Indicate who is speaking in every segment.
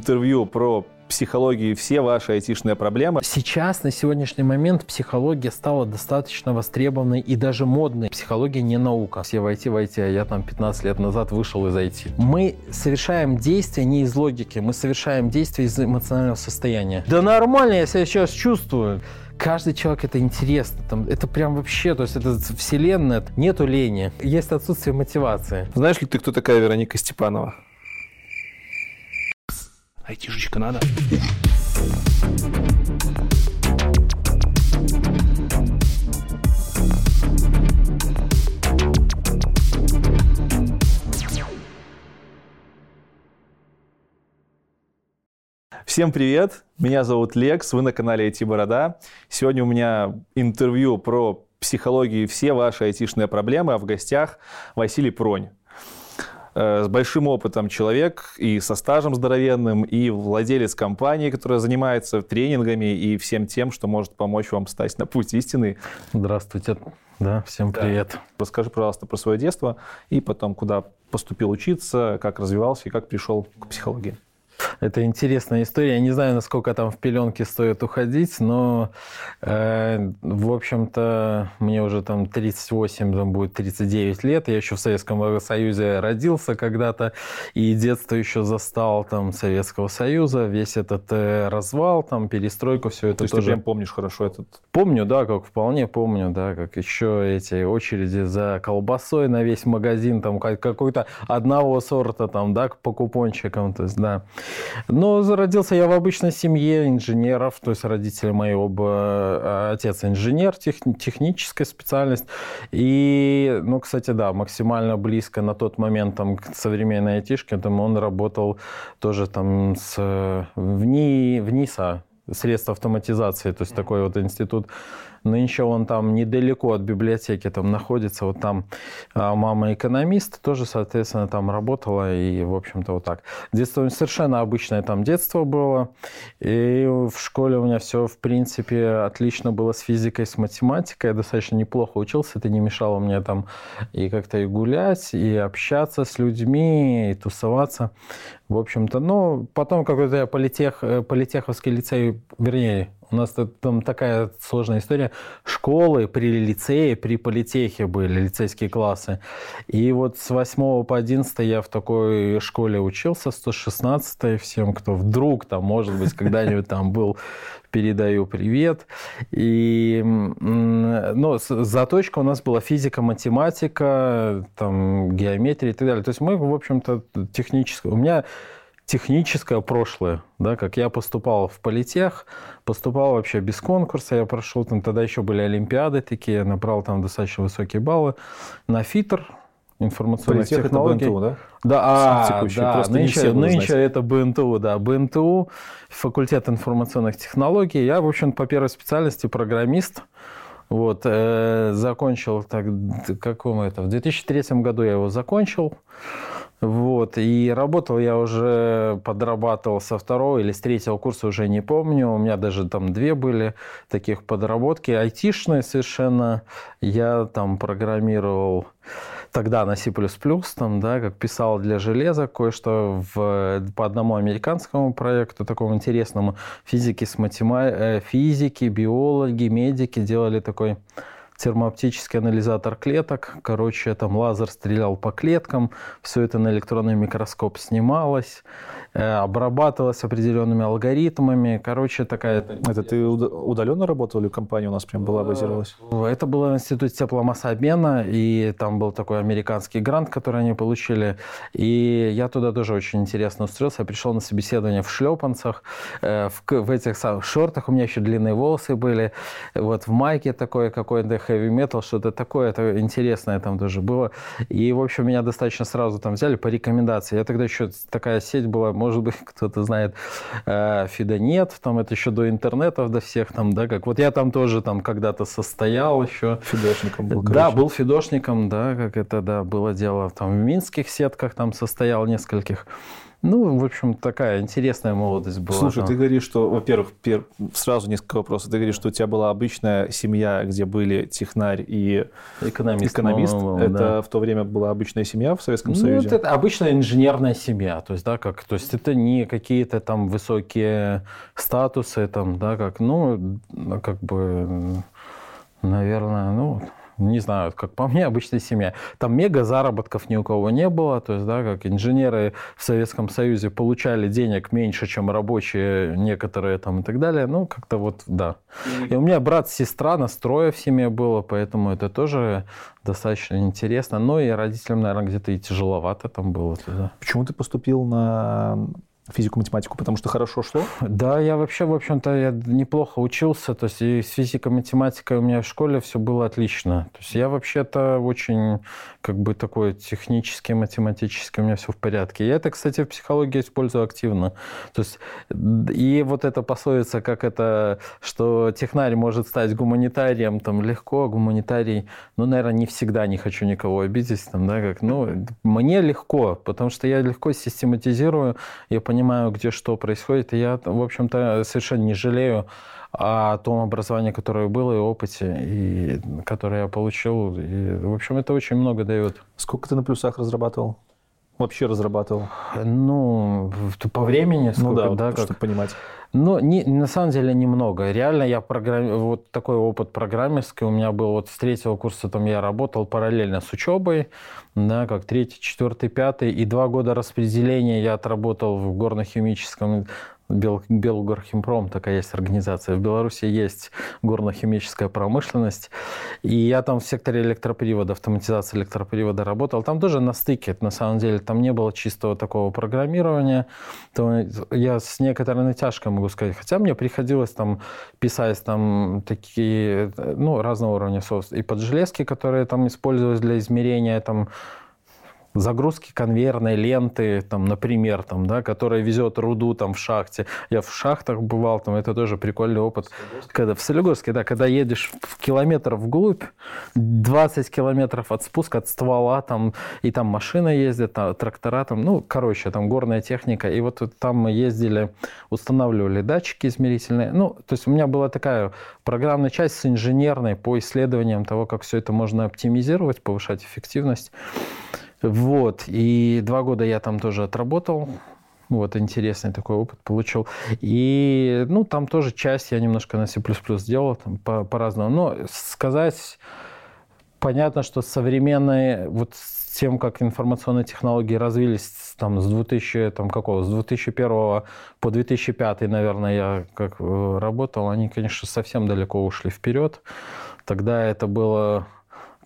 Speaker 1: интервью про психологию и все ваши айтишные проблемы.
Speaker 2: Сейчас, на сегодняшний момент, психология стала достаточно востребованной и даже модной. Психология не наука. Все в IT, в IT, а я там 15 лет назад вышел из IT. Мы совершаем действия не из логики, мы совершаем действия из эмоционального состояния. Да нормально, я себя сейчас чувствую каждый человек это интересно. Там, это прям вообще, то есть это вселенная, нету лени, есть отсутствие мотивации.
Speaker 1: Знаешь ли ты, кто такая Вероника Степанова?
Speaker 3: Айтишечка надо.
Speaker 1: Всем привет, меня зовут Лекс, вы на канале IT Борода. Сегодня у меня интервью про психологию и все ваши айтишные проблемы, а в гостях Василий Пронь. Э, с большим опытом человек и со стажем здоровенным, и владелец компании, которая занимается тренингами и всем тем, что может помочь вам стать на путь истины.
Speaker 2: Здравствуйте. Да, всем привет. Да.
Speaker 1: Расскажи, пожалуйста, про свое детство и потом, куда поступил учиться, как развивался и как пришел к психологии.
Speaker 2: Это интересная история. Я не знаю, насколько там в пеленке стоит уходить, но, э, в общем-то, мне уже там 38, там будет 39 лет. Я еще в Советском Союзе родился когда-то, и детство еще застал там Советского Союза, весь этот э, развал, там перестройку, все это
Speaker 1: То есть
Speaker 2: тоже.
Speaker 1: ты прям помнишь хорошо этот?
Speaker 2: Помню, да, как вполне помню, да, как еще эти очереди за колбасой на весь магазин, там какой-то одного сорта, там, да, по купончикам, то есть, да. Но зародился я в обычной семье инженеров, то есть родители мои оба, э, отец инженер, тех, техническая специальность. И, ну, кстати, да, максимально близко на тот момент там, к современной айтишке, там он работал тоже там с, в, НИ, в НИСА, средства автоматизации, то есть такой вот институт Нынче он там недалеко от библиотеки там находится. Вот там а, мама экономист, тоже, соответственно, там работала. И, в общем-то, вот так. Детство совершенно обычное там детство было. И в школе у меня все, в принципе, отлично было с физикой, с математикой. Я достаточно неплохо учился. Это не мешало мне там и как-то и гулять, и общаться с людьми, и тусоваться. В общем-то, ну, потом какой-то я политех, э, политеховский лицей, вернее, у нас там такая сложная история. Школы при лицее, при политехе были лицейские классы. И вот с 8 по 11 я в такой школе учился, 116 всем, кто вдруг там, может быть, когда-нибудь там был, передаю привет. И, ну, заточка у нас была физика, математика, там, геометрия и так далее. То есть мы, в общем-то, техническая... У меня техническое прошлое, да, как я поступал в политех, поступал вообще без конкурса, я прошел, там тогда еще были олимпиады такие, набрал там достаточно высокие баллы на ФИТР, информационных Политех технологий.
Speaker 1: это БНТУ, да?
Speaker 2: Да, а, да Просто нынче, нынче это БНТУ, да, БНТУ, факультет информационных технологий. Я, в общем по первой специальности программист. Вот, э, закончил, так, каком это, в 2003 году я его закончил. Вот, и работал я уже, подрабатывал со второго или с третьего курса, уже не помню. У меня даже там две были таких подработки, айтишные совершенно. Я там программировал тогда на C++, там, да, как писал для железа кое-что в, по одному американскому проекту, такому интересному. Физики, с матема... Э, физики, биологи, медики делали такой термооптический анализатор клеток. Короче, там лазер стрелял по клеткам, все это на электронный микроскоп снималось. Э, обрабатывалась определенными алгоритмами. Короче, такая...
Speaker 1: Это ты удаленно работал или компания у нас прям была, базировалась?
Speaker 2: Это было в Институте тепломассообмена, и там был такой американский грант, который они получили. И я туда тоже очень интересно устроился. Я пришел на собеседование в шлепанцах, э, в, в этих самых шортах. У меня еще длинные волосы были. Вот в майке такой какой-то heavy metal, что-то такое. Это интересное там тоже было. И, в общем, меня достаточно сразу там взяли по рекомендации. Я тогда еще такая сеть была, может быть, кто-то знает, э, Фидонет, там это еще до интернетов, до всех там, да, как вот я там тоже там когда-то состоял еще.
Speaker 1: Фидошником был,
Speaker 2: короче. Да, был фидошником, да, как это, да, было дело. Там в минских сетках там состоял нескольких. Ну, в общем, такая интересная молодость была.
Speaker 1: Слушай,
Speaker 2: там.
Speaker 1: ты говоришь, что, во-первых, пер... сразу несколько вопросов. Ты говоришь, что у тебя была обычная семья, где были технарь и
Speaker 2: экономист.
Speaker 1: экономист.
Speaker 2: Ну,
Speaker 1: это
Speaker 2: да.
Speaker 1: в то время была обычная семья в Советском
Speaker 2: Ну,
Speaker 1: Союзе?
Speaker 2: вот это обычная инженерная семья, то есть, да, как, то есть это не какие-то там высокие статусы, там, да, как, ну, как бы, наверное, ну, не знаю, как по мне, обычная семья. Там мега заработков ни у кого не было, то есть, да, как инженеры в Советском Союзе получали денег меньше, чем рабочие некоторые там и так далее, ну, как-то вот, да. И у меня брат, сестра, настроя в семье было, поэтому это тоже достаточно интересно. Но и родителям, наверное, где-то и тяжеловато там было. Да.
Speaker 1: Почему ты поступил на физику-математику? Потому что хорошо шло?
Speaker 2: Да, я вообще, в общем-то, я неплохо учился. То есть и с физикой-математикой у меня в школе все было отлично. То есть я вообще-то очень, как бы, такой технический, математический, у меня все в порядке. Я это, кстати, в психологии использую активно. То есть и вот эта пословица, как это, что технарь может стать гуманитарием, там, легко, а гуманитарий, ну, наверное, не всегда, не хочу никого обидеть, там, да, как, ну, мне легко, потому что я легко систематизирую, я понимаю, где что происходит, и я, в общем-то, совершенно не жалею о том образовании, которое было, и опыте, и, которое я получил. И, в общем, это очень много дает.
Speaker 1: Сколько ты на плюсах разрабатывал? Вообще разрабатывал?
Speaker 2: Ну, по времени, сколько,
Speaker 1: ну да,
Speaker 2: да как...
Speaker 1: чтобы понимать.
Speaker 2: Ну, не, на самом деле немного. Реально я программ... вот такой опыт программерский у меня был. Вот с третьего курса там я работал параллельно с учебой, да, как третий, четвертый, пятый. И два года распределения я отработал в горно-химическом Бел, Белгорхимпром, такая есть организация. В Беларуси есть горно-химическая промышленность. И я там в секторе электропривода, автоматизации электропривода работал. Там тоже на стыке, на самом деле. Там не было чистого такого программирования. То я с некоторой натяжкой могу сказать. Хотя мне приходилось там писать там такие, ну, разного уровня софт. И под железки, которые там использовались для измерения там загрузки конвейерной ленты, там, например, там, да, которая везет руду там, в шахте. Я в шахтах бывал, там, это тоже прикольный опыт. В когда, в Солигорске, да, когда едешь в километр вглубь, 20 километров от спуска, от ствола, там, и там машина ездит, там, трактора, там, ну, короче, там горная техника. И вот там мы ездили, устанавливали датчики измерительные. Ну, то есть у меня была такая программная часть с инженерной по исследованиям того, как все это можно оптимизировать, повышать эффективность. Вот, и два года я там тоже отработал. Вот, интересный такой опыт получил. И, ну, там тоже часть я немножко на C++ сделал, там по- по-разному. Но сказать, понятно, что современные, вот с тем, как информационные технологии развились там с 2000, там какого, с 2001 по 2005, наверное, я как э, работал, они, конечно, совсем далеко ушли вперед. Тогда это было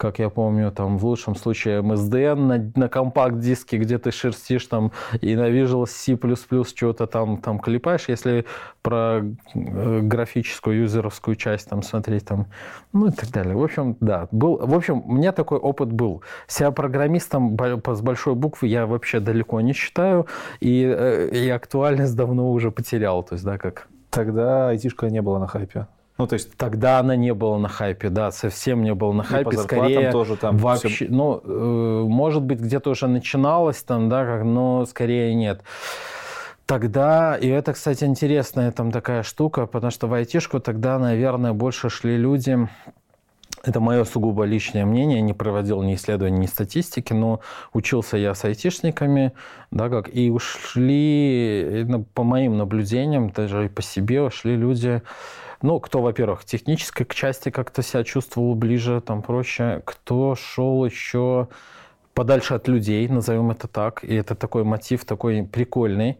Speaker 2: как я помню, там в лучшем случае MSDN на, на компакт-диске, где ты шерстишь там и на Visual C++ что-то там, там клепаешь, если про э, графическую юзеровскую часть там смотреть там, ну и так далее. В общем, да, был, в общем, у меня такой опыт был. Себя программистом с большой буквы я вообще далеко не считаю, и, э, и актуальность давно уже потерял, то есть, да, как...
Speaker 1: Тогда айтишка не была на хайпе.
Speaker 2: Ну, то есть тогда она не была на хайпе, да, совсем не была на хайпе,
Speaker 1: по
Speaker 2: скорее
Speaker 1: тоже там
Speaker 2: вообще,
Speaker 1: все...
Speaker 2: ну, э, может быть, где-то уже начиналось там, да, как, но скорее нет. Тогда, и это, кстати, интересная там такая штука, потому что в айтишку тогда, наверное, больше шли люди, это мое сугубо личное мнение, не проводил ни исследований, ни статистики, но учился я с айтишниками, да, как, и ушли, по моим наблюдениям, даже и по себе ушли люди, ну, кто, во-первых, технической к части как-то себя чувствовал ближе, там проще, кто шел еще подальше от людей, назовем это так, и это такой мотив такой прикольный.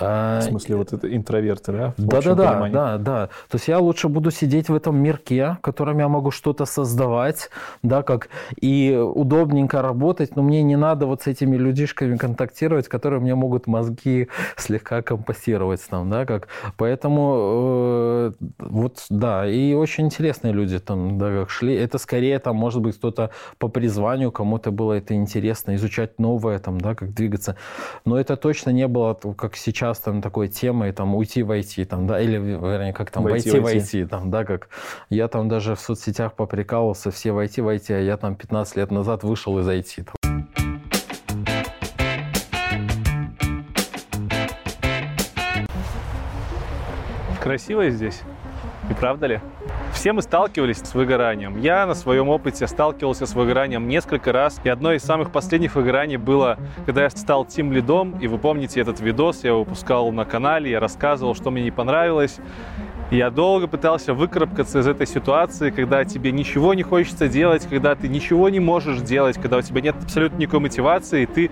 Speaker 1: В смысле, вот это интроверты, да?
Speaker 2: Да, да, да, да, да. То есть я лучше буду сидеть в этом мирке, в котором я могу что-то создавать, да, как и удобненько работать, но мне не надо вот с этими людишками контактировать, которые мне могут мозги слегка компостировать там, да, как. Поэтому э, вот, да, и очень интересные люди там, да, как шли. Это скорее там, может быть, кто-то по призванию, кому-то было это интересно, изучать новое там, да, как двигаться. Но это точно не было, как сейчас часто такой темой, там, уйти войти там, да, или, вернее, как там, войти, войти, там, да, как я там даже в соцсетях поприкалывался, все войти, войти, а я там 15 лет назад вышел из IT. Там.
Speaker 1: Красиво здесь, и правда ли? Все мы сталкивались с выгоранием. Я на своем опыте сталкивался с выгоранием несколько раз. И одно из самых последних выгораний было, когда я стал тим лидом. И вы помните этот видос, я выпускал на канале, я рассказывал, что мне не понравилось. Я долго пытался выкарабкаться из этой ситуации, когда тебе ничего не хочется делать, когда ты ничего не можешь делать, когда у тебя нет абсолютно никакой мотивации, и ты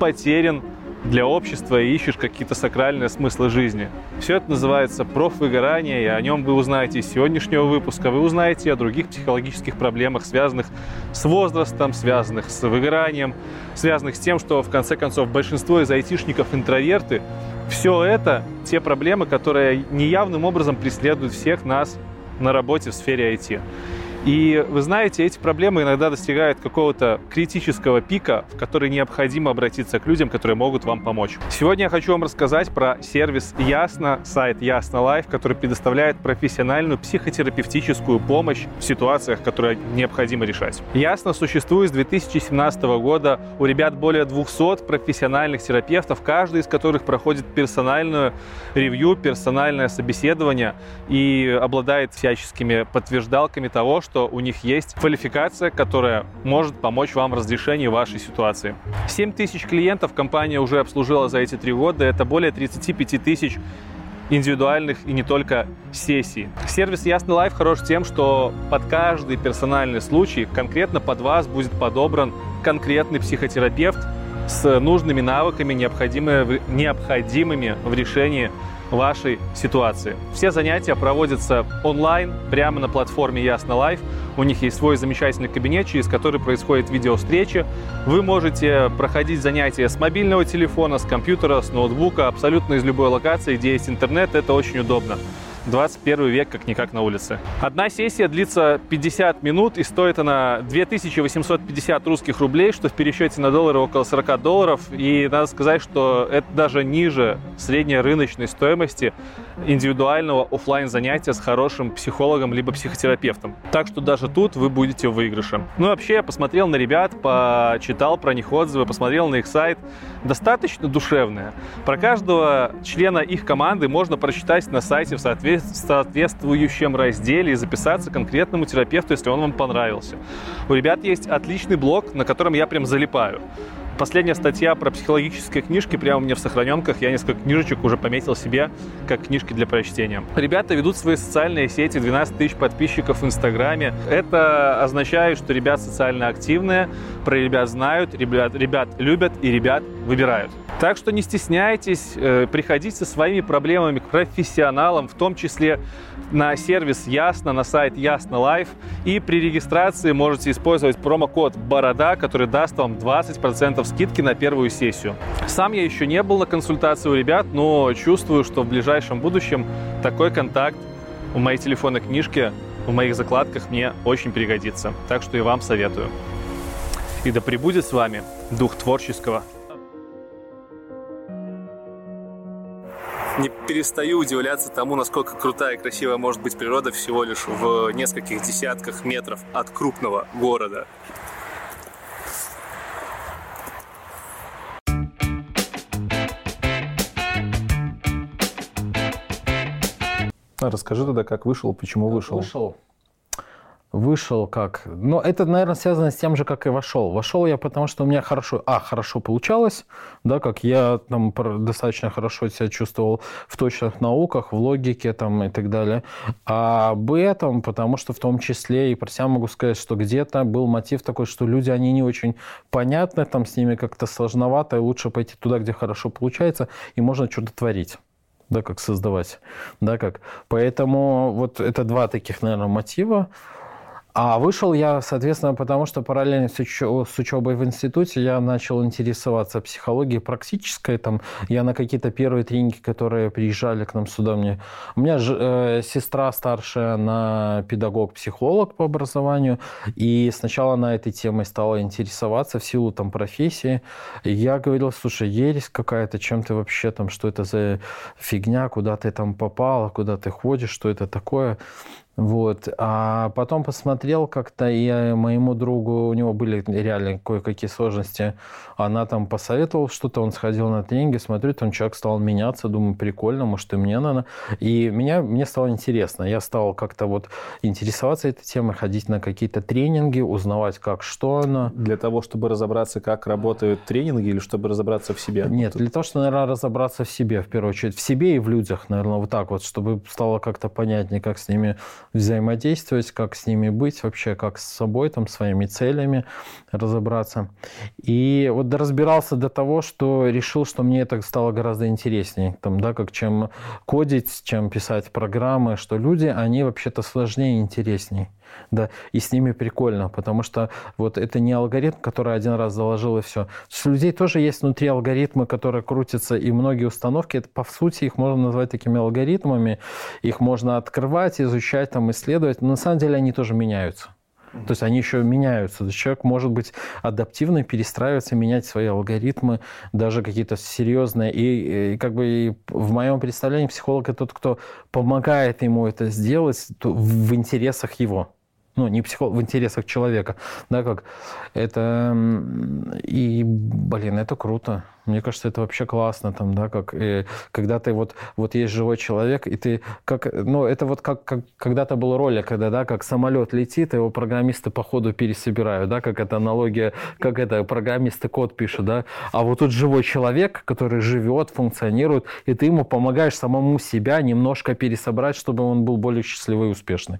Speaker 1: потерян для общества и ищешь какие-то сакральные смыслы жизни. Все это называется профвыгорание, и о нем вы узнаете из сегодняшнего выпуска. Вы узнаете о других психологических проблемах, связанных с возрастом, связанных с выгоранием, связанных с тем, что в конце концов большинство из айтишников интроверты. Все это те проблемы, которые неявным образом преследуют всех нас на работе в сфере IT. И вы знаете, эти проблемы иногда достигают какого-то критического пика, в который необходимо обратиться к людям, которые могут вам помочь. Сегодня я хочу вам рассказать про сервис Ясно, сайт Ясно Live, который предоставляет профессиональную психотерапевтическую помощь в ситуациях, которые необходимо решать. Ясно существует с 2017 года. У ребят более 200 профессиональных терапевтов, каждый из которых проходит персональную ревью, персональное собеседование и обладает всяческими подтверждалками того, что у них есть квалификация, которая может помочь вам в разрешении вашей ситуации. 7 тысяч клиентов компания уже обслужила за эти три года. Это более 35 тысяч индивидуальных и не только сессий. Сервис Ясно Live хорош тем, что под каждый персональный случай конкретно под вас будет подобран конкретный психотерапевт с нужными навыками, необходимыми в решении вашей ситуации. Все занятия проводятся онлайн, прямо на платформе Ясно Live. У них есть свой замечательный кабинет, через который происходит видеовстреча. Вы можете проходить занятия с мобильного телефона, с компьютера, с ноутбука, абсолютно из любой локации, где есть интернет. Это очень удобно. 21 век как-никак на улице. Одна сессия длится 50 минут и стоит она 2850 русских рублей, что в пересчете на доллары около 40 долларов. И надо сказать, что это даже ниже средней рыночной стоимости индивидуального офлайн занятия с хорошим психологом либо психотерапевтом. Так что даже тут вы будете в выигрыше. Ну вообще я посмотрел на ребят, почитал про них отзывы, посмотрел на их сайт. Достаточно душевные. Про каждого члена их команды можно прочитать на сайте в соответствующем разделе и записаться конкретному терапевту, если он вам понравился. У ребят есть отличный блог, на котором я прям залипаю. Последняя статья про психологические книжки прямо у меня в сохраненках. Я несколько книжечек уже пометил себе как книжки для прочтения. Ребята ведут свои социальные сети, 12 тысяч подписчиков в Инстаграме. Это означает, что ребят социально активные, про ребят знают, ребят, ребят любят и ребят выбирают. Так что не стесняйтесь, э, приходите со своими проблемами к профессионалам, в том числе на сервис Ясно, на сайт Ясно Live. И при регистрации можете использовать промокод Борода, который даст вам 20% скидки на первую сессию. Сам я еще не был на консультации у ребят, но чувствую, что в ближайшем будущем такой контакт в моей телефонной книжке, в моих закладках мне очень пригодится. Так что и вам советую. И да пребудет с вами дух творческого не перестаю удивляться тому, насколько крутая и красивая может быть природа всего лишь в нескольких десятках метров от крупного города. А расскажи тогда, как вышел, почему вышел.
Speaker 2: Вышел вышел как... Но это, наверное, связано с тем же, как и вошел. Вошел я потому, что у меня хорошо... А, хорошо получалось, да, как я там достаточно хорошо себя чувствовал в точных науках, в логике там и так далее. А Б этом, потому что в том числе и про себя могу сказать, что где-то был мотив такой, что люди, они не очень понятны, там с ними как-то сложновато, и лучше пойти туда, где хорошо получается, и можно что-то творить да, как создавать, да, как. Поэтому вот это два таких, наверное, мотива. А вышел я, соответственно, потому что параллельно с, уч- с учебой в институте я начал интересоваться психологией практической. Там, я на какие-то первые тренинги, которые приезжали к нам сюда, мне... у меня же, э, сестра старшая, на педагог-психолог по образованию, и сначала на этой темой стала интересоваться в силу там профессии. И я говорил, слушай, ересь какая-то, чем ты вообще там, что это за фигня, куда ты там попал, куда ты ходишь, что это такое. Вот. А потом посмотрел как-то, и моему другу, у него были реально кое-какие сложности. Она там посоветовала что-то, он сходил на тренинги, смотрю, там человек стал меняться, думаю, прикольно, может, и мне надо. И меня, мне стало интересно. Я стал как-то вот интересоваться этой темой, ходить на какие-то тренинги, узнавать, как, что она.
Speaker 1: Для того, чтобы разобраться, как работают тренинги, или чтобы разобраться в себе?
Speaker 2: Нет, для того, чтобы, наверное, разобраться в себе, в первую очередь. В себе и в людях, наверное, вот так вот, чтобы стало как-то понятнее, как с ними взаимодействовать, как с ними быть вообще, как с собой, там, своими целями разобраться. И вот разбирался до того, что решил, что мне это стало гораздо интереснее, там, да, как чем кодить, чем писать программы, что люди, они вообще-то сложнее и интереснее. Да, и с ними прикольно, потому что вот это не алгоритм, который один раз заложил и все. У людей тоже есть внутри алгоритмы, которые крутятся, и многие установки, это по сути их можно назвать такими алгоритмами, их можно открывать, изучать, там, исследовать, но на самом деле они тоже меняются. То есть они еще меняются. Человек может быть адаптивно перестраиваться, менять свои алгоритмы, даже какие-то серьезные. И, и как бы и в моем представлении психолог это тот, кто помогает ему это сделать в интересах его ну, не психолог, в интересах человека, да, как это, и, блин, это круто. Мне кажется, это вообще классно, там, да, как, и, когда ты вот, вот есть живой человек, и ты, как, ну, это вот как, как когда-то был ролик, когда, да, как самолет летит, его программисты по ходу пересобирают, да, как это аналогия, как это программисты код пишут, да, а вот тут живой человек, который живет, функционирует, и ты ему помогаешь самому себя немножко пересобрать, чтобы он был более счастливый и успешный.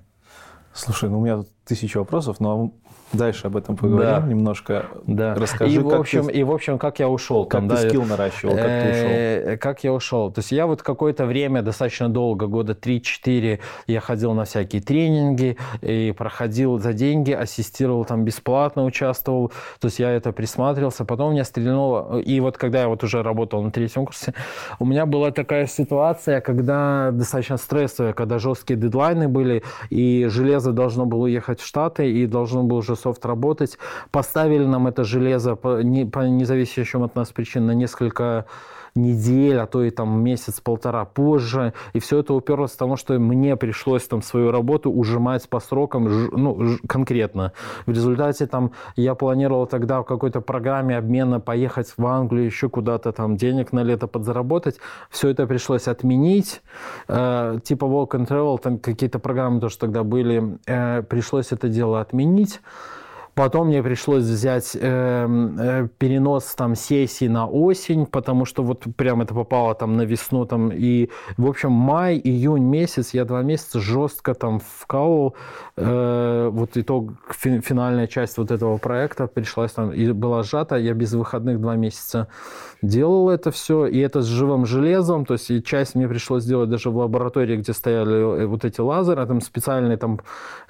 Speaker 1: Слушай, ну у меня тут тысяча вопросов, но Дальше об этом поговорим
Speaker 2: да.
Speaker 1: немножко.
Speaker 2: Да.
Speaker 1: Расскажи,
Speaker 2: и, в общем,
Speaker 1: ты,
Speaker 2: и, в общем, как я ушел.
Speaker 1: Как
Speaker 2: там,
Speaker 1: ты
Speaker 2: да,
Speaker 1: скилл наращивал, как ты ушел?
Speaker 2: Э, как я ушел. То есть я вот какое-то время, достаточно долго, года 3-4, я ходил на всякие тренинги и проходил за деньги, ассистировал там бесплатно, участвовал. То есть я это присматривался. Потом меня стрельнуло. И вот когда я вот уже работал на третьем курсе, у меня была такая ситуация, когда достаточно стрессовая, когда жесткие дедлайны были, и железо должно было ехать в Штаты, и должно было уже софт работать поставили нам это железо по, не, по от нас причинам на несколько недель, а то и там месяц-полтора позже. И все это уперлось в тому, что мне пришлось там свою работу ужимать по срокам ну, конкретно. В результате там я планировал тогда в какой-то программе обмена поехать в Англию, еще куда-то там денег на лето подзаработать. Все это пришлось отменить. Э, типа Walk and Travel, там какие-то программы тоже тогда были. Э, пришлось это дело отменить. Потом мне пришлось взять э, э, перенос там сессии на осень, потому что вот прям это попало там на весну там и в общем май, июнь месяц я два месяца жестко там вкалывал. Э, вот итог финальная часть вот этого проекта пришлась там и была сжата. Я без выходных два месяца делал это все и это с живым железом, то есть и часть мне пришлось сделать даже в лаборатории, где стояли э, вот эти лазеры, там специальные там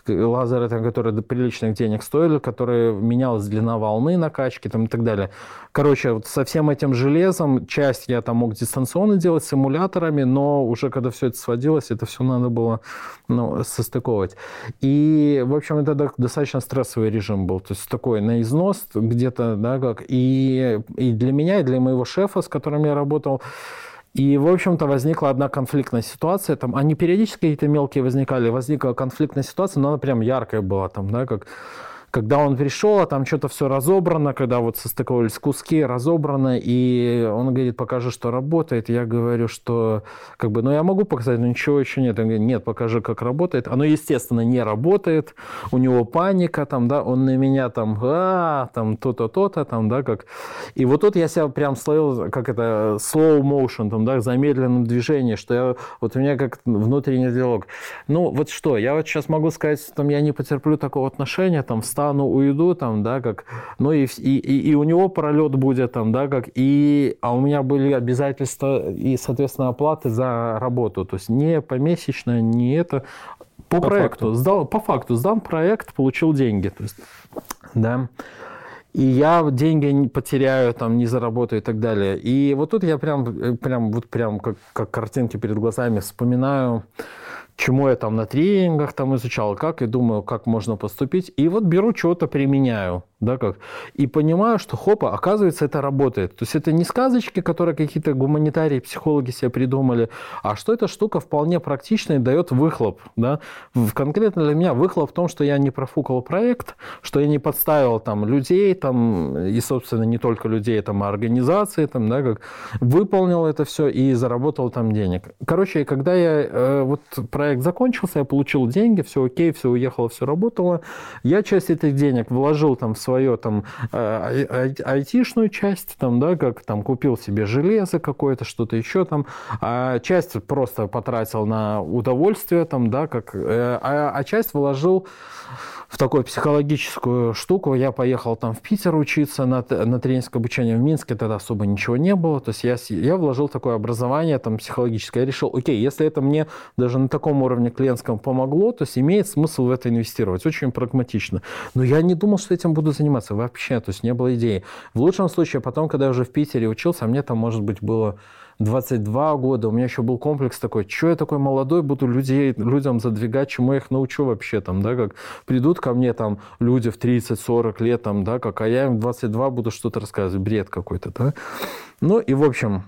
Speaker 2: лазеры, там, которые приличных денег стоили, которые менялась длина волны накачки там, и так далее. Короче, вот со всем этим железом часть я там мог дистанционно делать симуляторами, но уже когда все это сводилось, это все надо было ну, состыковывать. И, в общем, это достаточно стрессовый режим был. То есть такой на износ где-то, да, как. И, и для меня, и для моего шефа, с которым я работал, и, в общем-то, возникла одна конфликтная ситуация. Там, они периодически какие-то мелкие возникали. Возникла конфликтная ситуация, но она прям яркая была. Там, да, как когда он пришел, а там что-то все разобрано, когда вот состыковались куски, разобрано, и он говорит, покажи, что работает. Я говорю, что как бы, ну я могу показать, но ничего еще нет. Он говорит, нет, покажи, как работает. Оно, естественно, не работает, у него паника, там, да, он на меня там, а, там, то-то, то-то, там, да, как. И вот тут я себя прям словил, как это, slow motion, там, да, замедленном движении, что я, вот у меня как внутренний диалог. Ну, вот что, я вот сейчас могу сказать, там, я не потерплю такого отношения, там, встану, уйду, там, да, как, ну и, и, и у него пролет будет, там, да, как, и, а у меня были обязательства и, соответственно, оплаты за работу, то есть не помесячно, не это, по, по проекту, факту. сдал, по факту, сдал проект, получил деньги, то есть, да. и я деньги потеряю, там, не заработаю и так далее. И вот тут я прям, э, прям, вот прям как, как картинки перед глазами вспоминаю, чему я там на тренингах там изучал, как, и думаю, как можно поступить. И вот беру чего-то, применяю да, как, и понимаю, что хопа, оказывается, это работает. То есть это не сказочки, которые какие-то гуманитарии, психологи себе придумали, а что эта штука вполне практичная и дает выхлоп. Да? Конкретно для меня выхлоп в том, что я не профукал проект, что я не подставил там людей, там, и, собственно, не только людей, там, а организации, там, да, как, выполнил это все и заработал там денег. Короче, когда я, э, вот проект закончился, я получил деньги, все окей, все уехало, все работало, я часть этих денег вложил там в свою там э, айтишную часть, там, да, как там купил себе железо какое-то, что-то еще там, а часть просто потратил на удовольствие, там, да, как, э, а, а часть вложил в такую психологическую штуку. Я поехал там в Питер учиться на, на тренерское обучение. В Минске тогда особо ничего не было. То есть я, я вложил такое образование там психологическое. Я решил, окей, если это мне даже на таком уровне клиентском помогло, то есть имеет смысл в это инвестировать. Очень прагматично. Но я не думал, что этим буду заниматься вообще. То есть не было идеи. В лучшем случае, потом, когда я уже в Питере учился, а мне там, может быть, было 22 года, у меня еще был комплекс такой, что я такой молодой буду людей, людям задвигать, чему я их научу вообще, там, да, как придут ко мне там люди в 30-40 лет, там, да, как, а я им 22 буду что-то рассказывать, бред какой-то, да. Ну и, в общем,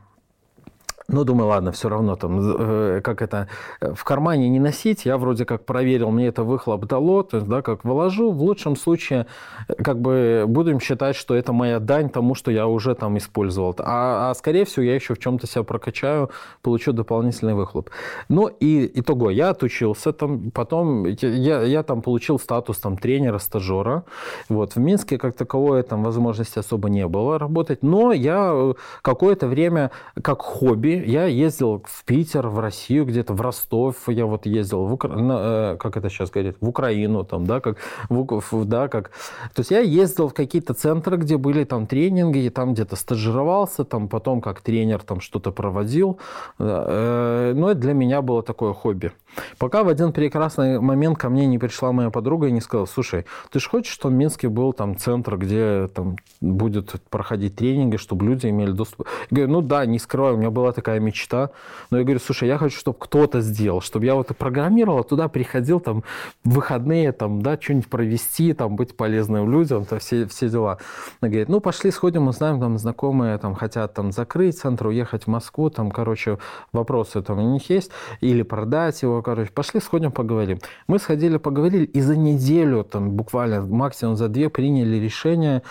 Speaker 2: ну, думаю, ладно, все равно там, э, как это, э, в кармане не носить. Я вроде как проверил, мне это выхлоп дало, то есть, да, как вложу. В лучшем случае, э, как бы, будем считать, что это моя дань тому, что я уже там использовал. А, а скорее всего, я еще в чем-то себя прокачаю, получу дополнительный выхлоп. Ну, и итого, я отучился там, потом я, я там получил статус там тренера, стажера. Вот, в Минске как таковой там возможности особо не было работать, но я какое-то время как хобби я ездил в Питер, в Россию, где-то в Ростов, я вот ездил в Укра... на, э, как это сейчас говорит, в Украину, там, да, как, в, да, как, то есть я ездил в какие-то центры, где были там тренинги, и там где-то стажировался, там потом как тренер там что-то проводил, э, но это для меня было такое хобби. Пока в один прекрасный момент ко мне не пришла моя подруга и не сказала, слушай, ты же хочешь, чтобы в Минске был там центр, где там будет проходить тренинги, чтобы люди имели доступ? Я говорю, ну да, не скрываю, у меня была такая мечта. Но я говорю, слушай, я хочу, чтобы кто-то сделал, чтобы я вот и программировал, туда приходил там в выходные, там, да, что-нибудь провести, там, быть полезным людям, то все, все дела. Она говорит, ну, пошли сходим, узнаем, там, знакомые там хотят там закрыть центр, уехать в Москву, там, короче, вопросы там у них есть, или продать его, короче, пошли сходим, поговорим. Мы сходили, поговорили, и за неделю, там, буквально максимум за две приняли решение,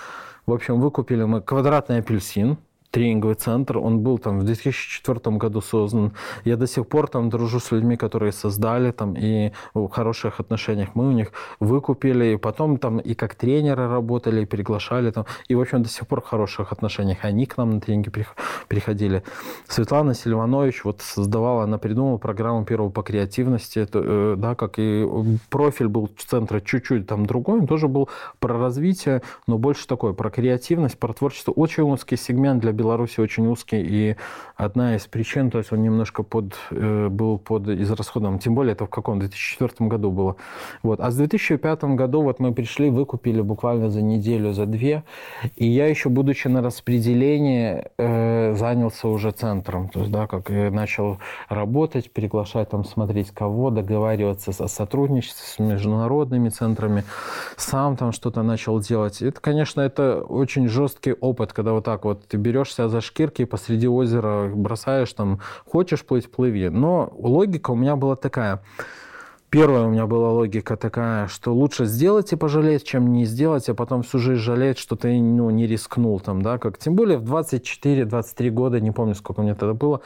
Speaker 2: в общем, выкупили мы квадратный апельсин, тренинговый центр. Он был там в 2004 году создан. Я до сих пор там дружу с людьми, которые создали там и в хороших отношениях. Мы у них выкупили, и потом там и как тренеры работали, и приглашали там. И, в общем, до сих пор в хороших отношениях. Они к нам на тренинги приходили. Светлана Сильванович вот создавала, она придумала программу первого по креативности, это, э, да, как и профиль был центра чуть-чуть там другой, он тоже был про развитие, но больше такой, про креативность, про творчество. Очень узкий сегмент для Беларуси очень узкий, и одна из причин, то есть он немножко под, э, был под израсходом, тем более это в каком 2004 году было. Вот. А с 2005 году вот мы пришли, выкупили буквально за неделю, за две, и я еще, будучи на распределении, э, занялся уже центром, то есть, да, как я начал работать, приглашать там, смотреть кого, договариваться о сотрудничестве с международными центрами, сам там что-то начал делать. Это, конечно, это очень жесткий опыт, когда вот так вот ты берешь себя за шкирки посреди озера бросаешь там, хочешь плыть, плыви. Но логика у меня была такая – Первая у меня была логика такая, что лучше сделать и пожалеть, чем не сделать, а потом всю жизнь жалеть, что ты ну, не рискнул там, да, как тем более в 24-23 года, не помню, сколько мне тогда было,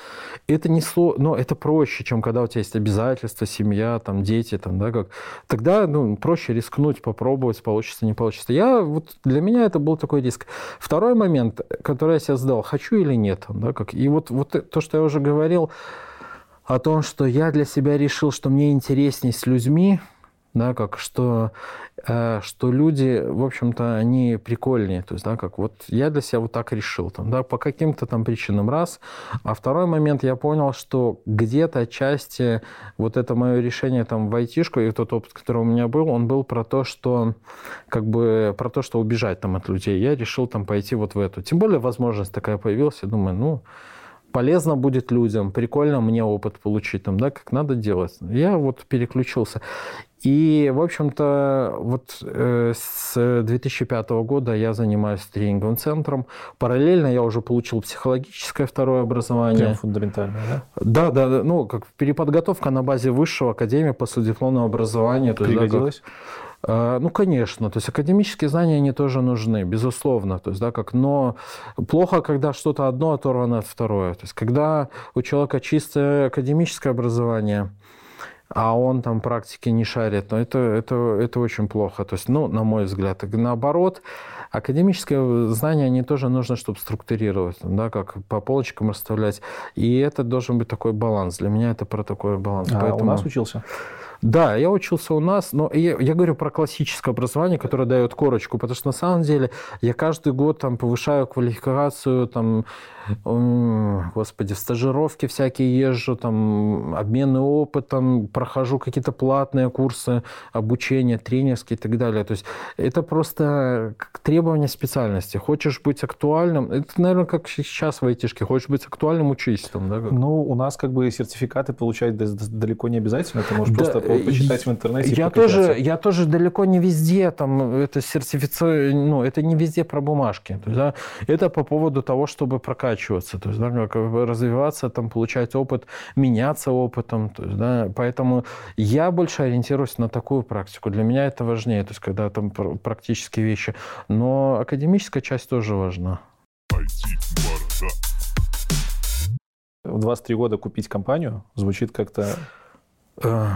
Speaker 2: это не сло, но это проще, чем когда у тебя есть обязательства, семья, там, дети, там, да, как, тогда, ну, проще рискнуть, попробовать, получится, не получится. Я, вот для меня это был такой риск. Второй момент, который я себе задал, хочу или нет, да, как, и вот, вот то, что я уже говорил, о том, что я для себя решил, что мне интереснее с людьми, да, как что, э, что люди, в общем-то, они прикольнее, то есть, да, как вот я для себя вот так решил, там, да, по каким-то там причинам. Раз, а второй момент. Я понял, что где-то отчасти вот это мое решение там в айтишку и тот опыт, который у меня был, он был про то, что как бы про то, что убежать там от людей, я решил там пойти вот в эту, тем более возможность такая появилась, я думаю, ну, полезно будет людям, прикольно мне опыт получить, там, да, как надо делать. Я вот переключился. И, в общем-то, вот э, с 2005 года я занимаюсь тренинговым центром. Параллельно я уже получил психологическое второе образование. Прям
Speaker 1: фундаментальное, да?
Speaker 2: Да, да. Ну, как переподготовка на базе высшего академии последипломного образования.
Speaker 1: Пригодилось?
Speaker 2: Да, как, а, ну, конечно, то есть академические знания, они тоже нужны, безусловно. То есть, да, как, но плохо, когда что-то одно оторвано от второе. То есть, когда у человека чистое академическое образование, а он там практики не шарит, но это, это, это очень плохо. То есть, ну, на мой взгляд. Наоборот, академическое знание, они тоже нужно, чтобы структурировать, да, как по полочкам расставлять. И это должен быть такой баланс. Для меня это про такой баланс.
Speaker 1: А Поэтому... у нас учился?
Speaker 2: Да, я учился у нас, но я, я говорю про классическое образование, которое дает корочку, потому что на самом деле я каждый год там повышаю квалификацию, там господи, в стажировки всякие езжу, там, обмены опытом, прохожу какие-то платные курсы обучения, тренерские и так далее. То есть это просто требование специальности. Хочешь быть актуальным, это, наверное, как сейчас в айтишке, хочешь быть актуальным, учись там, да?
Speaker 1: Ну, у нас как бы сертификаты получать далеко не обязательно, ты можешь да, просто почитать в интернете.
Speaker 2: Я тоже, я тоже далеко не везде, там, это сертифицию, ну, это не везде про бумажки. То есть, да, это по поводу того, чтобы прокачивать прокачиваться, то есть, да, как развиваться, там, получать опыт, меняться опытом. То есть, да, поэтому я больше ориентируюсь на такую практику. Для меня это важнее, то есть, когда там практические вещи. Но академическая часть тоже важна.
Speaker 1: В 23 года купить компанию звучит как-то э.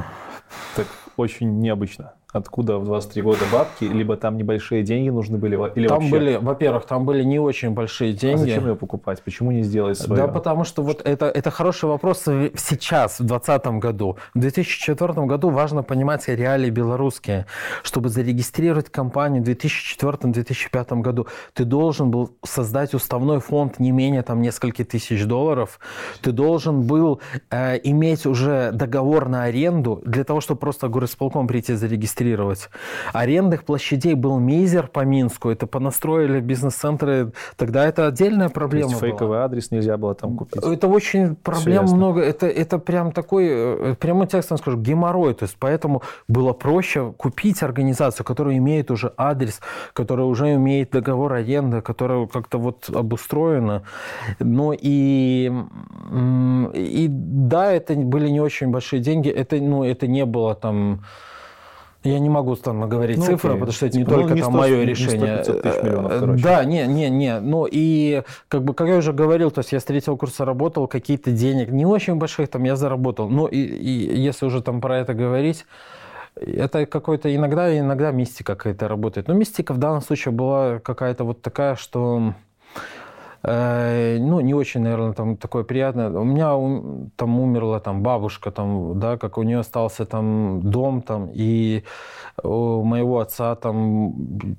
Speaker 1: так очень необычно откуда в 23 года бабки, либо там небольшие деньги нужны были, или
Speaker 2: там
Speaker 1: вообще?
Speaker 2: были, во-первых, там были не очень большие деньги. А
Speaker 1: зачем ее покупать? Почему не сделать свое?
Speaker 2: Да, потому что вот это, это хороший вопрос сейчас, в 2020 году. В 2004 году важно понимать реалии белорусские. Чтобы зарегистрировать компанию в 2004-2005 году, ты должен был создать уставной фонд не менее там нескольких тысяч долларов. Ты должен был э, иметь уже договор на аренду для того, чтобы просто горосполком прийти зарегистрировать регистрировать. Арендных площадей был мизер по Минску. Это понастроили бизнес-центры. Тогда это отдельная проблема
Speaker 1: То есть фейковый
Speaker 2: была.
Speaker 1: адрес нельзя было там купить?
Speaker 2: Это очень проблем много. Это, это прям такой, э, прямым текстом скажу, геморрой. То есть поэтому было проще купить организацию, которая имеет уже адрес, которая уже имеет договор аренды, которая как-то вот обустроена. Но и, и да, это были не очень большие деньги. Это, ну, это не было там я не могу там говорить ну, цифры, окей. потому что это не ну, только не там 100, мое решение. 100 тысяч миллионов, э, короче. Да, не, не, не. Ну и как бы, как я уже говорил, то есть я с третьего курса работал, какие-то денег, не очень больших там я заработал. Но и, и если уже там про это говорить, это какой-то иногда, иногда мистика какая-то работает. Но мистика в данном случае была какая-то вот такая, что Э, ну, не очень, наверное, там такое приятное. У меня там умерла там бабушка, там, да, как у нее остался там дом, там, и у моего отца там,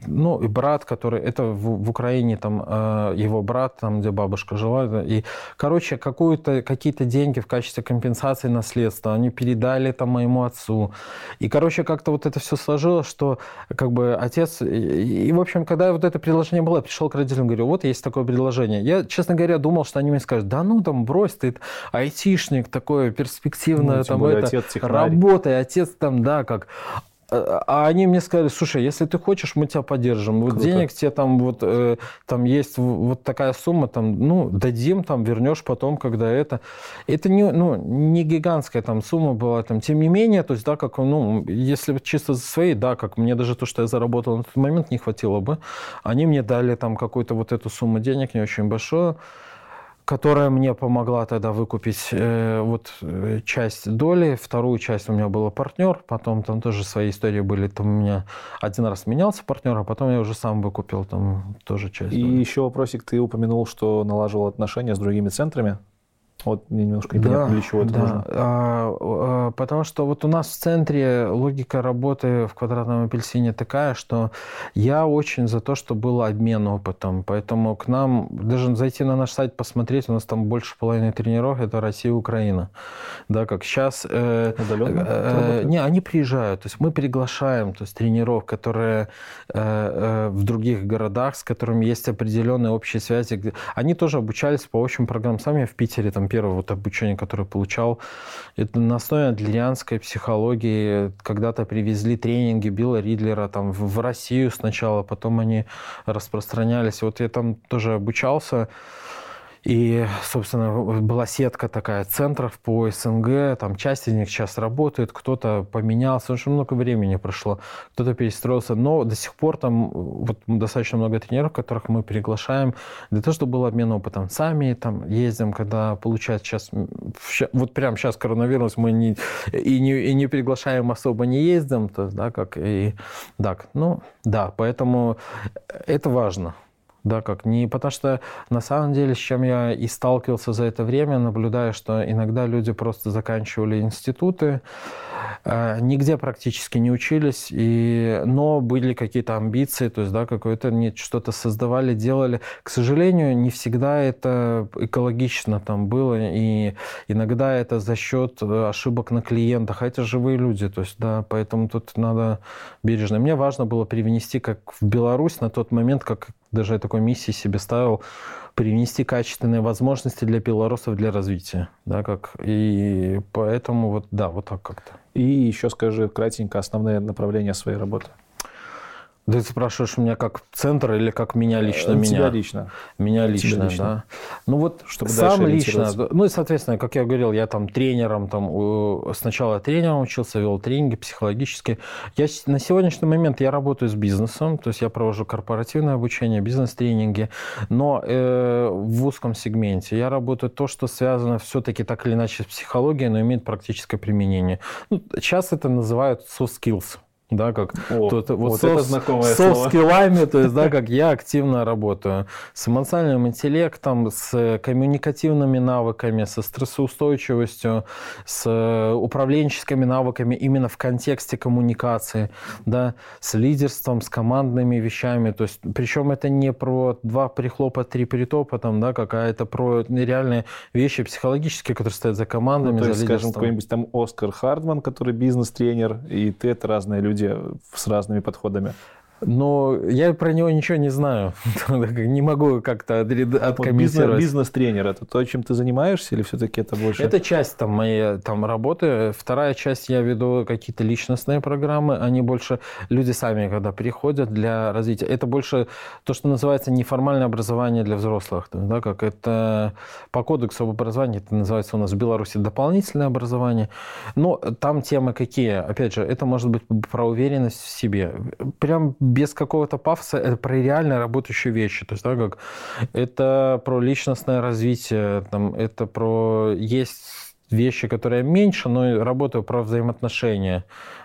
Speaker 2: ну, и брат, который, это в, в Украине там, э, его брат, там, где бабушка жила, и, короче, какую-то, какие-то деньги в качестве компенсации наследства они передали там моему отцу. И, короче, как-то вот это все сложилось, что, как бы, отец, и, и в общем, когда вот это предложение было, я пришел к родителям, говорю, вот есть такое предложение. Я, честно говоря, думал, что они мне скажут, да ну, там, брось, ты айтишник, такое перспективное, ну, там, это, отец работай, отец там, да, как... А, а они мне сказали, слушай, если ты хочешь, мы тебя поддержим. Вот Круто. денег тебе там вот э, там есть вот такая сумма, там, ну, дадим, там, вернешь потом, когда это. Это не, ну, не гигантская там сумма была, там, тем не менее, то есть, да, как, ну, если чисто за свои, да, как мне даже то, что я заработал на тот момент, не хватило бы. Они мне дали там какую-то вот эту сумму денег, не очень большую которая мне помогла тогда выкупить э, вот э, часть доли, вторую часть у меня был партнер, потом там тоже свои истории были, там у меня один раз менялся партнер, а потом я уже сам выкупил там тоже часть.
Speaker 1: И доли. еще вопросик, ты упомянул, что налаживал отношения с другими центрами. Вот мне немножко непонятно, да, для чего это
Speaker 2: да. нужно. А, а, потому что вот у нас в центре логика работы в квадратном апельсине такая, что я очень за то, что был обмен опытом. Поэтому к нам, даже зайти на наш сайт, посмотреть, у нас там больше половины тренеров, это Россия и Украина. Да, как сейчас... Э, э, не, они приезжают. То есть мы приглашаем то есть, тренеров, которые э, э, в других городах, с которыми есть определенные общие связи. Они тоже обучались по общим программам. Сами в Питере там первое вот обучение, которое получал, это на основе адлерианской психологии. Когда-то привезли тренинги Билла Ридлера там в Россию сначала, потом они распространялись. Вот я там тоже обучался. И, собственно, была сетка такая центров по СНГ, там часть из них сейчас работает, кто-то поменялся, очень много времени прошло, кто-то перестроился, но до сих пор там вот достаточно много тренеров, которых мы приглашаем для того, чтобы был обмен опытом. Сами там ездим, когда получается сейчас, вот прямо сейчас коронавирус, мы не, и, не, и не приглашаем особо не ездим, то да, как и так, ну, да, поэтому это важно. Да, как не потому что на самом деле, с чем я и сталкивался за это время, наблюдая, что иногда люди просто заканчивали институты, э, нигде практически не учились, и, но были какие-то амбиции, то есть, да, какое-то что-то создавали, делали. К сожалению, не всегда это экологично там было, и иногда это за счет ошибок на клиентах, а это живые люди, то есть, да, поэтому тут надо бережно. Мне важно было привнести, как в Беларусь на тот момент, как даже я такой миссии себе ставил, привнести качественные возможности для белорусов для развития. Да, как, и поэтому вот, да, вот так как-то.
Speaker 1: И еще скажи кратенько основные направления своей работы.
Speaker 2: Да ты спрашиваешь меня как центр или как меня лично?
Speaker 1: Тебя меня лично.
Speaker 2: Меня лично, лично. да. Ну вот Чтобы сам лично. Ну и, соответственно, как я говорил, я там тренером, там сначала тренером учился, вел тренинги психологические. Я на сегодняшний момент я работаю с бизнесом, то есть я провожу корпоративное обучение, бизнес-тренинги, но э, в узком сегменте. Я работаю то, что связано все-таки так или иначе с психологией, но имеет практическое применение. Ну, сейчас это называют soft skills да, как
Speaker 1: О, тут, вот, вот это знакомое
Speaker 2: soft скиллами, то есть, да, как я активно работаю с эмоциональным интеллектом, с коммуникативными навыками, со стрессоустойчивостью, с управленческими навыками именно в контексте коммуникации, да, с лидерством, с командными вещами, то есть, причем это не про два прихлопа, три притопа, там, да, какая это про реальные вещи психологические, которые стоят за командами, ну,
Speaker 1: то есть, за скажем, какой-нибудь там Оскар Хардман, который бизнес-тренер, и ты это разные люди люди с разными подходами.
Speaker 2: Но я про него ничего не знаю. не могу как-то откомментировать.
Speaker 1: Бизнес-тренер – это то, чем ты занимаешься, или все-таки это больше?
Speaker 2: Это часть там, моей там, работы. Вторая часть – я веду какие-то личностные программы. Они больше, люди сами, когда приходят для развития. Это больше то, что называется неформальное образование для взрослых. Да, как это по кодексу об образовании, это называется у нас в Беларуси дополнительное образование. Но там темы какие? Опять же, это может быть про уверенность в себе. Прям без какого-то пафоса, это про реально работающие вещи. То есть, да, как это про личностное развитие, там, это про есть вещи, которые меньше, но работаю про взаимоотношения.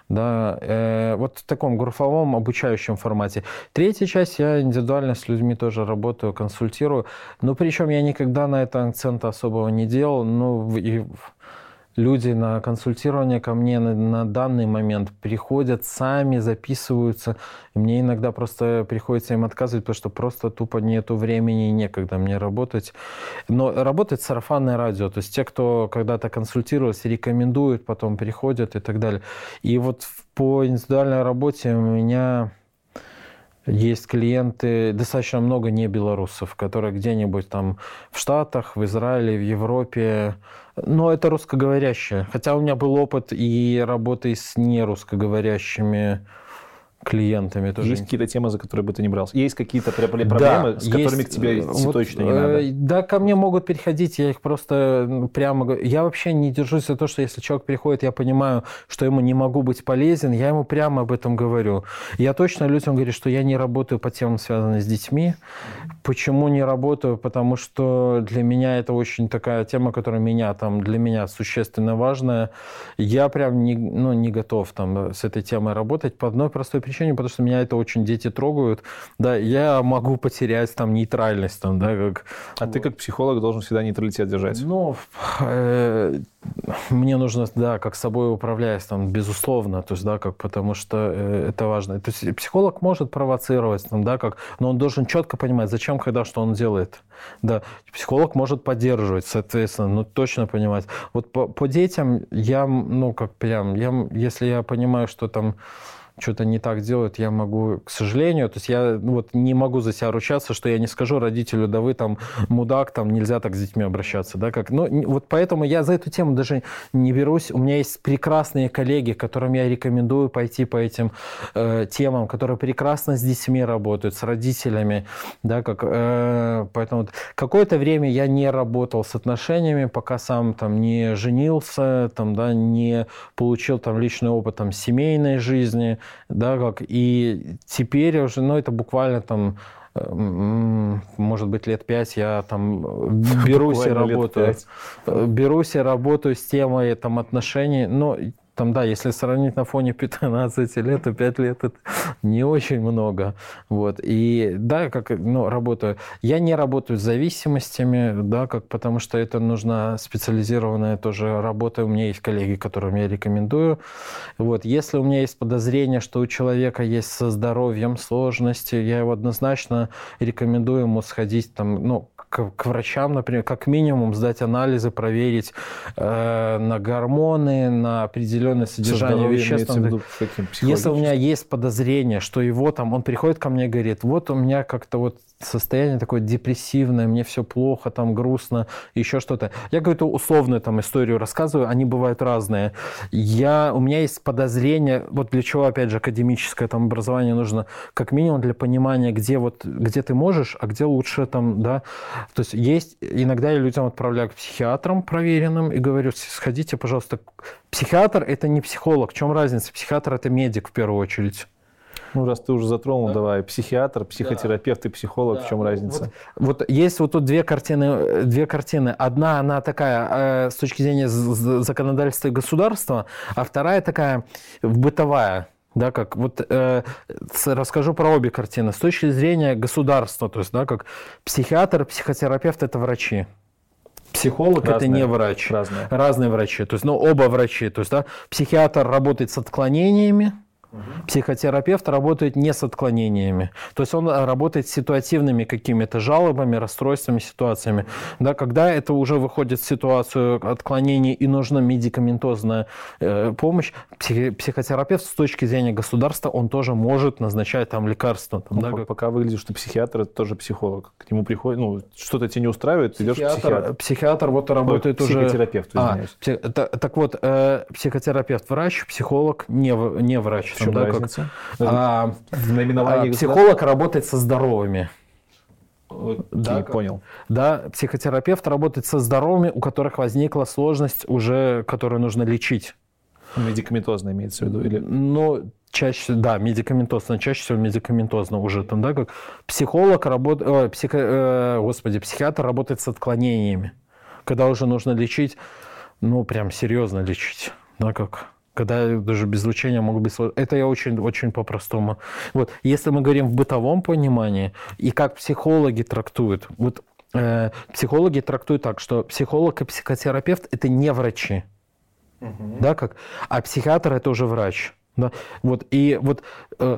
Speaker 2: Да, э, вот в таком групповом обучающем формате. Третья часть, я индивидуально с людьми тоже работаю, консультирую. Но причем я никогда на это акцента особого не делал. Ну, и люди на консультирование ко мне на, на данный момент приходят, сами записываются. И мне иногда просто приходится им отказывать, потому что просто тупо нету времени и некогда мне работать. Но работает сарафанное радио. То есть те, кто когда-то консультировался, рекомендуют, потом приходят и так далее. И вот по индивидуальной работе у меня есть клиенты, достаточно много не белорусов, которые где-нибудь там в Штатах, в Израиле, в Европе, но это русскоговорящие. Хотя у меня был опыт и работы с нерусскоговорящими клиентами.
Speaker 1: Тоже есть какие-то темы, за которые бы ты не брался? Есть какие-то проблемы, да, с которыми есть, к тебе вот, точно не надо? Э,
Speaker 2: да, ко мне могут переходить, я их просто прямо... Я вообще не держусь за то, что если человек приходит, я понимаю, что ему не могу быть полезен, я ему прямо об этом говорю. Я точно людям говорю, что я не работаю по темам, связанным с детьми. Почему не работаю? Потому что для меня это очень такая тема, которая меня там, для меня существенно важная. Я прям не, ну, не готов там с этой темой работать по одной простой причине причине, потому что меня это очень дети трогают. Да, я могу потерять там нейтральность, там, да, как...
Speaker 1: А ты как психолог должен всегда нейтралитет держать?
Speaker 2: Ну, э, мне нужно, да, как собой управляюсь, там, безусловно, то есть, да, как, потому что э, это важно. То есть психолог может провоцировать, там, да, как, но он должен четко понимать, зачем, когда, что он делает. Да, психолог может поддерживать, соответственно, ну, точно понимать. Вот по, по детям я, ну, как прям, я, если я понимаю, что там что-то не так делают, я могу, к сожалению, то есть я ну, вот не могу за себя ручаться, что я не скажу родителю, да вы там мудак, там нельзя так с детьми обращаться, да, как, ну, вот поэтому я за эту тему даже не берусь. У меня есть прекрасные коллеги, которым я рекомендую пойти по этим э, темам, которые прекрасно с детьми работают, с родителями, да, как, э, поэтому какое-то время я не работал с отношениями, пока сам там не женился, там, да, не получил там личный опыт там семейной жизни, да, как, и теперь уже, ну, это буквально там может быть, лет пять я там берусь и работаю. Берусь и работаю с темой там, отношений. Но там, да, если сравнить на фоне 15 лет, то 5 лет это не очень много. Вот. И да, как, ну, работаю. Я не работаю с зависимостями, да, как, потому что это нужна специализированная тоже работа. У меня есть коллеги, которым я рекомендую. Вот. Если у меня есть подозрение, что у человека есть со здоровьем сложности, я его однозначно рекомендую ему сходить там, ну, к, к врачам, например, как минимум сдать анализы, проверить э, на гормоны, на определенное содержание веществ. Виду, Если у меня есть подозрение, что его там, он приходит ко мне и говорит, вот у меня как-то вот состояние такое депрессивное, мне все плохо, там грустно, еще что-то. Я какую-то условную там историю рассказываю, они бывают разные. Я, у меня есть подозрение, вот для чего, опять же, академическое там образование нужно, как минимум для понимания, где вот, где ты можешь, а где лучше там, да. То есть есть, иногда я людям отправляю к психиатрам проверенным и говорю, сходите, пожалуйста, психиатр это не психолог, в чем разница? Психиатр это медик в первую очередь.
Speaker 1: Ну, раз ты уже затронул, да. давай, психиатр, психотерапевт да. и психолог, да. в чем разница?
Speaker 2: Вот, вот есть вот тут две картины, две картины. Одна, она такая э, с точки зрения законодательства государства, а вторая такая бытовая. Да, как вот э, расскажу про обе картины. С точки зрения государства, то есть, да, как психиатр, психотерапевт это врачи. Психолог разные, это не врач.
Speaker 1: Разные.
Speaker 2: разные врачи. То есть, ну, оба врачи. То есть, да, психиатр работает с отклонениями, Психотерапевт работает не с отклонениями, то есть он работает с ситуативными какими-то жалобами, расстройствами, ситуациями. Да, когда это уже выходит в ситуацию отклонений и нужна медикаментозная э, помощь, псих, психотерапевт с точки зрения государства, он тоже может назначать там лекарства. Там,
Speaker 1: ну, да, как... Пока выглядит, что психиатр это тоже психолог. К нему приходит, ну, что-то тебя не устраивает, ты идешь к психиатру.
Speaker 2: Психиатр вот работает
Speaker 1: Ой,
Speaker 2: уже...
Speaker 1: Психотерапевт, а, извиняюсь.
Speaker 2: А, псих... так, так вот, э, психотерапевт врач, психолог не, не врач
Speaker 1: чем да, разница? Как, а,
Speaker 2: а, психолог работает со здоровыми.
Speaker 1: Окей, да, понял.
Speaker 2: Да, психотерапевт работает со здоровыми, у которых возникла сложность уже, которую нужно лечить.
Speaker 1: Медикаментозно имеется в виду? Или...
Speaker 2: Ну, чаще, да, медикаментозно, чаще всего медикаментозно уже там, да, как психолог работает, э, психо, э, господи, психиатр работает с отклонениями, когда уже нужно лечить, ну, прям серьезно лечить, да, как когда даже без лучения могут быть сложности. Это я очень, очень по-простому. Вот. Если мы говорим в бытовом понимании, и как психологи трактуют, вот э, психологи трактуют так, что психолог и психотерапевт – это не врачи. Угу. Да, как? А психиатр – это уже врач. Да, вот, и вот э,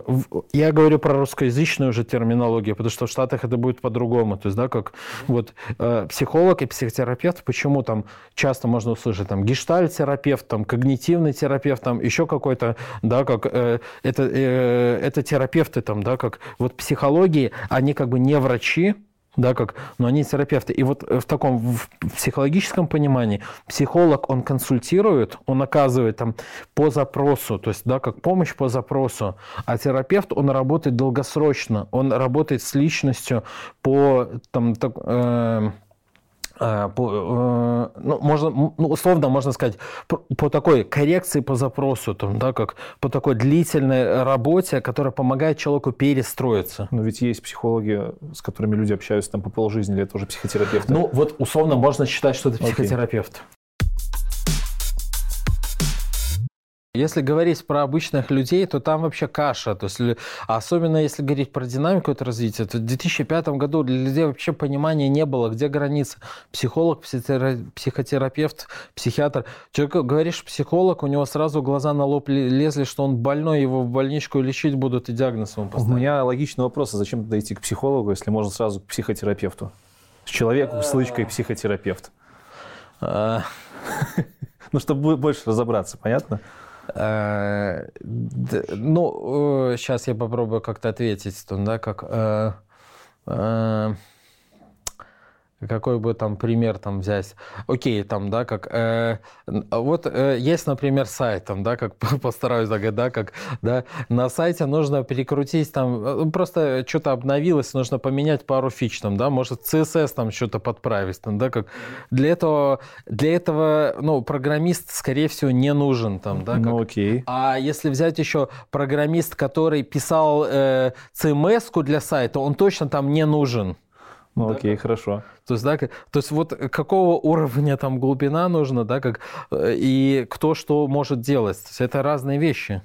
Speaker 2: я говорю про русскоязычную уже терминологию, потому что в Штатах это будет по-другому. То есть, да, как вот э, психолог и психотерапевт, почему там часто можно услышать там гештальтерапевт, там когнитивный терапевт, там еще какой-то, да, как э, это, э, это терапевты там, да, как вот психологии, они как бы не врачи, да, как, но они терапевты. И вот в таком в психологическом понимании психолог, он консультирует, он оказывает там по запросу, то есть, да, как помощь по запросу, а терапевт, он работает долгосрочно, он работает с личностью по там, так, э, Э, э, ну, можно, ну, условно можно сказать, по, по такой коррекции по запросу, там, да, как по такой длительной работе, которая помогает человеку перестроиться.
Speaker 1: Но ведь есть психологи, с которыми люди общаются там по полжизни, или это уже психотерапевты?
Speaker 2: Ну, вот условно можно считать, что это психотерапевт. Если говорить про обычных людей, то там вообще каша. То есть, особенно если говорить про динамику этого развития, то в 2005 году для людей вообще понимания не было, где граница. Психолог, психотерапевт, психиатр. Человек, говоришь, психолог, у него сразу глаза на лоб лезли, что он больной, его в больничку лечить будут и диагноз ему поставят.
Speaker 1: У меня логичный вопрос, а зачем тогда идти к психологу, если можно сразу к психотерапевту? С человеком с лычкой психотерапевт. А. Ну, чтобы больше разобраться, понятно?
Speaker 2: Э, ну, сейчас э, я попробую как-то ответить, да, как э, какой бы там пример там взять? Окей, там, да, как... Э, вот э, есть, например, сайт, там, да, как постараюсь загадать, да, как, да, на сайте нужно перекрутить, там, просто что-то обновилось, нужно поменять пару фич, там, да, может, CSS там что-то подправить, там, да, как... Для этого, для этого, ну, программист, скорее всего, не нужен, там, да, как...
Speaker 1: Ну, окей.
Speaker 2: А если взять еще программист, который писал э, CMS-ку для сайта, он точно там не нужен.
Speaker 1: Ну, да, окей, хорошо.
Speaker 2: То есть, да, то есть вот какого уровня там глубина нужна, да, как, э, и кто что может делать. То есть это разные вещи.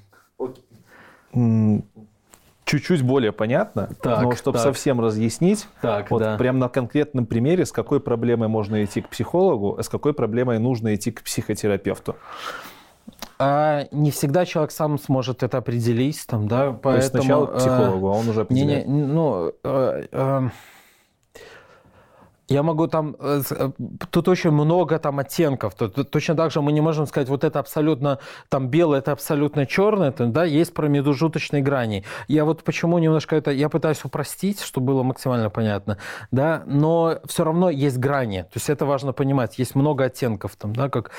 Speaker 1: Чуть-чуть более понятно, так, но чтобы так. совсем разъяснить, так, вот да. прям на конкретном примере, с какой проблемой можно идти к психологу, а с какой проблемой нужно идти к психотерапевту.
Speaker 2: А не всегда человек сам сможет это определить, там, да,
Speaker 1: поэтому. То есть сначала к психологу, а он уже определяет.
Speaker 2: Не, не, ну, э, э, я могу там... Э, э, тут очень много там оттенков. Тут, точно так же мы не можем сказать, вот это абсолютно там белое, это абсолютно черное. Там, да, есть промежуточные грани. Я вот почему немножко это... Я пытаюсь упростить, чтобы было максимально понятно. Да, но все равно есть грани. То есть это важно понимать. Есть много оттенков там, да, как...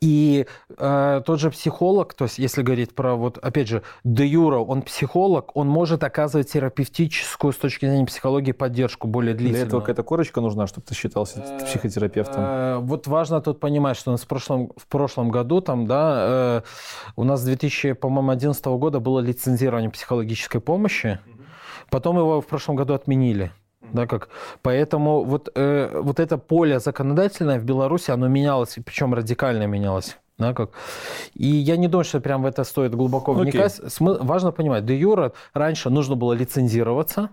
Speaker 2: И э, тот же психолог, то есть если говорить про вот, опять же, де юра, он психолог, он может оказывать терапевтическую с точки зрения психологии поддержку более длительную.
Speaker 1: Для этого какая-то корочка нужна, чтобы ты считался э, психотерапевтом? Э,
Speaker 2: вот важно тут понимать, что у нас в прошлом, в прошлом году, там, да, э, у нас с 2011 года было лицензирование психологической помощи, потом его в прошлом году отменили. Да, как, поэтому вот, э, вот это поле законодательное в Беларуси, оно менялось, причем радикально менялось. Да, как. И я не думаю, что прям в это стоит глубоко вникать. Okay. Смы- важно понимать, де юра раньше нужно было лицензироваться,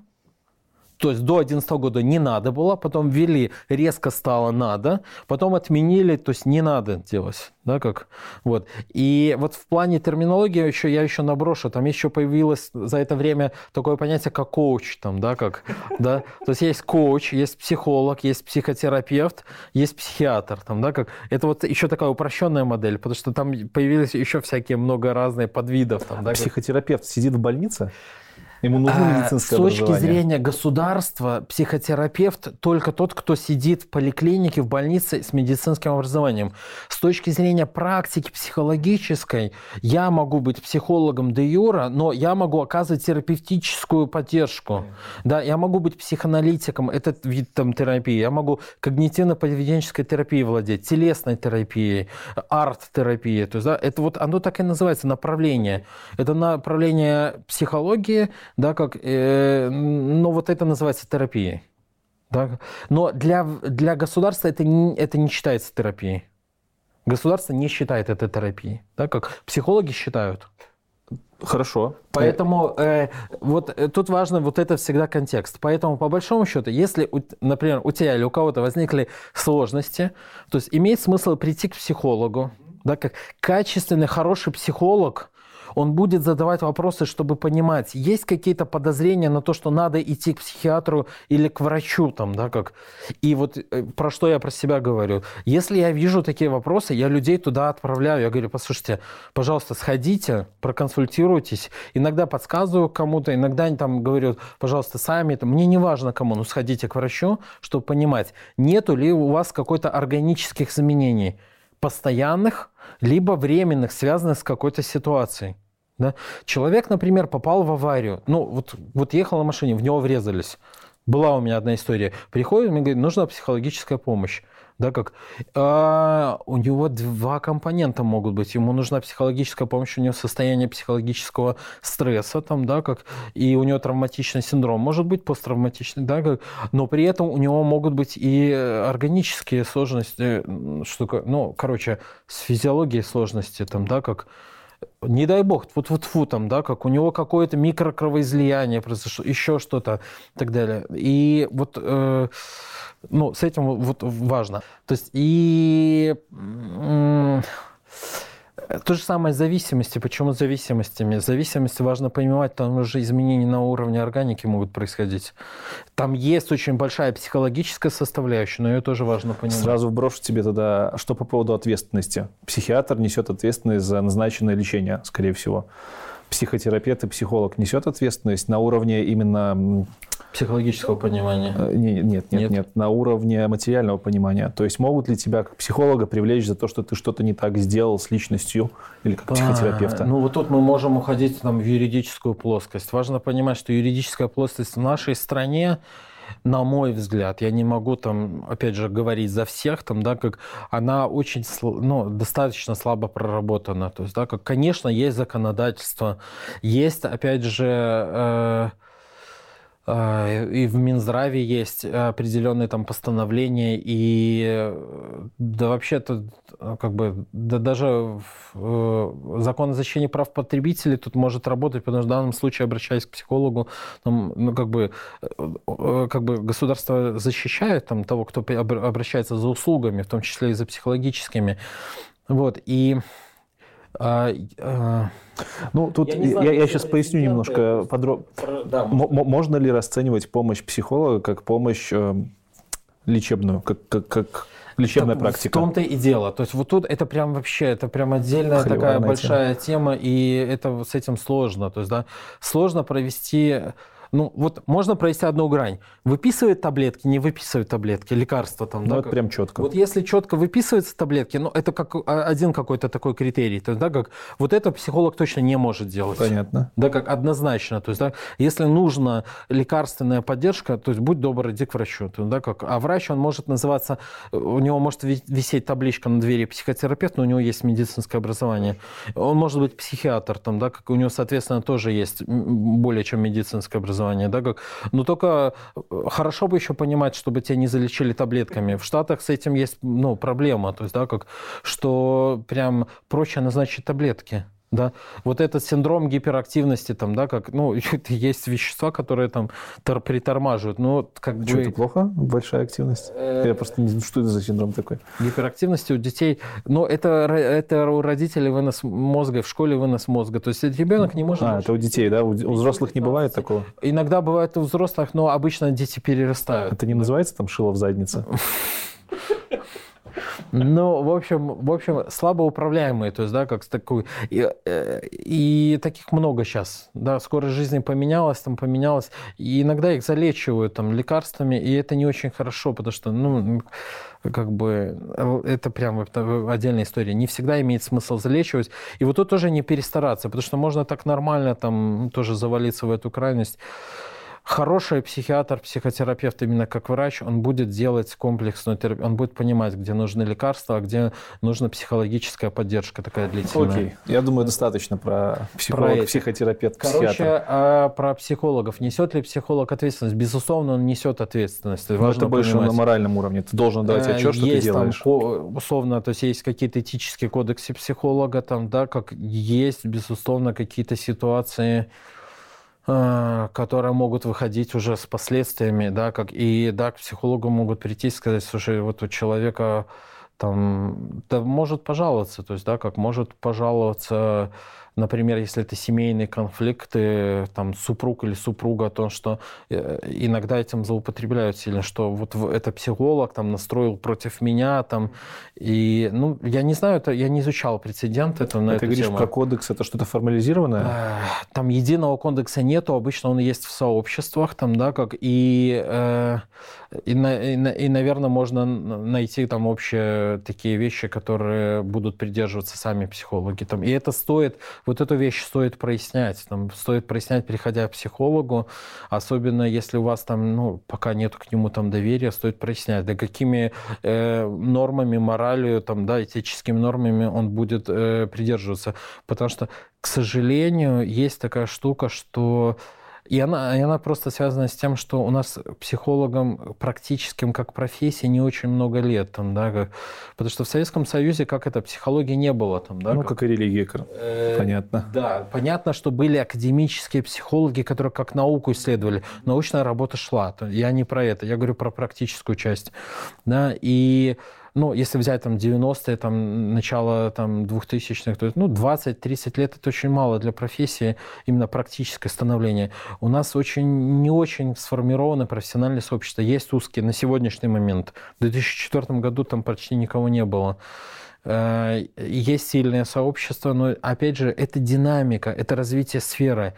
Speaker 2: то есть до 2011 года не надо было, потом ввели, резко стало надо, потом отменили, то есть не надо делать. Да, как, вот. И вот в плане терминологии еще, я еще наброшу, там еще появилось за это время такое понятие, как коуч. Там, да, как, да? То есть есть коуч, есть психолог, есть психотерапевт, есть психиатр. Там, да, как, это вот еще такая упрощенная модель, потому что там появились еще всякие много разных подвидов. Там, да,
Speaker 1: Психотерапевт как... сидит в больнице? Ему нужно а, медицинское
Speaker 2: С точки зрения государства, психотерапевт только тот, кто сидит в поликлинике, в больнице с медицинским образованием. С точки зрения практики психологической, я могу быть психологом де юра, но я могу оказывать терапевтическую поддержку. Да, я могу быть психоаналитиком, этот вид там, терапии. Я могу когнитивно-поведенческой терапией владеть, телесной терапией, арт-терапией. То есть, да, это вот оно так и называется, направление. Это направление психологии, да, как, э, но вот это называется терапией. Да? Но для, для государства это не, это не считается терапией. Государство не считает это терапией, да, как психологи считают.
Speaker 1: Хорошо.
Speaker 2: Поэтому э, вот э, тут важно вот это всегда контекст. Поэтому по большому счету, если, например, у тебя или у кого-то возникли сложности, то есть имеет смысл прийти к психологу, да, как качественный, хороший психолог, он будет задавать вопросы, чтобы понимать, есть какие-то подозрения на то, что надо идти к психиатру или к врачу, там, да, как. И вот э, про что я про себя говорю. Если я вижу такие вопросы, я людей туда отправляю. Я говорю, послушайте, пожалуйста, сходите, проконсультируйтесь. Иногда подсказываю кому-то, иногда они там говорят, пожалуйста, сами. Мне не важно кому, но сходите к врачу, чтобы понимать, нету ли у вас какой-то органических изменений постоянных, либо временных, связанных с какой-то ситуацией. Да? Человек, например, попал в аварию, ну вот, вот ехал на машине, в него врезались. Была у меня одна история. Приходит, мне говорит, нужна психологическая помощь. Да, как? А, у него два компонента могут быть. Ему нужна психологическая помощь, у него состояние психологического стресса, там, да, как, и у него травматичный синдром, может быть посттравматичный, да, как, но при этом у него могут быть и органические сложности, что, ну, короче, с физиологией сложности, там, да, как не дай бог, вот вот фу там, да, как у него какое-то микрокровоизлияние произошло, еще что-то и так далее. И вот, э, ну, с этим вот важно. То есть и э, то же самое с зависимостью. Почему зависимостями? Зависимости важно понимать, там уже изменения на уровне органики могут происходить. Там есть очень большая психологическая составляющая, но ее тоже важно понимать.
Speaker 1: Сразу брошу тебе тогда, что по поводу ответственности. Психиатр несет ответственность за назначенное лечение, скорее всего. Психотерапевт и психолог несет ответственность на уровне именно
Speaker 2: Психологического понимания?
Speaker 1: Э, нет, нет, нет, нет, на уровне материального понимания. То есть могут ли тебя как психолога привлечь за то, что ты что-то не так сделал с личностью или как психотерапевта?
Speaker 2: ну вот тут мы можем уходить там, в юридическую плоскость. Важно понимать, что юридическая плоскость в нашей стране на мой взгляд, я не могу там, опять же, говорить за всех, там, да, как она очень, ну, достаточно слабо проработана. То есть, да, как, конечно, есть законодательство, есть, опять же, э, и в Минздраве есть определенные там постановления, и да вообще-то как бы да даже э, закон о защите прав потребителей тут может работать, потому что в данном случае, обращаясь к психологу, там, ну, как бы, э, как бы государство защищает там, того, кто обращается за услугами, в том числе и за психологическими. Вот, и
Speaker 1: а, а... Ну, тут я, знаю, я, я сейчас поясню немножко подробно. Да, можно ли расценивать помощь психолога как помощь э, лечебную, как, как, как лечебная так, практика?
Speaker 2: В том-то и дело. То есть вот тут это прям вообще, это прям отдельная Хлебная такая большая тема. тема, и это с этим сложно. То есть, да, сложно провести ну, вот можно провести одну грань. Выписывает таблетки, не выписывает таблетки, лекарства там. Ну,
Speaker 1: да, это как... прям четко.
Speaker 2: Вот если четко выписываются таблетки, ну, это как а, один какой-то такой критерий. То да, как вот это психолог точно не может делать.
Speaker 1: Понятно.
Speaker 2: Да, как однозначно. То есть, да, если нужна лекарственная поддержка, то есть будь добр, иди к врачу. То да, как, а врач, он может называться, у него может висеть табличка на двери психотерапевт, но у него есть медицинское образование. Он может быть психиатр, там, да, как у него, соответственно, тоже есть более чем медицинское образование образования, да, как, но только э, хорошо бы еще понимать, чтобы тебя не залечили таблетками. В Штатах с этим есть, ну, проблема, то есть, да, как, что прям проще назначить таблетки. Да, вот этот синдром гиперактивности, там, да, как, ну, есть вещества, которые там притормаживают, но как
Speaker 1: Что, бы... это плохо? Большая активность? Э, Я просто не знаю, что это за синдром такой.
Speaker 2: Гиперактивности у детей, но это, это у родителей вынос мозга, в школе вынос мозга, то есть ребенок не может...
Speaker 1: А, это у детей, да? У, у взрослых не бывает такого?
Speaker 2: Иногда бывает у взрослых, но обычно дети перерастают.
Speaker 1: Это не называется там шило в заднице?
Speaker 2: Ну, в общем, в общем, слабо управляемые, то есть, да, как такой. И, э, и таких много сейчас. Да, скорость жизни поменялась, там поменялась. И иногда их залечивают там лекарствами, и это не очень хорошо, потому что, ну, как бы э, это прям это отдельная история. Не всегда имеет смысл залечивать. И вот тут тоже не перестараться, потому что можно так нормально там тоже завалиться в эту крайность хороший психиатр, психотерапевт, именно как врач, он будет делать комплексную терапию, он будет понимать, где нужны лекарства, а где нужна психологическая поддержка такая длительная.
Speaker 1: Окей, я думаю, достаточно про психолог, про психотерапевт,
Speaker 2: психиатр. Короче, а про психологов. Несет ли психолог ответственность? Безусловно, он несет ответственность.
Speaker 1: Но Важно это больше понимать. на моральном уровне. Ты должен давать э, отчет, что
Speaker 2: есть
Speaker 1: ты делаешь.
Speaker 2: Там, условно, то есть есть какие-то этические кодексы психолога, там, да, как есть, безусловно, какие-то ситуации, которые могут выходить уже с последствиями, да, как и да, к психологу могут прийти и сказать, слушай, вот у человека там, да, может пожаловаться, то есть, да, как может пожаловаться Например, если это семейные конфликты, там, супруг или супруга, о том, что э, иногда этим злоупотребляют сильно, что вот это психолог там настроил против меня, там, и, ну, я не знаю, это, я не изучал прецедент это на
Speaker 1: а эту говоришь тему. про кодекс, это что-то формализированное? Э,
Speaker 2: там единого кодекса нету, обычно он есть в сообществах, там, да, как, и, э, и, и, и, наверное, можно найти там общие такие вещи, которые будут придерживаться сами психологи, там, и это стоит вот эту вещь стоит прояснять. Там, стоит прояснять, приходя к психологу, особенно если у вас там, ну, пока нет к нему там доверия, стоит прояснять, да какими э, нормами, моралью, там, да, этическими нормами он будет э, придерживаться. Потому что, к сожалению, есть такая штука, что И она, и она просто связана с тем, что у нас психологам практическим как профессии не очень много лет. Там, да, как, потому что в Советском Союзе как это, психологии не было. Там, да,
Speaker 1: ну,
Speaker 2: как,
Speaker 1: как и религия, э, понятно.
Speaker 2: Да, понятно, что были академические психологи, которые как науку исследовали. Научная работа шла. Я не про это, я говорю про практическую часть. Да, и ну, если взять там 90-е, там, начало там, 2000-х, то ну, 20-30 лет это очень мало для профессии, именно практическое становление. У нас очень, не очень сформировано профессиональное сообщество. Есть узкие на сегодняшний момент. В 2004 году там почти никого не было э, есть сильное сообщество, но опять же, это динамика, это развитие сферы.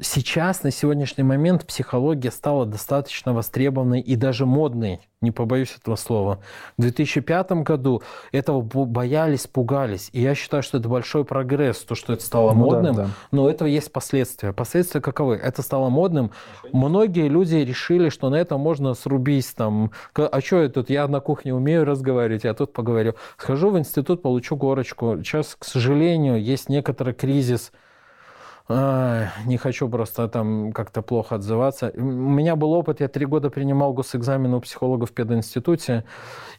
Speaker 2: Сейчас, на сегодняшний момент, психология стала достаточно востребованной и даже модной, не побоюсь этого слова. В 2005 году этого боялись, пугались. И я считаю, что это большой прогресс, то, что это стало ну, модным. Да, да. Но этого есть последствия. Последствия каковы? Это стало модным. Многие люди решили, что на этом можно срубить. Там, а что я тут? Я на кухне умею разговаривать, я тут поговорю. Схожу в институт, получу горочку. Сейчас, к сожалению, есть некоторый кризис не хочу просто там как-то плохо отзываться. У меня был опыт, я три года принимал госэкзамен у психолога в пединституте,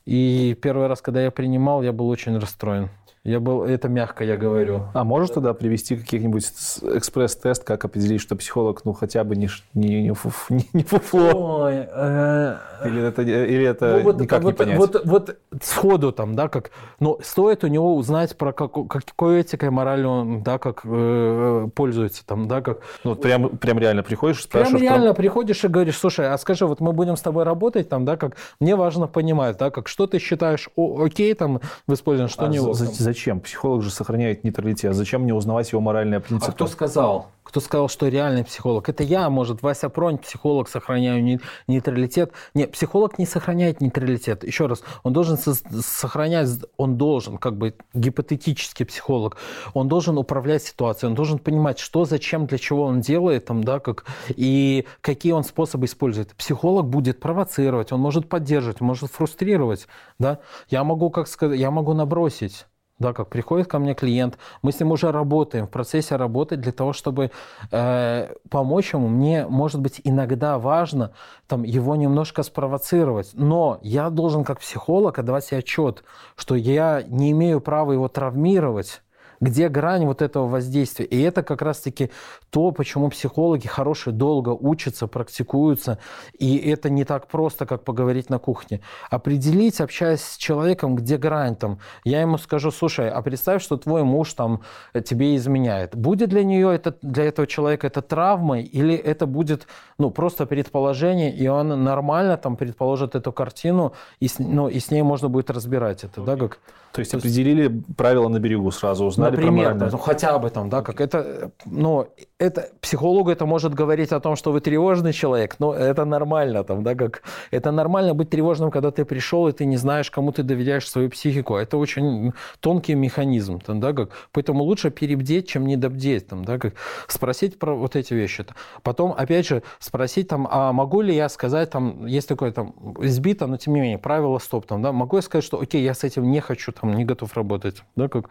Speaker 2: и первый раз, когда я принимал, я был очень расстроен. Я был, это мягко я говорю.
Speaker 1: А можешь тогда привести каких-нибудь экспресс-тест, как определить, что психолог, ну, хотя бы не, не, не, фуф, не, не фуфло? Ой, э... Или это, или это ну, вот, никак
Speaker 2: вот,
Speaker 1: не понять?
Speaker 2: Вот, вот сходу там, да, как, ну, стоит у него узнать про как, какой этикой, моралью он, да, как э, пользуется там, да, как...
Speaker 1: Ну, вот прям, прям реально приходишь, спрашиваешь...
Speaker 2: Прям реально про... приходишь и говоришь, слушай, а скажи, вот мы будем с тобой работать там, да, как, мне важно понимать, да, как, что ты считаешь о, окей там в использовании, что а не
Speaker 1: за, Зачем? Психолог же сохраняет нейтралитет. Зачем мне узнавать его моральные принципы?
Speaker 2: А кто сказал? Кто сказал, что реальный психолог? Это я, может, Вася Пронь, психолог, сохраняю нейтралитет. Нет, психолог не сохраняет нейтралитет. Еще раз, он должен сохранять, он должен, как бы гипотетический психолог, он должен управлять ситуацией, он должен понимать, что, зачем, для чего он делает, там, да, как, и какие он способы использует. Психолог будет провоцировать, он может поддерживать, может фрустрировать. Да? Я могу, как сказать, я могу набросить да, как приходит ко мне клиент, мы с ним уже работаем, в процессе работы для того, чтобы э, помочь ему. Мне, может быть, иногда важно там, его немножко спровоцировать, но я должен как психолог отдавать себе отчет, что я не имею права его травмировать, где грань вот этого воздействия. И это как раз-таки то, почему психологи хорошие долго учатся, практикуются. И это не так просто, как поговорить на кухне. Определить, общаясь с человеком, где грань там. Я ему скажу, слушай, а представь, что твой муж там тебе изменяет. Будет для нее это, для этого человека это травмой или это будет ну, просто предположение, и он нормально там предположит эту картину, и с, ну, и с ней можно будет разбирать это, да, как...
Speaker 1: То есть определили правила на берегу сразу, узнали
Speaker 2: Например, про ну, хотя бы там, да, как это, ну, это психологу это может говорить о том, что вы тревожный человек, но это нормально там, да, как это нормально быть тревожным, когда ты пришел и ты не знаешь, кому ты доверяешь свою психику. Это очень тонкий механизм, там, да, как, поэтому лучше перебдеть, чем недобдеть, там, да, как спросить про вот эти вещи. Потом, опять же, спросить там, а могу ли я сказать, там, есть такое там избито, но тем не менее правило стоп, там, да, могу я сказать, что, окей, я с этим не хочу, там, не готов работать, да, как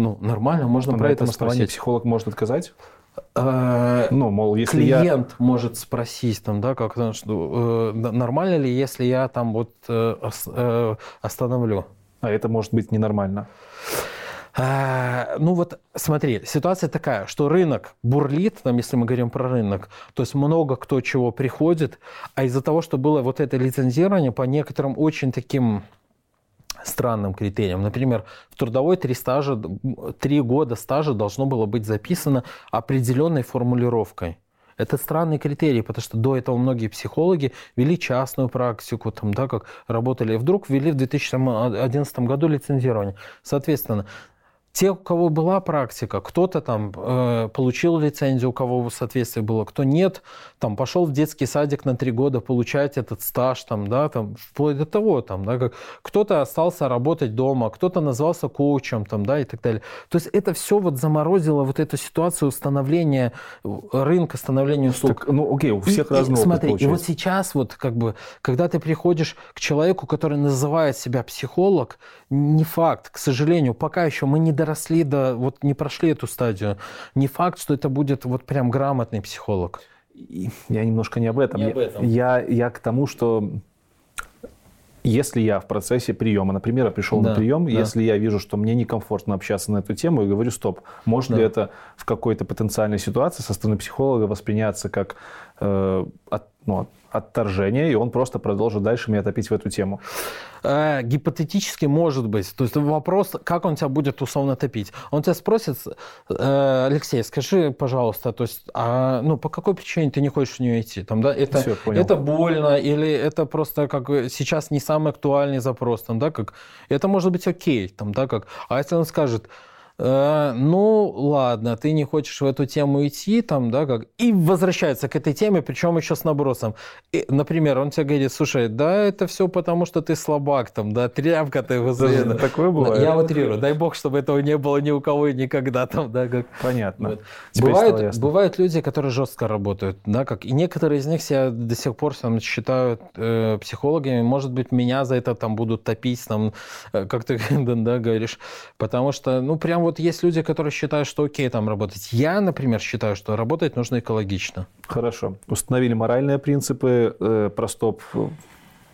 Speaker 2: ну, нормально, можно про это спросить.
Speaker 1: психолог может отказать?
Speaker 2: Э, ну, мол, если клиент я... может спросить там, да, как что, э, нормально ли, если я там вот э, остановлю?
Speaker 1: А это может быть ненормально.
Speaker 2: Ну вот смотри, ситуация такая, что рынок бурлит, там, если мы говорим про рынок, то есть много кто чего приходит, а из-за того, что было вот это лицензирование по некоторым очень таким странным критериям. Например, в трудовой три, стажа, три года стажа должно было быть записано определенной формулировкой. Это странный критерий, потому что до этого многие психологи вели частную практику, там, да, как работали, и вдруг ввели в 2011 году лицензирование. Соответственно, те, у кого была практика, кто-то там э, получил лицензию, у кого соответствие было, кто нет, там пошел в детский садик на три года получать этот стаж, там, да, там, вплоть до того, там, да, как кто-то остался работать дома, кто-то назвался коучем, там, да, и так далее. То есть это все вот заморозило вот эту ситуацию становления рынка, становления услуг.
Speaker 1: Так, ну, окей, у всех и,
Speaker 2: Смотри,
Speaker 1: получается.
Speaker 2: и вот сейчас вот как бы, когда ты приходишь к человеку, который называет себя психолог, не факт, к сожалению, пока еще мы не доросли до, вот не прошли эту стадию. Не факт, что это будет вот прям грамотный психолог.
Speaker 1: Я немножко не об этом.
Speaker 2: Не об этом.
Speaker 1: Я, я к тому, что если я в процессе приема, например, я пришел
Speaker 2: Да,
Speaker 1: на прием,
Speaker 2: да.
Speaker 1: если я вижу, что мне некомфортно общаться на эту тему, я говорю, стоп, может
Speaker 2: Да.
Speaker 1: ли это в какой-то потенциальной ситуации со стороны психолога восприняться как э, от- ну, отторжение, и он просто продолжит дальше меня топить в эту тему.
Speaker 2: Э, гипотетически может быть. То есть вопрос, как он тебя будет условно топить. Он тебя спросит, э, Алексей, скажи, пожалуйста, то есть, а, ну, по какой причине ты не хочешь в нее идти? Там, да, это,
Speaker 1: понял.
Speaker 2: это больно или это просто как сейчас не самый актуальный запрос, там, да, как это может быть окей, там, да, как. А если он скажет, «Э, ну, ладно, ты не хочешь в эту тему идти, там, да, как, и возвращается к этой теме, причем еще с набросом. И, например, он тебе говорит, слушай, да, это все потому, что ты слабак, там, да, тряпка ты постоянно».
Speaker 1: Такое бывает.
Speaker 2: Я утрирую, дай бог, чтобы этого не было ни у кого и никогда, там, да, как.
Speaker 1: Понятно.
Speaker 2: Вот. Бывают, бывают люди, которые жестко работают, да, как и некоторые из них себя до сих пор там, считают э, психологами. Может быть, меня за это там будут топить, там, э, как ты да, говоришь, потому что, ну, прям вот есть люди, которые считают, что окей там работать. Я, например, считаю, что работать нужно экологично.
Speaker 1: Хорошо. Установили моральные принципы э, про стоп э,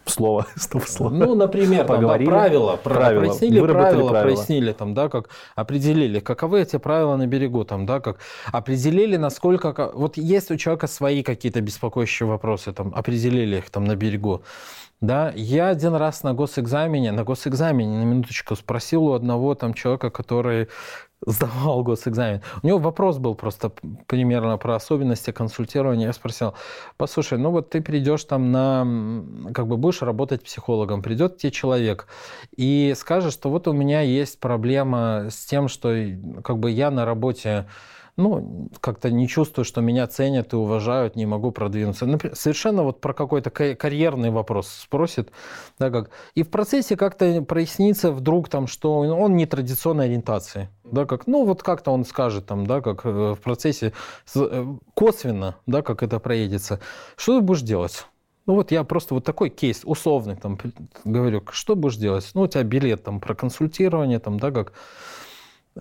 Speaker 1: слово. Стоп слово.
Speaker 2: Ну, например, там, да, правила,
Speaker 1: Правила.
Speaker 2: прояснили правила,
Speaker 1: правила.
Speaker 2: прояснили, там, да, как определили, каковы эти правила на берегу, там, да, как определили, насколько, вот есть у человека свои какие-то беспокоящие вопросы, там, определили их там на берегу. Да, я один раз на госэкзамене, на госэкзамене, на минуточку, спросил у одного там человека, который сдавал госэкзамен. У него вопрос был просто примерно про особенности консультирования. Я спросил, послушай, ну вот ты придешь там на, как бы будешь работать психологом, придет тебе человек и скажет, что вот у меня есть проблема с тем, что как бы я на работе ну, как-то не чувствую, что меня ценят и уважают, не могу продвинуться. Например, совершенно вот про какой-то ка- карьерный вопрос спросит, да, как. И в процессе как-то прояснится вдруг там, что он не традиционной ориентации, да, как, ну, вот как-то он скажет там, да, как э, в процессе э, косвенно, да, как это проедется. Что ты будешь делать? Ну вот я просто вот такой кейс условный там говорю, что будешь делать? Ну у тебя билет там про консультирование там, да, как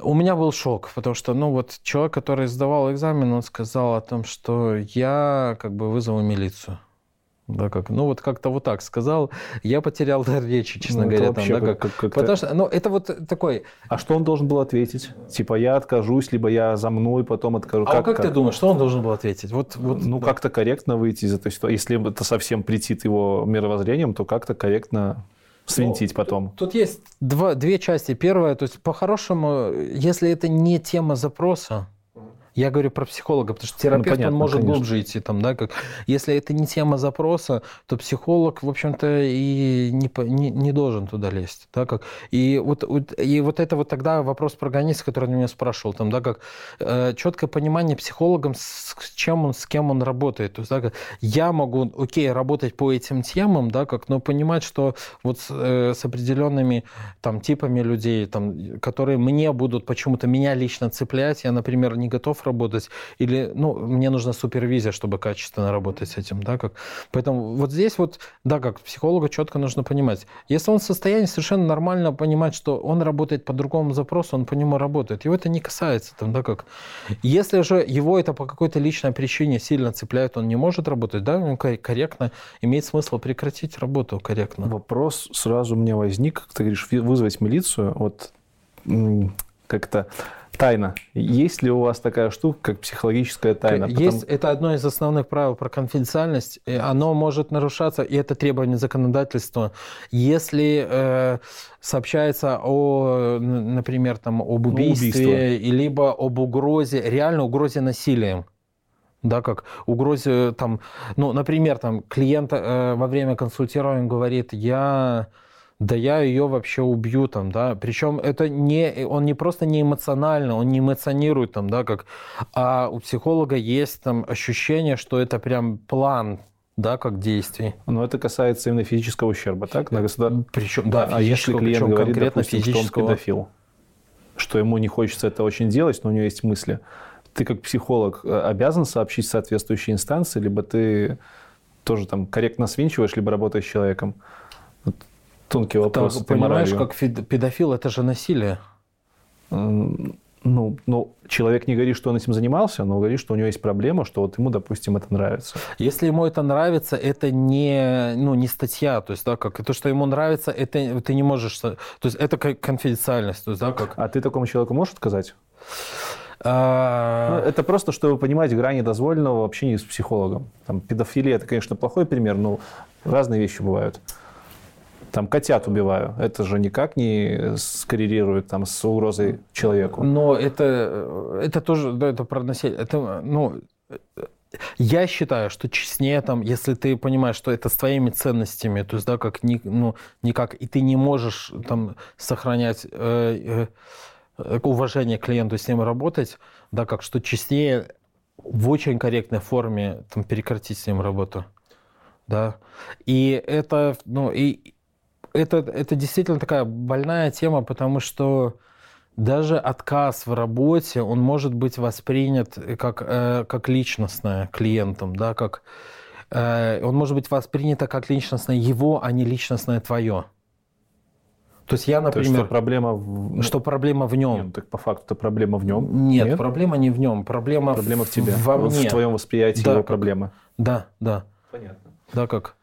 Speaker 2: у меня был шок, потому что, ну вот человек, который сдавал экзамен, он сказал о том, что я как бы вызову милицию. Да, как, ну вот как-то вот так сказал. Я потерял дар речи, честно
Speaker 1: Ну,
Speaker 2: говоря. там, да,
Speaker 1: как-
Speaker 2: как-
Speaker 1: как-
Speaker 2: Потому что, ну это вот такой.
Speaker 1: А что он должен был ответить? Типа я откажусь, либо я за мной потом откажу.
Speaker 2: А как, ты думаешь, что он должен был ответить? Вот, вот,
Speaker 1: Ну,
Speaker 2: да.
Speaker 1: как-то корректно выйти из этой ситуации. Если это совсем претит его мировоззрением, то как-то корректно свинтить
Speaker 2: Ну,
Speaker 1: потом.
Speaker 2: Тут, тут есть два, две части. Первая, то есть по-хорошему, если это не тема запроса, я говорю про психолога, потому что терапевт,
Speaker 1: понятно,
Speaker 2: он может
Speaker 1: конечно.
Speaker 2: глубже идти там, да, как если это не тема запроса, то психолог, в общем-то, и не, не, не должен туда лезть, да, как и вот, и вот это вот тогда вопрос про границы, который меня спрашивал, там, да, как э, четкое понимание психологом, с с чем он, с кем он работает, то есть, да, как я могу, окей, работать по этим темам, да, как, но понимать, что вот с, э, с определенными там типами людей, там, которые мне будут почему-то меня лично цеплять, я, например, не готов работать, или, ну, мне нужна супервизия, чтобы качественно работать с этим, да, как. Поэтому вот здесь вот, да, как психологу четко нужно понимать, если он в состоянии совершенно нормально понимать, что он работает по другому запросу, он по нему работает, его это не касается, там, да, как. Если же его это по какой-то личной причине сильно цепляет, он не может работать, да, ну, кор- корректно, имеет смысл прекратить работу корректно.
Speaker 1: Вопрос сразу мне возник, как ты говоришь, вызвать милицию. Вот как-то тайна. Есть ли у вас такая штука, как психологическая тайна?
Speaker 2: Есть, это одно из основных правил про конфиденциальность. и Оно может нарушаться, и это требование законодательства, если э, сообщается о, например, там, об убийстве,
Speaker 1: убийство.
Speaker 2: и либо об угрозе, реально угрозе насилием. Да, как угрозе там, ну, например, там клиент э, во время консультирования говорит, я да я ее вообще убью там, да. Причем это не, он не просто не эмоционально, он не эмоционирует там, да, как, а у психолога есть там ощущение, что это прям план, да, как действий.
Speaker 1: Но это касается именно физического ущерба, так? На государ-
Speaker 2: Причем, да,
Speaker 1: а если
Speaker 2: физического,
Speaker 1: клиент
Speaker 2: причем
Speaker 1: говорит,
Speaker 2: конкретно
Speaker 1: допустим, что он
Speaker 2: физического.
Speaker 1: педофил, что ему не хочется это очень делать, но у него есть мысли, ты как психолог э, обязан сообщить соответствующие инстанции, либо ты тоже там корректно свинчиваешь, либо работаешь с человеком? Тонкий вопрос. Этой
Speaker 2: понимаешь,
Speaker 1: моралью.
Speaker 2: как педофил это же насилие.
Speaker 1: ну, ну, человек не говорит, что он этим занимался, но говорит, что у него есть проблема, что вот ему, допустим, это нравится.
Speaker 2: Если ему это нравится, это не, ну, не статья, то есть, да, как то, что ему нравится, это ты не можешь, то есть это конфиденциальность, то есть, да, как.
Speaker 1: А ты такому человеку можешь сказать? А... Ну, это просто, чтобы понимать грани дозволенного в общении с психологом. Там, педофилия – это, конечно, плохой пример, но разные вещи бывают там котят убиваю. Это же никак не скоррелирует там с угрозой человеку.
Speaker 2: Но это, это тоже, да, это про насилие. Это, ну, я считаю, что честнее там, если ты понимаешь, что это с твоими ценностями, то есть, да, как, ни, ну, никак, и ты не можешь там сохранять э, э, уважение к клиенту, с ним работать, да, как, что честнее в очень корректной форме там прекратить с ним работу, да, и это, ну, и, это, это действительно такая больная тема, потому что даже отказ в работе, он может быть воспринят как, э, как личностное клиентом, да, как, э, он может быть воспринят как личностное его, а не личностное твое. То есть я, например... То есть,
Speaker 1: что проблема в...
Speaker 2: Что проблема в нем.
Speaker 1: Нет, так по факту это проблема в нем.
Speaker 2: Нет, Нет, проблема не в нем. Проблема,
Speaker 1: проблема в, в тебе.
Speaker 2: Во мне.
Speaker 1: В твоем восприятии
Speaker 2: да,
Speaker 1: его
Speaker 2: как...
Speaker 1: проблемы.
Speaker 2: Да, да.
Speaker 1: Понятно.
Speaker 2: Да, как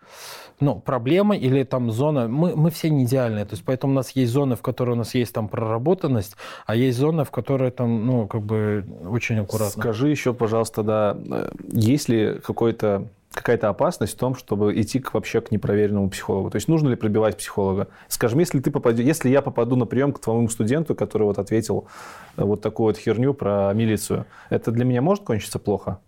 Speaker 2: ну, проблема или там зона, мы, мы все не идеальные, то есть поэтому у нас есть зоны, в которой у нас есть там проработанность, а есть зоны, в которой там, ну, как бы очень аккуратно.
Speaker 1: Скажи еще, пожалуйста, да, э, есть ли какой-то какая-то опасность в том, чтобы идти к, вообще к непроверенному психологу? То есть нужно ли пробивать психолога? Скажем, если ты попадешь, если я попаду на прием к твоему студенту, который вот ответил э, вот такую вот херню про милицию, это для меня может кончиться плохо?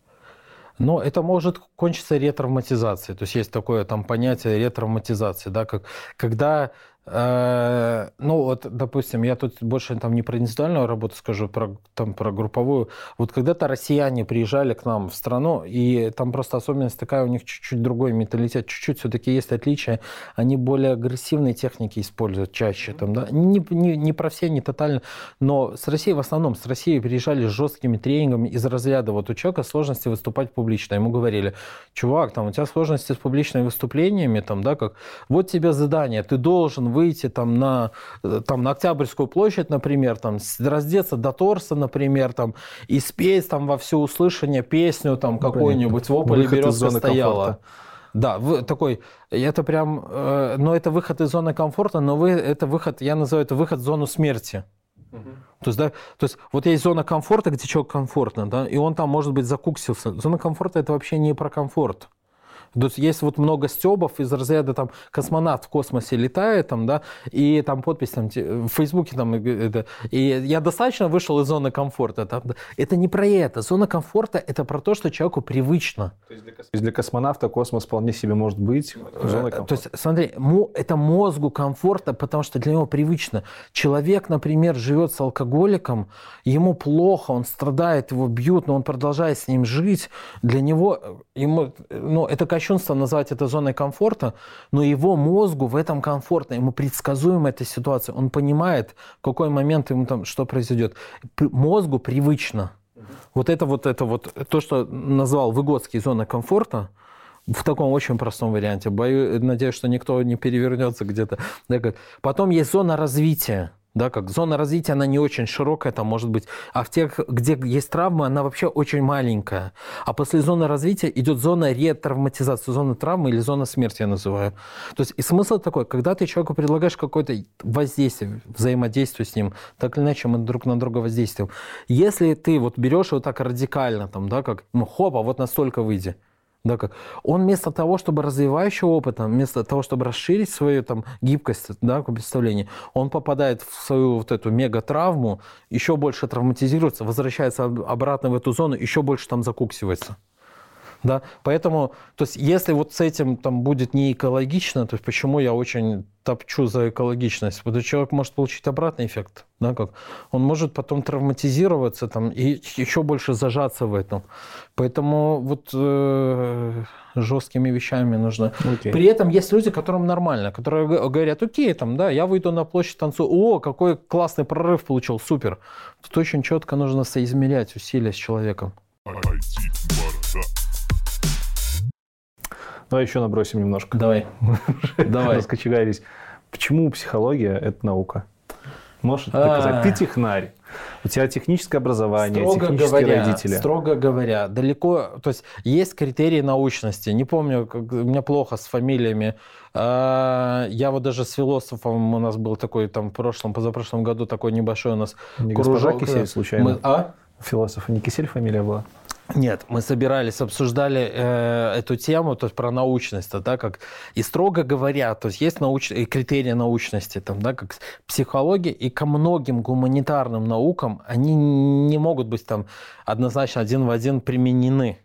Speaker 2: Но это может кончиться ретравматизацией. То есть есть такое там понятие ретравматизации, да, как, когда ну, вот, допустим, я тут больше там не про индивидуальную работу скажу, про, там, про групповую. Вот когда-то россияне приезжали к нам в страну, и там просто особенность такая, у них чуть-чуть другой менталитет, чуть-чуть все-таки есть отличия. Они более агрессивные техники используют чаще. Там, да? не, не, не про все, не тотально, но с Россией в основном, с Россией приезжали с жесткими тренингами из разряда вот у человека сложности выступать публично. Ему говорили, чувак, там у тебя сложности с публичными выступлениями, там, да, как вот тебе задание, ты должен выйти там на, там, на Октябрьскую площадь, например, там, раздеться до торса, например, там, и спеть там во все услышание песню там какой-нибудь «В ополе березка стояла». Комфорта. Да, вы, такой, это прям, э, но это выход из зоны комфорта, но вы, это выход, я называю это выход в зону смерти. Угу. То есть, да, то есть вот есть зона комфорта, где человек комфортно, да, и он там, может быть, закуксился. Зона комфорта это вообще не про комфорт. То есть есть вот много стебов из разряда там космонавт в космосе летает там, да, и там подпись там в Фейсбуке там, это, и я достаточно вышел из зоны комфорта. Там, это не про это. Зона комфорта это про то, что человеку привычно.
Speaker 1: То есть для, кос... для космонавта космос вполне себе может быть
Speaker 2: э, зоной комфорта. То есть смотри, это мозгу комфорта, потому что для него привычно. Человек, например, живет с алкоголиком, ему плохо, он страдает, его бьют, но он продолжает с ним жить. Для него ему, ну, это качество кощунством назвать это зоной комфорта, но его мозгу в этом комфортно, ему предсказуема эта ситуация, он понимает, в какой момент ему там что произойдет. Мозгу привычно. Вот это вот это вот то, что назвал Выгодский зоной комфорта, в таком очень простом варианте. Боюсь, надеюсь, что никто не перевернется где-то. Потом есть зона развития да, как зона развития, она не очень широкая, там может быть, а в тех, где есть травмы, она вообще очень маленькая. А после зоны развития идет зона ретравматизации, зона травмы или зона смерти я называю. То есть и смысл такой, когда ты человеку предлагаешь какое-то воздействие, взаимодействие с ним, так или иначе мы друг на друга воздействуем. Если ты вот берешь его так радикально, там, да, как, ну, хопа, вот настолько выйди, да, как? Он вместо того, чтобы развивающего опыта, вместо того, чтобы расширить свою там, гибкость, да, представление, он попадает в свою вот эту мега-травму, еще больше травматизируется, возвращается обратно в эту зону, еще больше там закуксивается. Да? Поэтому, то есть, если вот с этим там будет не экологично, то есть почему я очень топчу за экологичность? Потому что человек может получить обратный эффект. Да, как? Он может потом травматизироваться там, и еще больше зажаться в этом. Поэтому вот э, жесткими вещами нужно. Okay. При этом есть люди, которым нормально, которые говорят, окей, там, да, я выйду на площадь, танцую, о, какой классный прорыв получил, супер. Тут очень четко нужно соизмерять усилия с человеком.
Speaker 1: Давай еще набросим немножко.
Speaker 2: Давай.
Speaker 1: Давай. Раскочегарились. Почему психология – это наука? Можешь это доказать? Ты технарь. У тебя техническое образование,
Speaker 2: строго
Speaker 1: технические
Speaker 2: говоря,
Speaker 1: родители.
Speaker 2: Строго говоря, далеко... То есть есть критерии научности. Не помню, как, у меня плохо с фамилиями. А, я вот даже с философом у нас был такой там в прошлом, позапрошлом году такой небольшой у нас
Speaker 1: Не
Speaker 2: кружок.
Speaker 1: госпожа Кисель, случайно?
Speaker 2: Мы- а?
Speaker 1: Философа не Кисель фамилия была?
Speaker 2: Нет, мы собирались, обсуждали э, эту тему, то есть про научность, да, как и строго говоря, то есть есть науч... и критерии научности, там, да, как психология, и ко многим гуманитарным наукам они не могут быть там однозначно один в один применены.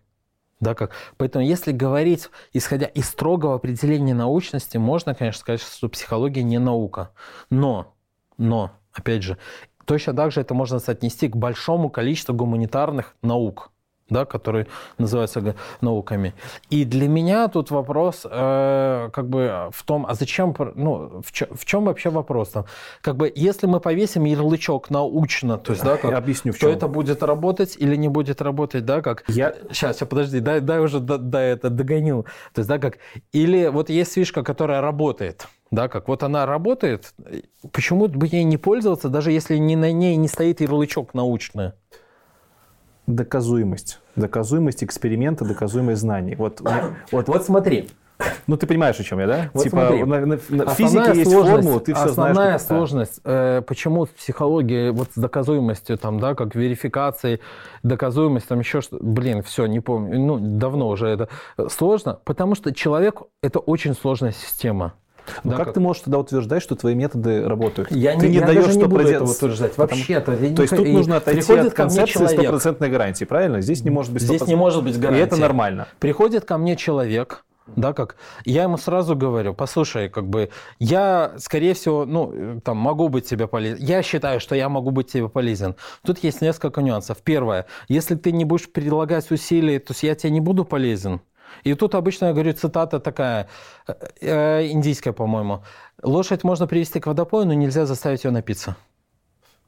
Speaker 2: Да, как? Поэтому, если говорить, исходя из строгого определения научности, можно, конечно, сказать, что психология не наука. Но, но, опять же, точно так же это можно соотнести к большому количеству гуманитарных наук да, которые называются науками. И для меня тут вопрос э, как бы в том, а зачем, ну, в, чё- в чем вообще вопрос там? Как бы, если мы повесим ярлычок научно, то есть, да, как,
Speaker 1: Я объясню, в
Speaker 2: то
Speaker 1: чем.
Speaker 2: это будет работать или не будет работать, да, как?
Speaker 1: Я-
Speaker 2: Сейчас, сейчас, подожди, дай, дай уже до, до это догоню. То есть, да, как? Или вот есть фишка, которая работает, да, как вот она работает, почему бы ей не пользоваться, даже если не на ней не стоит ярлычок научный?
Speaker 1: Доказуемость. Доказуемость эксперимента, доказуемость знаний. Вот, вот,
Speaker 2: Вот смотри,
Speaker 1: ну ты понимаешь, о чем я, да?
Speaker 2: Вот
Speaker 1: типа
Speaker 2: смотри.
Speaker 1: на, на- на- в
Speaker 2: Основная
Speaker 1: физике есть формула, ты все знаешь.
Speaker 2: Основная
Speaker 1: как- да.
Speaker 2: сложность, э, почему с психологией, вот с доказуемостью, там, да, как верификацией, доказуемость, там еще что блин, все, не помню, ну, давно уже это сложно, потому что человек – это очень сложная система.
Speaker 1: Ну
Speaker 2: Да,
Speaker 1: как, ты можешь тогда утверждать, что твои методы работают?
Speaker 2: Я
Speaker 1: ты
Speaker 2: не, я
Speaker 1: даешь,
Speaker 2: не
Speaker 1: что
Speaker 2: этого утверждать. Я не
Speaker 1: То есть тут
Speaker 2: и
Speaker 1: нужно отойти от концепции стопроцентной гарантии, правильно? Здесь не может быть
Speaker 2: Здесь не
Speaker 1: 100%.
Speaker 2: может быть
Speaker 1: И
Speaker 2: гарантии.
Speaker 1: это нормально.
Speaker 2: Приходит ко мне человек, да, как я ему сразу говорю, послушай, как бы я, скорее всего, ну, там, могу быть тебе полезен. Я считаю, что я могу быть тебе полезен. Тут есть несколько нюансов. Первое, если ты не будешь прилагать усилий, то есть я тебе не буду полезен. И тут обычно я говорю цитата такая, э, э, индийская, по-моему. Лошадь можно привести к водопою, но нельзя заставить ее напиться.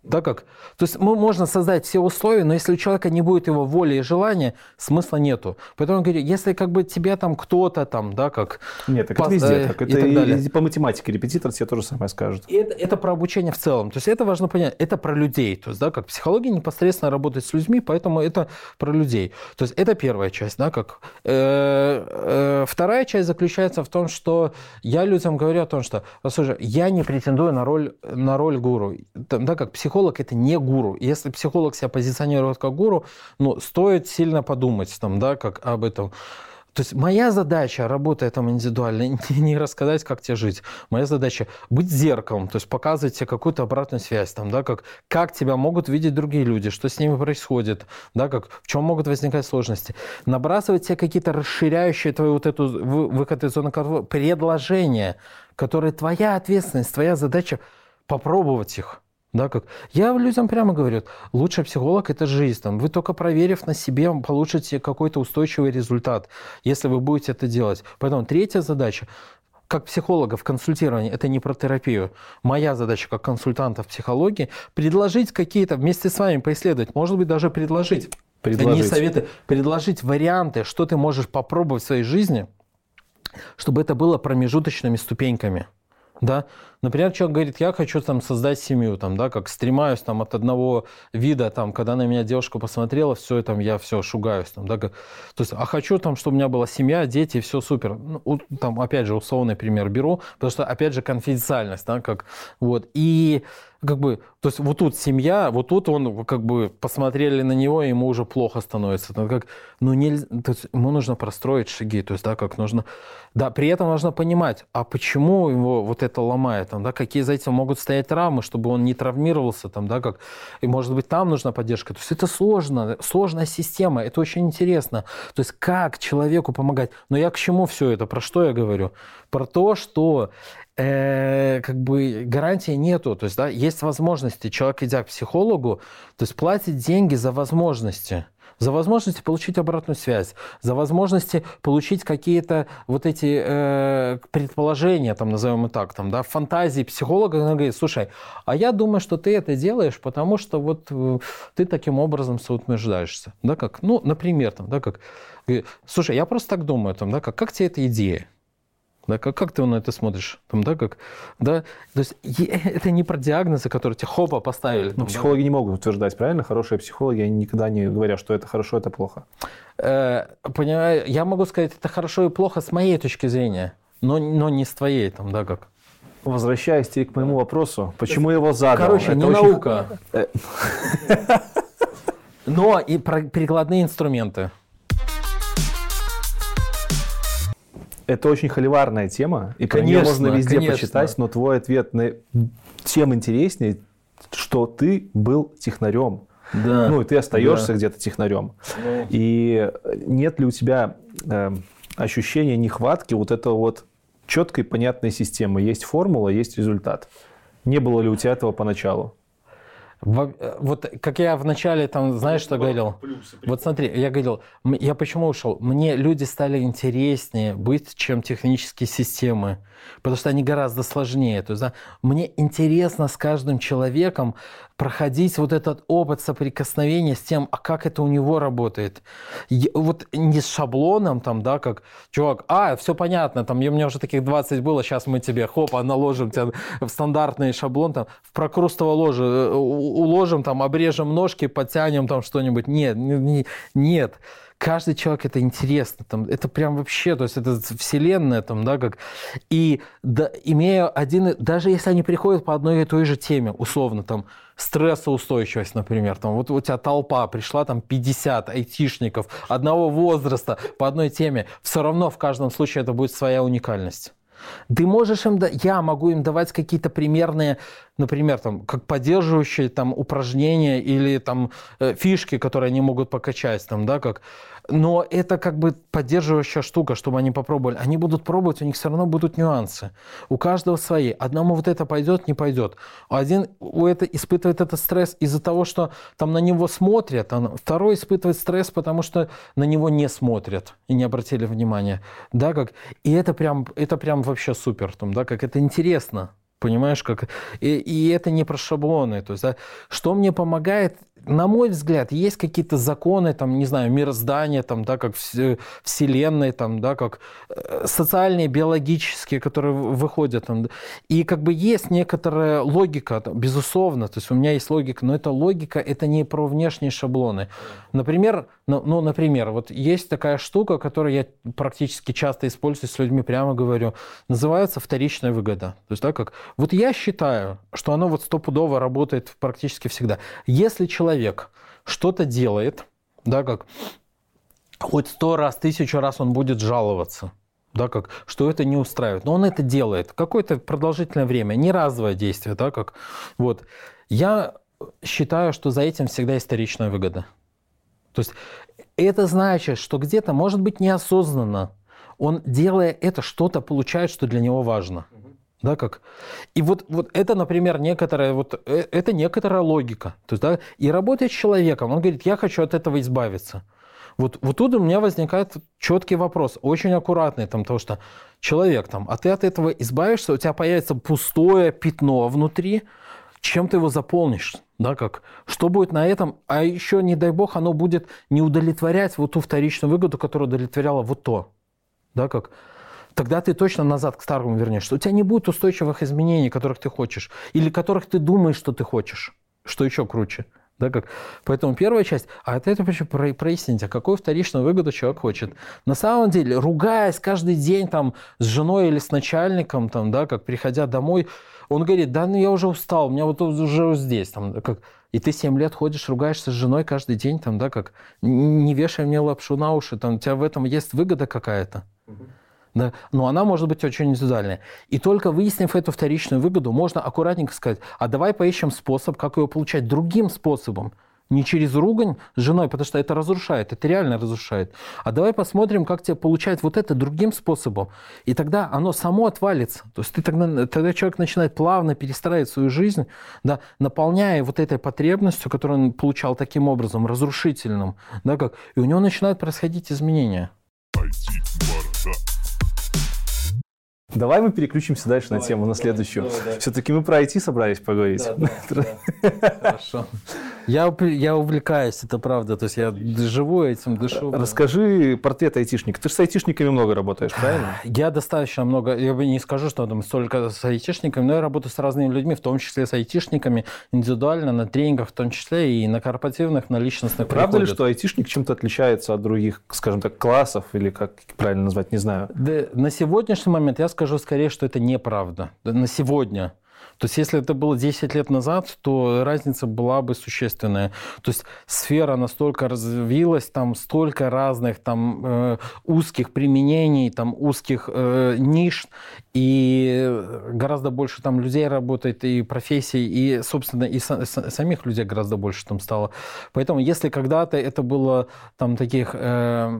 Speaker 2: Да как? То есть мы, можно создать все условия, но если у человека не будет его воли и желания, смысла нету. Поэтому я говорю, если как бы тебя там кто-то там, да, как...
Speaker 1: Нет, так
Speaker 2: пас-
Speaker 1: это везде
Speaker 2: э,
Speaker 1: так.
Speaker 2: и
Speaker 1: Это
Speaker 2: так
Speaker 1: и-
Speaker 2: далее.
Speaker 1: и по математике репетитор тебе тоже самое скажет.
Speaker 2: И это, это про обучение в целом. То есть это важно понять. Это про людей. То есть, да, как психология непосредственно работает с людьми, поэтому это про людей. То есть это первая часть, да, как. Э, э, вторая часть заключается в том, что я людям говорю о том, что, послушай, я не претендую на роль, на роль гуру. Там, да, как психолог это не гуру. Если психолог себя позиционирует как гуру, ну, стоит сильно подумать там, да, как об этом. То есть моя задача, работая там индивидуально, не, рассказать, как тебе жить. Моя задача быть зеркалом, то есть показывать тебе какую-то обратную связь, там, да, как, как тебя могут видеть другие люди, что с ними происходит, да, как, в чем могут возникать сложности. Набрасывать тебе какие-то расширяющие твою вот эту вы- выход из зоны комфорта, предложения, которые твоя ответственность, твоя задача попробовать их. Да, как? Я людям прямо говорю, лучший психолог – это жизнь. Там, вы только проверив на себе, получите какой-то устойчивый результат, если вы будете это делать. Поэтому третья задача как психолога в консультировании, это не про терапию. Моя задача как консультанта в психологии – предложить какие-то, вместе с вами поисследовать, может быть, даже предложить.
Speaker 1: Предложить.
Speaker 2: Не советы, предложить варианты, что ты можешь попробовать в своей жизни, чтобы это было промежуточными ступеньками. Да? Например, человек говорит, я хочу там создать семью, там, да, как стремаюсь там, от одного вида, там, когда на меня девушка посмотрела, все, там, я все шугаюсь. Там, да, то есть, а хочу, там, чтобы у меня была семья, дети, все супер. Ну, там, опять же, условный пример беру, потому что, опять же, конфиденциальность, да, как, вот, и как бы, то есть вот тут семья, вот тут он как бы посмотрели на него, и ему уже плохо становится. Ну, как, ну нельзя, то есть ему нужно простроить шаги, то есть, да, как нужно, да, при этом нужно понимать, а почему его вот это ломает, там, да, какие за этим могут стоять травмы, чтобы он не травмировался, там, да, как, и может быть там нужна поддержка. То есть это сложно, сложная система, это очень интересно. То есть как человеку помогать. Но я к чему все это, про что я говорю? Про то, что э, как бы гарантии нету. То есть, да, есть возможности. Человек, идя к психологу, то есть платит деньги за возможности. За возможности получить обратную связь, за возможности получить какие-то вот эти э, предположения, там, назовем их так, там, да, фантазии психолога, он говорит, слушай, а я думаю, что ты это делаешь, потому что вот э, ты таким образом самоутверждаешься, да, как, ну, например, там, да, как, слушай, я просто так думаю, там, да, как, как тебе эта идея? Да, как, как ты на это смотришь? Там, да, как, да, то есть это не про диагнозы, которые тебе хопа поставили.
Speaker 1: Ну, психологи да? не могут утверждать, правильно? Хорошие психологи, они никогда не говорят, что это хорошо, это плохо.
Speaker 2: Э, понимаю, я могу сказать, это хорошо и плохо с моей точки зрения, но, но не с твоей, там, да, как.
Speaker 1: Возвращаясь к моему вопросу, почему я его задал?
Speaker 2: Короче, это не очень... наука. Э. Но и прикладные инструменты.
Speaker 1: Это очень холиварная тема, и конечно, про нее можно везде конечно. почитать, но твой ответ на... тем интереснее, что ты был технарем. Да. Ну, и ты остаешься да. где-то технарем. Ну. И нет ли у тебя э, ощущения нехватки вот этого вот четкой, понятной системы? Есть формула, есть результат. Не было ли у тебя этого поначалу?
Speaker 2: Э, вот как я вначале там, знаешь, что говорил? Вот смотри, я говорил, я почему ушел? Мне люди стали интереснее быть, чем технические системы, потому что они гораздо сложнее. То есть, да, мне интересно с каждым человеком проходить вот этот опыт соприкосновения с тем, а как это у него работает. Вот не с шаблоном там, да, как, чувак, а, все понятно, там, у меня уже таких 20 было, сейчас мы тебе, хопа, наложим тебя в стандартный шаблон, там, в прокрустово ложе э, уложим, там, обрежем ножки, подтянем там что-нибудь. Нет, нет каждый человек это интересно, там, это прям вообще, то есть это вселенная там, да, как, и да, имея один, даже если они приходят по одной и той же теме, условно, там, стрессоустойчивость, например, там, вот у тебя толпа пришла, там, 50 айтишников одного возраста по одной теме, все равно в каждом случае это будет своя уникальность. Ты можешь им, я могу им давать какие-то примерные, например, там, как поддерживающие там упражнения или там э, фишки, которые они могут покачать, там, да, как но это как бы поддерживающая штука, чтобы они попробовали. Они будут пробовать, у них все равно будут нюансы. У каждого свои. Одному вот это пойдет, не пойдет. Один у это испытывает этот стресс из-за того, что там на него смотрят, а второй испытывает стресс, потому что на него не смотрят и не обратили внимания. Да, как? И это прям, это прям вообще супер, там, да, как это интересно. Понимаешь, как... И, и это не про шаблоны. То есть, да, что мне помогает, на мой взгляд, есть какие-то законы, там, не знаю, мироздания, там, да, как вселенной, там, да, как э, социальные, биологические, которые выходят. Там, и как бы есть некоторая логика, безусловно, то есть у меня есть логика, но эта логика, это не про внешние шаблоны. Например, ну, ну например, вот есть такая штука, которую я практически часто использую с людьми, прямо говорю, называется вторичная выгода. То есть, да, как вот я считаю, что оно вот стопудово работает практически всегда. Если человек что-то делает, да, как хоть сто раз, тысячу раз он будет жаловаться, да, как, что это не устраивает. Но он это делает какое-то продолжительное время, не разовое действие, да, как, вот. Я считаю, что за этим всегда историчная выгода. То есть это значит, что где-то, может быть, неосознанно, он, делая это, что-то получает, что для него важно. Да, как? И вот, вот это, например, некоторая, вот, э, это некоторая логика. То есть, да, и работает с человеком, он говорит, я хочу от этого избавиться. Вот, вот тут у меня возникает четкий вопрос, очень аккуратный, там, потому что человек там, а ты от этого избавишься, у тебя появится пустое пятно внутри, чем ты его заполнишь, да, как, что будет на этом, а еще, не дай бог, оно будет не удовлетворять вот ту вторичную выгоду, которая удовлетворяла вот то, да, как, тогда ты точно назад к старому вернешься. У тебя не будет устойчивых изменений, которых ты хочешь, или которых ты думаешь, что ты хочешь, что еще круче. Да, как? Поэтому первая часть, а это, это про, прояснить, а какую вторичную выгоду человек хочет. На самом деле, ругаясь каждый день там, с женой или с начальником, там, да, как приходя домой, он говорит, да, ну я уже устал, у меня вот уже здесь. Там, как, и ты 7 лет ходишь, ругаешься с женой каждый день, там, да, как не вешай мне лапшу на уши, там, у тебя в этом есть выгода какая-то. Угу. Да? Но она может быть очень индивидуальная. И только выяснив эту вторичную выгоду, можно аккуратненько сказать, а давай поищем способ, как ее получать другим способом. Не через ругань с женой, потому что это разрушает, это реально разрушает. А давай посмотрим, как тебе получать вот это другим способом. И тогда оно само отвалится. То есть ты тогда, тогда человек начинает плавно перестраивать свою жизнь, да, наполняя вот этой потребностью, которую он получал таким образом, разрушительным. Да, как, и у него начинают происходить изменения.
Speaker 1: Давай мы переключимся дальше давай, на тему, на следующую. Давай, давай. Все-таки мы про IT собрались поговорить. Да,
Speaker 2: да, да. Хорошо. Я, я увлекаюсь, это правда. То есть я живу этим, дышу.
Speaker 1: Расскажи портрет айтишника. Ты же с айтишниками много работаешь, правильно?
Speaker 2: Я достаточно много. Я не скажу, что там столько с айтишниками, но я работаю с разными людьми, в том числе с айтишниками, индивидуально, на тренингах в том числе, и на корпоративных, на личностных.
Speaker 1: Правда приходят. ли, что айтишник чем-то отличается от других, скажем так, классов, или как правильно назвать, не знаю?
Speaker 2: Да, на сегодняшний момент я скажу, скажу скорее, что это неправда. На сегодня. То есть, если это было 10 лет назад, то разница была бы существенная. То есть, сфера настолько развилась, там столько разных там э, узких применений, там узких э, ниш, и гораздо больше там людей работает, и профессий, и, собственно, и са- самих людей гораздо больше там стало. Поэтому, если когда-то это было там таких, э,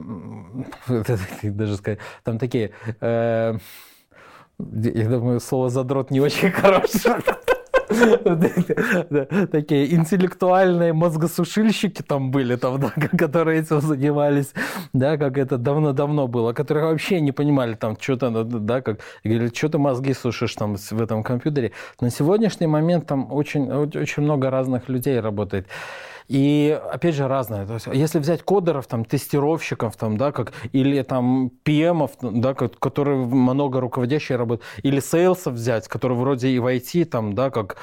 Speaker 2: даже сказать, там такие... Э, я думаю, слово задрот не очень хорошее. Такие интеллектуальные мозгосушильщики там были, там, которые этим занимались, да, как это давно-давно было, которые вообще не понимали там, что-то, да, как, говорили, что ты мозги сушишь там в этом компьютере. На сегодняшний момент там очень, очень много разных людей работает. И опять же разное. То есть, если взять кодеров, там, тестировщиков, там, да, как, или там PM, да, которые много руководящие работают, или сейлсов взять, которые вроде и в IT, там, да, как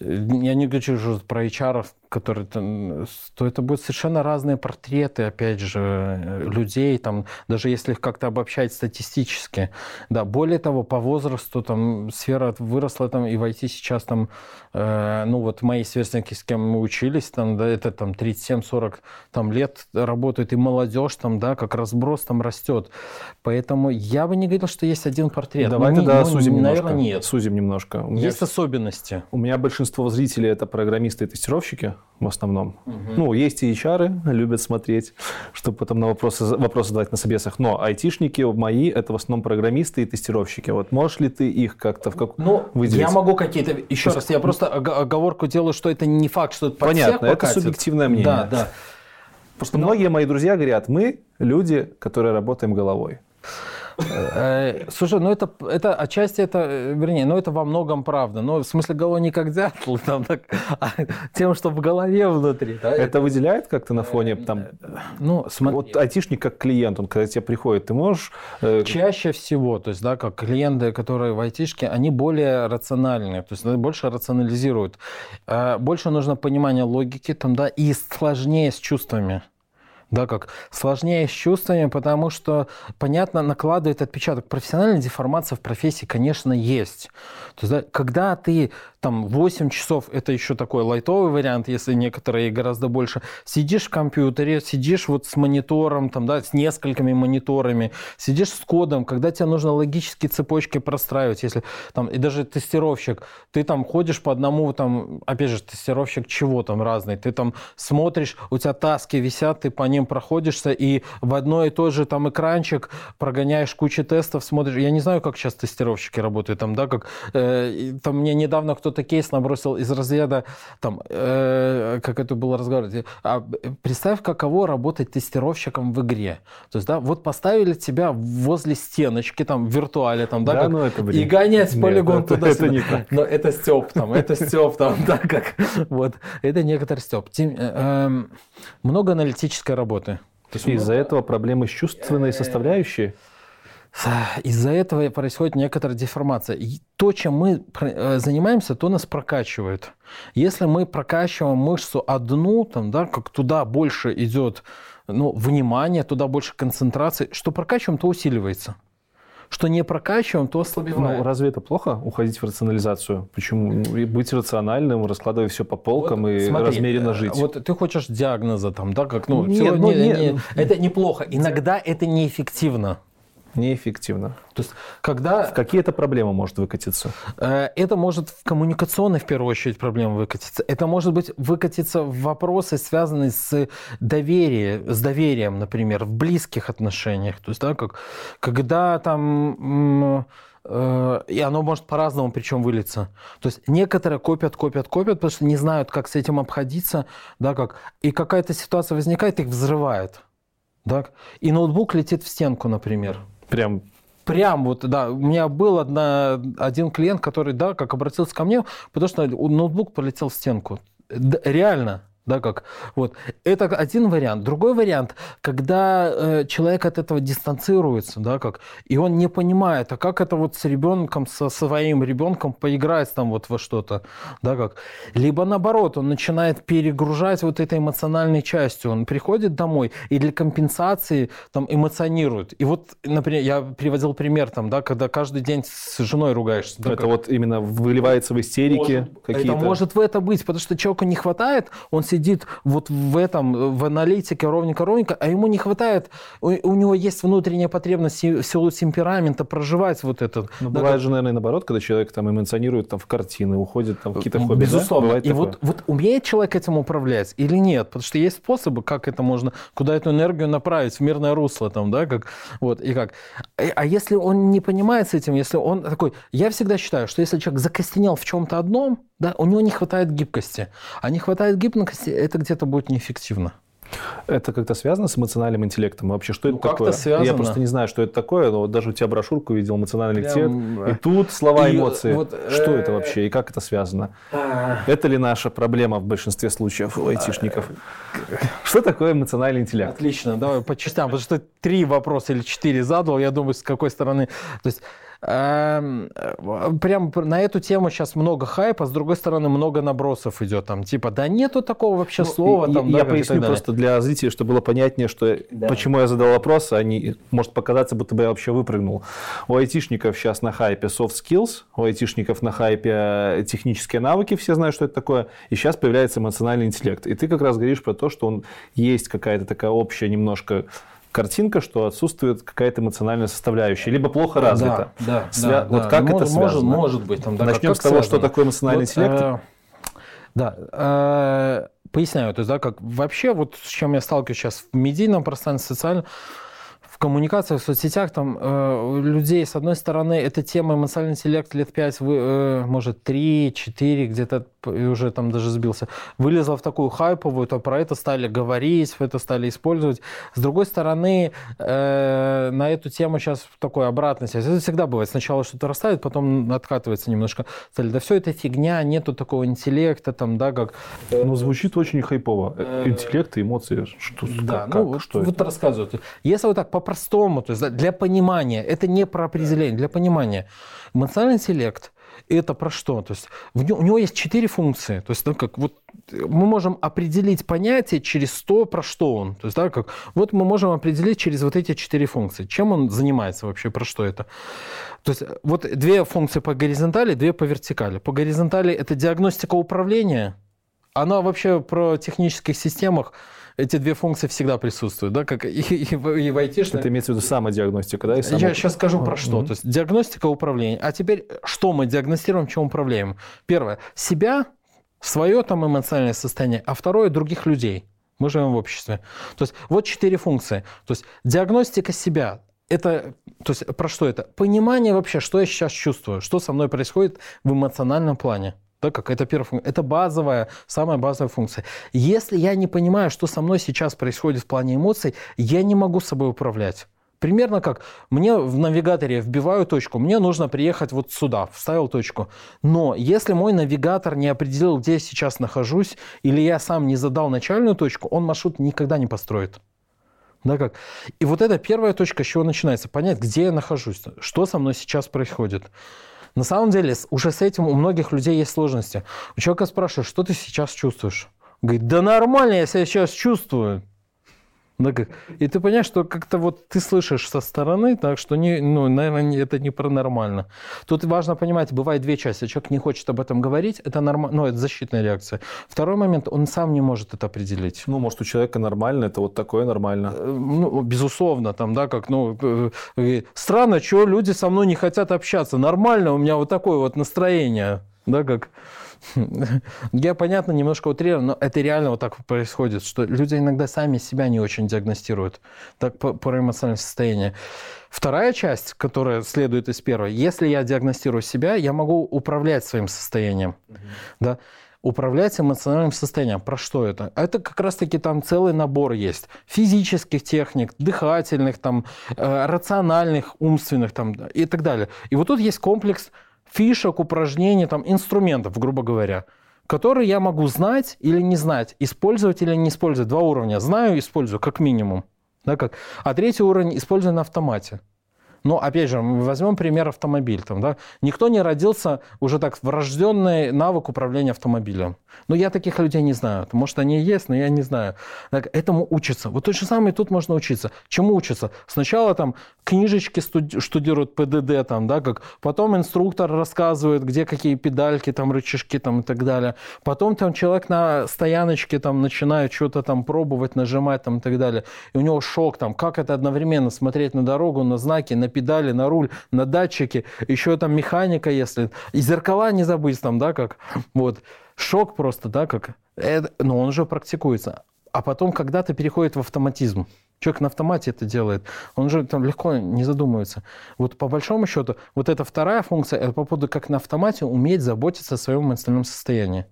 Speaker 2: я не говорю про HR, которые там, то это будут совершенно разные портреты, опять же, людей, там, даже если их как-то обобщать статистически. Да, более того, по возрасту там сфера выросла там и войти сейчас там, э, ну вот мои сверстники, с кем мы учились, там, да, это там 37-40 там, лет работают, и молодежь там, да, как разброс там растет. Поэтому я бы не говорил, что есть один портрет.
Speaker 1: Давай ну, тогда ну, сузим наверное, немножко. нет. Сузим немножко.
Speaker 2: У меня есть особенности.
Speaker 1: У меня большинство зрителей это программисты и тестировщики в основном. Угу. Ну, есть и HR, любят смотреть, чтобы потом на вопросы, вопросы задавать на собесах. Но айтишники мои – это в основном программисты и тестировщики. Вот можешь ли ты их как-то в как
Speaker 2: ну, выделить? Я могу какие-то... Еще раз, я просто оговорку делаю, что это не факт, что это
Speaker 1: под Понятно, это субъективное мнение. Да, да. Просто Но... многие мои друзья говорят, мы люди, которые работаем головой.
Speaker 2: Э, слушай, ну это, это отчасти это, э, вернее, ну это во многом правда. Но в смысле головой не как дятел, там, так, а тем, что в голове внутри.
Speaker 1: Да? Это выделяет как-то на фоне там. Ну, смотри. Вот айтишник как клиент, он когда тебе приходит, ты можешь.
Speaker 2: Э, Чаще всего, то есть, да, как клиенты, которые в айтишке, они более рациональные, то есть больше рационализируют. Больше нужно понимание логики там, да, и сложнее с чувствами да, как сложнее с чувствами, потому что, понятно, накладывает отпечаток. Профессиональная деформация в профессии, конечно, есть. То есть, да, когда ты там 8 часов, это еще такой лайтовый вариант, если некоторые гораздо больше, сидишь в компьютере, сидишь вот с монитором, там, да, с несколькими мониторами, сидишь с кодом, когда тебе нужно логические цепочки простраивать, если там, и даже тестировщик, ты там ходишь по одному, там, опять же, тестировщик чего там разный, ты там смотришь, у тебя таски висят, ты по ним проходишься, и в одно и то же там экранчик прогоняешь кучу тестов, смотришь, я не знаю, как сейчас тестировщики работают, там, да, как, э, там мне недавно кто кто-то кейс набросил из разряда, там, э, как это было разговор, а представь, каково работать тестировщиком в игре. То есть, да, вот поставили тебя возле стеночки, там, в виртуале, там, да, да как, ну это, блин. и гонять Нет, полигон это, туда это, не так. Но это степ, там, это степ, там, да, как, вот, это некоторый степ. Э, эм, много аналитической работы.
Speaker 1: Из-за этого проблемы с чувственной составляющей?
Speaker 2: Из-за этого происходит некоторая деформация. И то, чем мы э, занимаемся, то нас прокачивает. Если мы прокачиваем мышцу одну, там, да, как туда больше идет ну, внимание, туда больше концентрации, что прокачиваем, то усиливается. Что не прокачиваем, то ослабеваем.
Speaker 1: Ну, разве это плохо, уходить в рационализацию? Почему? Быть рациональным, раскладывая все по полкам вот, и смотри, размеренно жить.
Speaker 2: Вот ты хочешь диагноза там, да, как, ну, нет, ну, не, не, не, это неплохо. Иногда это неэффективно
Speaker 1: неэффективно.
Speaker 2: То есть, когда...
Speaker 1: В какие это проблемы может выкатиться?
Speaker 2: Э, это может в коммуникационной, в первую очередь, проблемы выкатиться. Это может быть выкатиться в вопросы, связанные с доверием, с доверием, например, в близких отношениях. То есть, да, как, когда там э, и оно может по-разному причем вылиться. То есть некоторые копят, копят, копят, потому что не знают, как с этим обходиться, да, как, и какая-то ситуация возникает, их взрывает. Так? И ноутбук летит в стенку, например.
Speaker 1: Прям.
Speaker 2: Прям вот, да, у меня был одна, один клиент, который, да, как обратился ко мне, потому что ноутбук полетел в стенку. Реально, да, как вот это один вариант. Другой вариант, когда э, человек от этого дистанцируется, да, как и он не понимает, а как это вот с ребенком, со своим ребенком поиграть там вот во что-то, да, как. Либо наоборот, он начинает перегружать вот этой эмоциональной частью, он приходит домой и для компенсации там эмоционирует. И вот, например, я приводил пример там, да, когда каждый день с женой ругаешься. Да,
Speaker 1: это как... вот именно выливается в истерике
Speaker 2: какие-то. Это может в это быть, потому что человеку не хватает, он сидит сидит вот в этом, в аналитике ровненько-ровненько, а ему не хватает, у, у него есть внутренняя потребность в силу темперамента проживать вот это.
Speaker 1: Ну, да, бывает как... же, наверное, наоборот, когда человек там эмоционирует там, в картины, уходит там, в какие-то хобби.
Speaker 2: Безусловно.
Speaker 1: Да?
Speaker 2: И вот, вот умеет человек этим управлять или нет? Потому что есть способы, как это можно, куда эту энергию направить, в мирное русло там, да, как, вот, и как. А, а если он не понимает с этим, если он такой, я всегда считаю, что если человек закостенел в чем-то одном, да, у него не хватает гибкости. А не хватает гибкости, это где-то будет неэффективно.
Speaker 1: Это как-то связано с эмоциональным интеллектом? Вообще, что
Speaker 2: ну,
Speaker 1: это такое?
Speaker 2: Связано.
Speaker 1: Я просто не знаю, что это такое, но вот даже у тебя брошюрку видел «Эмоциональный Прям... И тут слова, и эмоции. Вот, что это вообще и как это связано? А... Это ли наша проблема в большинстве случаев у айтишников? Что такое эмоциональный интеллект?
Speaker 2: Отлично, давай по частям, потому что три вопроса или четыре задал, я думаю, с какой стороны. То есть прям на эту тему сейчас много хайпа, с другой стороны много набросов идет там, типа, да нету такого вообще ну, слова. Там,
Speaker 1: я да, поясню просто для зрителей, чтобы было понятнее, что да. почему я задал вопрос, они может показаться, будто бы я вообще выпрыгнул. У айтишников сейчас на хайпе soft skills, у айтишников на хайпе технические навыки, все знают, что это такое, и сейчас появляется эмоциональный интеллект. И ты как раз говоришь про то, что он есть какая-то такая общая немножко картинка, что отсутствует какая-то эмоциональная составляющая, либо плохо развита.
Speaker 2: Да, да, Свя... да,
Speaker 1: вот
Speaker 2: да.
Speaker 1: как может, это связано?
Speaker 2: Может, может быть. Там,
Speaker 1: да, Начнем как, с того, связано? что такое эмоциональный вот, интеллект. Э,
Speaker 2: да, э, поясняю. То есть, да, как вообще, вот с чем я сталкиваюсь сейчас в медийном пространстве, социальном, в коммуникациях, в соцсетях там э, людей, с одной стороны, эта тема эмоциональный интеллект лет 5, вы, э, может, 3-4, где-то уже там даже сбился, вылезла в такую хайповую, то про это стали говорить, это стали использовать. С другой стороны, э, на эту тему сейчас такой обратный связь. Это всегда бывает. Сначала что-то растает, потом откатывается немножко. Да все это фигня, нету такого интеллекта, там, да, как...
Speaker 1: Э, ну, звучит очень хайпово. Э, Интеллект и эмоции. Что,
Speaker 2: да, как, ну, как, что вот это? рассказывают. Если вот так по по-простому, то есть для понимания. Это не про определение, для понимания. Эмоциональный интеллект – это про что? То есть у него, у него есть четыре функции. То есть ну, как вот мы можем определить понятие через то, про что он. То есть да, как вот мы можем определить через вот эти четыре функции. Чем он занимается вообще, про что это? То есть вот две функции по горизонтали, две по вертикали. По горизонтали это диагностика управления. Она вообще про технических системах эти две функции всегда присутствуют, да, как и, и, и в IT.
Speaker 1: Это имеется в виду самодиагностика, да? И
Speaker 2: само... Я сейчас скажу про что. Mm-hmm. То есть диагностика управления. А теперь что мы диагностируем, чем управляем? Первое. Себя, свое там эмоциональное состояние, а второе других людей. Мы живем в обществе. То есть вот четыре функции. То есть диагностика себя, это, то есть про что это? Понимание вообще, что я сейчас чувствую, что со мной происходит в эмоциональном плане. Да, как это первая функция. Это базовая, самая базовая функция. Если я не понимаю, что со мной сейчас происходит в плане эмоций, я не могу собой управлять. Примерно как мне в навигаторе вбиваю точку, мне нужно приехать вот сюда, вставил точку. Но если мой навигатор не определил, где я сейчас нахожусь, или я сам не задал начальную точку, он маршрут никогда не построит. Да, как? И вот это первая точка, с чего начинается. Понять, где я нахожусь, что со мной сейчас происходит. На самом деле, уже с этим у многих людей есть сложности. У человека спрашивают, что ты сейчас чувствуешь? Говорит, да нормально я себя сейчас чувствую. Как? И ты понимаешь, что как-то вот ты слышишь со стороны, так что, не, ну, наверное, это не про нормально. Тут важно понимать, бывает две части. Человек не хочет об этом говорить, это, норм... ну, это защитная реакция. Второй момент, он сам не может это определить.
Speaker 1: Ну, может, у человека нормально, это вот такое нормально. Э,
Speaker 2: ну, безусловно, там, да, как, ну, э, странно, чего люди со мной не хотят общаться. Нормально, у меня вот такое вот настроение, да, как... Я, понятно, немножко утрирую, но это реально вот так происходит, что люди иногда сами себя не очень диагностируют так, по, по эмоциональному состоянию. Вторая часть, которая следует из первой, если я диагностирую себя, я могу управлять своим состоянием. Mm-hmm. Да? управлять эмоциональным состоянием. Про что это? Это как раз-таки там целый набор есть. Физических техник, дыхательных, там, э, рациональных, умственных там, и так далее. И вот тут есть комплекс фишек, упражнений, там, инструментов, грубо говоря, которые я могу знать или не знать, использовать или не использовать. Два уровня. Знаю, использую, как минимум. Да, как? А третий уровень использую на автомате. Но, опять же, возьмем пример автомобиль. Там, да? Никто не родился уже так врожденный навык управления автомобилем. Но я таких людей не знаю. Может, они есть, но я не знаю. Так, этому учатся. Вот то же самое тут можно учиться. Чему учиться? Сначала там книжечки штудируют ПДД, там, да, как потом инструктор рассказывает, где какие педальки, там, рычажки там, и так далее. Потом там человек на стояночке там, начинает что-то там пробовать, нажимать там, и так далее. И у него шок, там, как это одновременно смотреть на дорогу, на знаки, на педали, на руль, на датчики, еще там механика, если... И зеркала не забыть там, да, как... Вот. Шок просто, да, как... Это, но он уже практикуется. А потом когда-то переходит в автоматизм. Человек на автомате это делает. Он же там легко не задумывается. Вот по большому счету, вот эта вторая функция, это по поводу как на автомате уметь заботиться о своем эмоциональном состоянии.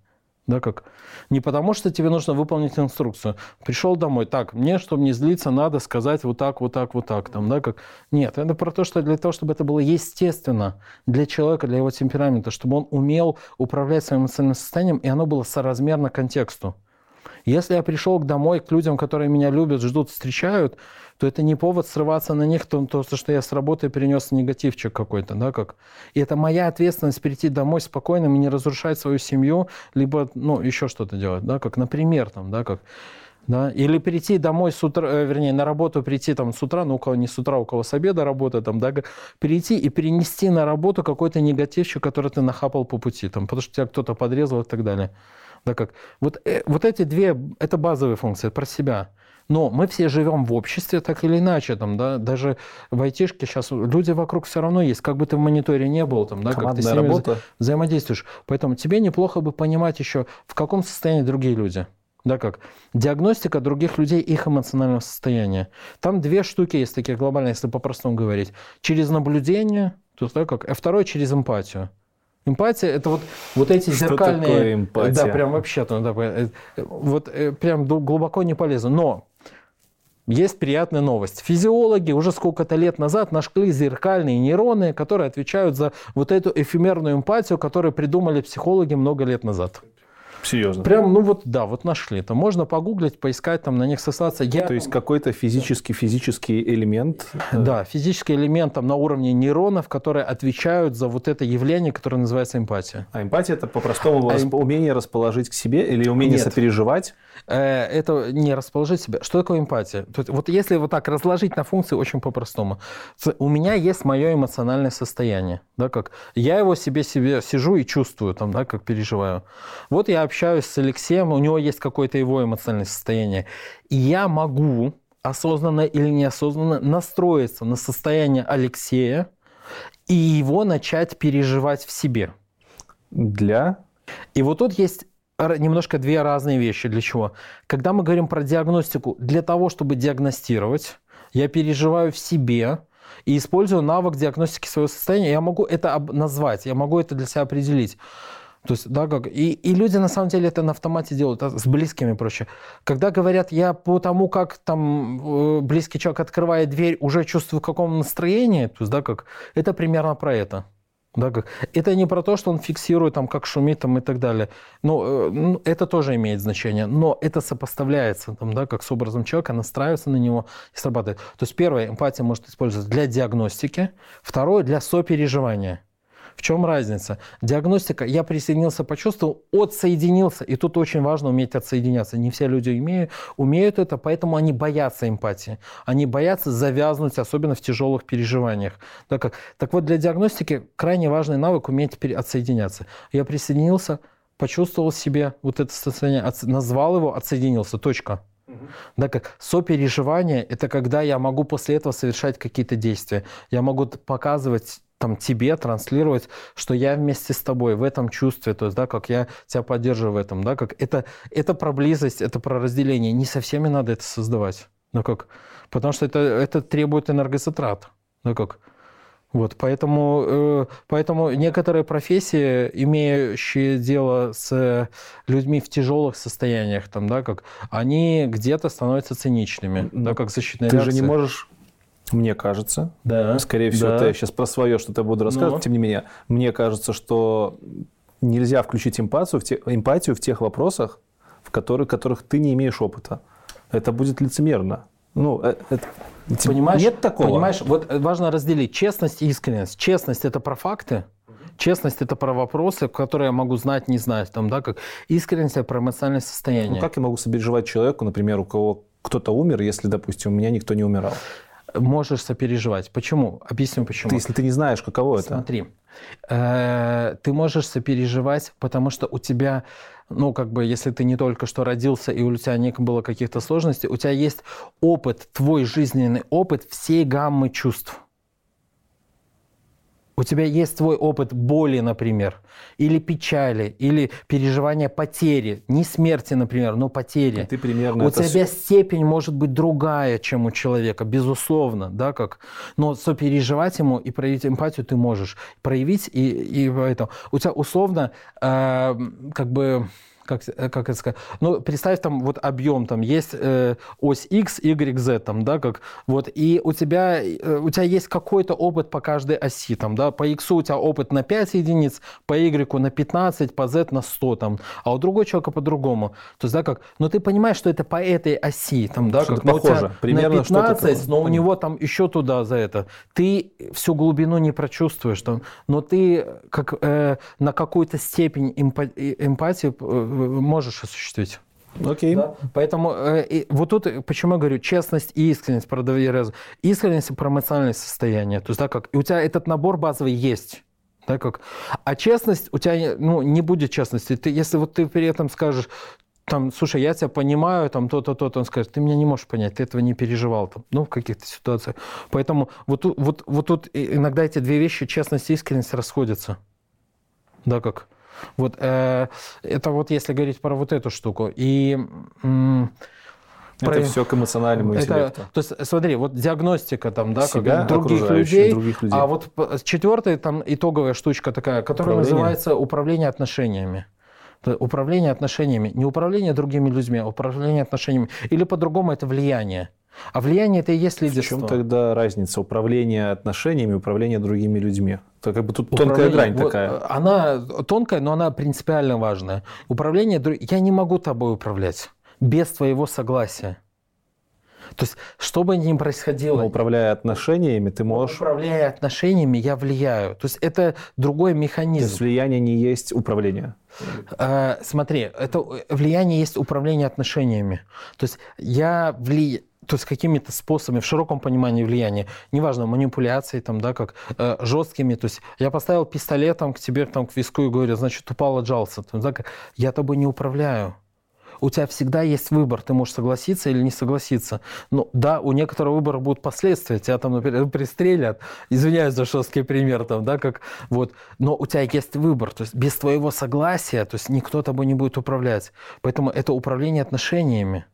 Speaker 2: Да, как? Не потому, что тебе нужно выполнить инструкцию. Пришел домой, так, мне, чтобы не злиться, надо сказать вот так, вот так, вот так. Там, да, как? Нет, это про то, что для того, чтобы это было естественно для человека, для его темперамента, чтобы он умел управлять своим эмоциональным состоянием, и оно было соразмерно контексту. Если я пришел домой к людям, которые меня любят, ждут, встречают, то это не повод срываться на них, то, то что я с работы принес негативчик какой-то, да, как. И это моя ответственность прийти домой спокойным и не разрушать свою семью, либо, ну, еще что-то делать, да, как, например, там, да, как. Да? Или прийти домой с утра, э, вернее, на работу прийти там с утра, ну, у кого не с утра, у кого с обеда работа, там, да, прийти и перенести на работу какой-то негативчик, который ты нахапал по пути, там, потому что тебя кто-то подрезал и так далее. Да, как? Вот, э, вот эти две, это базовые функции про себя. Но мы все живем в обществе так или иначе. Там, да, даже в айтишке сейчас люди вокруг все равно есть. Как бы ты в мониторе не был, там, да, как ты с ними работа. взаимодействуешь. Поэтому тебе неплохо бы понимать еще, в каком состоянии другие люди. Да, как? Диагностика других людей, их эмоционального состояния. Там две штуки есть такие глобальные, если по-простому говорить. Через наблюдение, то есть, да, как, а второй через эмпатию. Эмпатия это вот, вот эти
Speaker 1: Что
Speaker 2: зеркальные.
Speaker 1: Такое эмпатия?
Speaker 2: Да, прям вообще то, да, э, вот э, прям глубоко не полезно. Но есть приятная новость. Физиологи уже сколько-то лет назад нашли зеркальные нейроны, которые отвечают за вот эту эфемерную эмпатию, которую придумали психологи много лет назад.
Speaker 1: Серьезно?
Speaker 2: Прям, ну вот, да, вот нашли. Это можно погуглить, поискать, там на них сослаться.
Speaker 1: Я... То есть какой-то физический, физический элемент?
Speaker 2: Э, да, физический элемент там на уровне нейронов, которые отвечают за вот это явление, которое называется эмпатия.
Speaker 1: А эмпатия это по-простому а умение расположить к себе или умение Нет. сопереживать?
Speaker 2: Э, это не расположить себя. Что такое эмпатия? Вот если вот так разложить на функции, очень по-простому. У меня есть мое эмоциональное состояние, да, как я его себе себе сижу и чувствую, там, да, как переживаю. Вот я общаюсь с Алексеем, у него есть какое-то его эмоциональное состояние, и я могу осознанно или неосознанно настроиться на состояние Алексея и его начать переживать в себе.
Speaker 1: Для?
Speaker 2: И вот тут есть немножко две разные вещи. Для чего? Когда мы говорим про диагностику, для того, чтобы диагностировать, я переживаю в себе и использую навык диагностики своего состояния. Я могу это назвать, я могу это для себя определить. То есть, да, как, и, и люди на самом деле это на автомате делают, а с близкими проще. Когда говорят, я по тому, как там э, близкий человек открывает дверь, уже чувствую в каком настроении, то есть, да, как, это примерно про это. Да, как... Это не про то, что он фиксирует, там, как шумит там, и так далее. Но, э, ну, это тоже имеет значение. Но это сопоставляется там, да, как с образом человека, настраивается на него и срабатывает. То есть первое, эмпатия может использоваться для диагностики. Второе, для сопереживания. В чем разница? Диагностика, я присоединился, почувствовал, отсоединился. И тут очень важно уметь отсоединяться. Не все люди умеют, умеют это, поэтому они боятся эмпатии. Они боятся завязнуть, особенно в тяжелых переживаниях. Так, как? так вот, для диагностики крайне важный навык уметь отсоединяться. Я присоединился, почувствовал себе вот это состояние, назвал его, отсоединился, точка. Да, как сопереживание – это когда я могу после этого совершать какие-то действия. Я могу показывать там тебе транслировать, что я вместе с тобой в этом чувстве, то есть, да, как я тебя поддерживаю в этом, да, как это, это про близость, это про разделение. Не со всеми надо это создавать, ну как, потому что это, это требует энергозатрат, ну как, Вот, поэтому, э, поэтому некоторые профессии, имеющие дело с людьми в тяжелых состояниях, там, да, как, они где-то становятся циничными, да, как защитная
Speaker 1: Ты
Speaker 2: реакция.
Speaker 1: же не можешь, мне кажется,
Speaker 2: Да.
Speaker 1: скорее всего,
Speaker 2: да.
Speaker 1: ты сейчас про свое что-то буду рассказывать,
Speaker 2: Ну.
Speaker 1: тем не менее, мне кажется, что нельзя включить эмпатию в, те- эмпатию в тех вопросах, в которых, которых ты не имеешь опыта. Это будет лицемерно. Ну, э, это- типа,
Speaker 2: Понимаешь?
Speaker 1: Нет такого.
Speaker 2: Понимаешь, вот э, важно разделить честность и искренность. Честность это про факты, честность это про вопросы, которые я могу знать, не знать, там, да, как искренность это про эмоциональное состояние.
Speaker 1: Ну, как я могу сопереживать человеку, например, у кого кто-то умер, если, допустим, у меня никто не умирал?
Speaker 2: Можешь сопереживать. Почему? Объясню почему.
Speaker 1: Ты, если ты не знаешь, каково это.
Speaker 2: Смотри, э, ты можешь сопереживать, потому что у тебя, ну, как бы, если ты не только что родился и у тебя не было каких-то сложностей, у тебя есть опыт, твой жизненный опыт всей гаммы чувств. У тебя есть твой опыт боли, например, или печали, или переживания потери, не смерти, например, но потери.
Speaker 1: И ты примерно
Speaker 2: У
Speaker 1: это
Speaker 2: тебя степень может быть другая, чем у человека, безусловно, да, как. Но сопереживать ему и проявить эмпатию ты можешь проявить и и поэтому у тебя условно э, как бы как, как это сказать? Ну, представь там вот объем, там есть э, ось x, y, z, там, да, как вот, и у тебя, э, у тебя есть какой-то опыт по каждой оси, там, да, по x у тебя опыт на 5 единиц, по y на 15, по z на 100, там, а у другого человека по-другому. То есть, да, как, но ты понимаешь, что это по этой оси, там, да, как,
Speaker 1: похоже. Примерно
Speaker 2: на
Speaker 1: что-то
Speaker 2: 15,
Speaker 1: такое.
Speaker 2: но у него там еще туда за это. Ты всю глубину не прочувствуешь, там, но ты как э, на какую-то степень эмпа- э, эмпатии э, можешь осуществить.
Speaker 1: Окей.
Speaker 2: Да? Поэтому э, и вот тут почему я говорю честность и искренность про доверие. Искренность про эмоциональное состояние. То есть, да, как и у тебя этот набор базовый есть. Да, как. А честность у тебя ну, не будет честности. Ты, если вот ты при этом скажешь, там, слушай, я тебя понимаю, там то-то, то-то, он скажет, ты меня не можешь понять, ты этого не переживал, там, ну, в каких-то ситуациях. Поэтому вот, тут- вот, вот тут и- иногда эти две вещи, честность и искренность, расходятся. Да, как? Вот э, это вот если говорить про вот эту штуку. И м,
Speaker 1: Это
Speaker 2: про-
Speaker 1: все к эмоциональному
Speaker 2: это,
Speaker 1: интеллекту.
Speaker 2: то есть, смотри, вот диагностика там, да,
Speaker 1: Себя,
Speaker 2: как других людей,
Speaker 1: других людей.
Speaker 2: а вот четвертая там итоговая штучка такая, которая
Speaker 1: Управление?
Speaker 2: называется управление отношениями. Управление отношениями. Не управление другими людьми, а управление отношениями. Или по-другому это влияние. А влияние это и есть
Speaker 1: В
Speaker 2: лидерство.
Speaker 1: чем тогда разница управления отношениями и управления другими людьми? Это как бы тут тонкая грань
Speaker 2: вот,
Speaker 1: такая.
Speaker 2: э, Она тонкая, но она принципиально важная. Управление... Я не могу тобой управлять без твоего согласия. То есть, что бы ни происходило,
Speaker 1: Но управляя отношениями, ты можешь...
Speaker 2: управляя отношениями, я влияю. То есть, это другой
Speaker 1: То
Speaker 2: механизм.
Speaker 1: есть влияние не есть управление.
Speaker 2: Э, смотри, это влияние есть управление отношениями. То есть я влияю то есть какими-то способами, в широком понимании влияния, неважно, манипуляции, там, да, как э, жесткими, то есть я поставил пистолетом к тебе, там, к виску и говорю, значит, упал, отжался. Есть, да, как, я тобой не управляю. У тебя всегда есть выбор, ты можешь согласиться или не согласиться. Ну да, у некоторого выбора будут последствия, тебя там, например, пристрелят, извиняюсь за жесткий пример, там, да, как вот, но у тебя есть выбор, то есть без твоего согласия, то есть никто тобой не будет управлять. Поэтому это управление отношениями.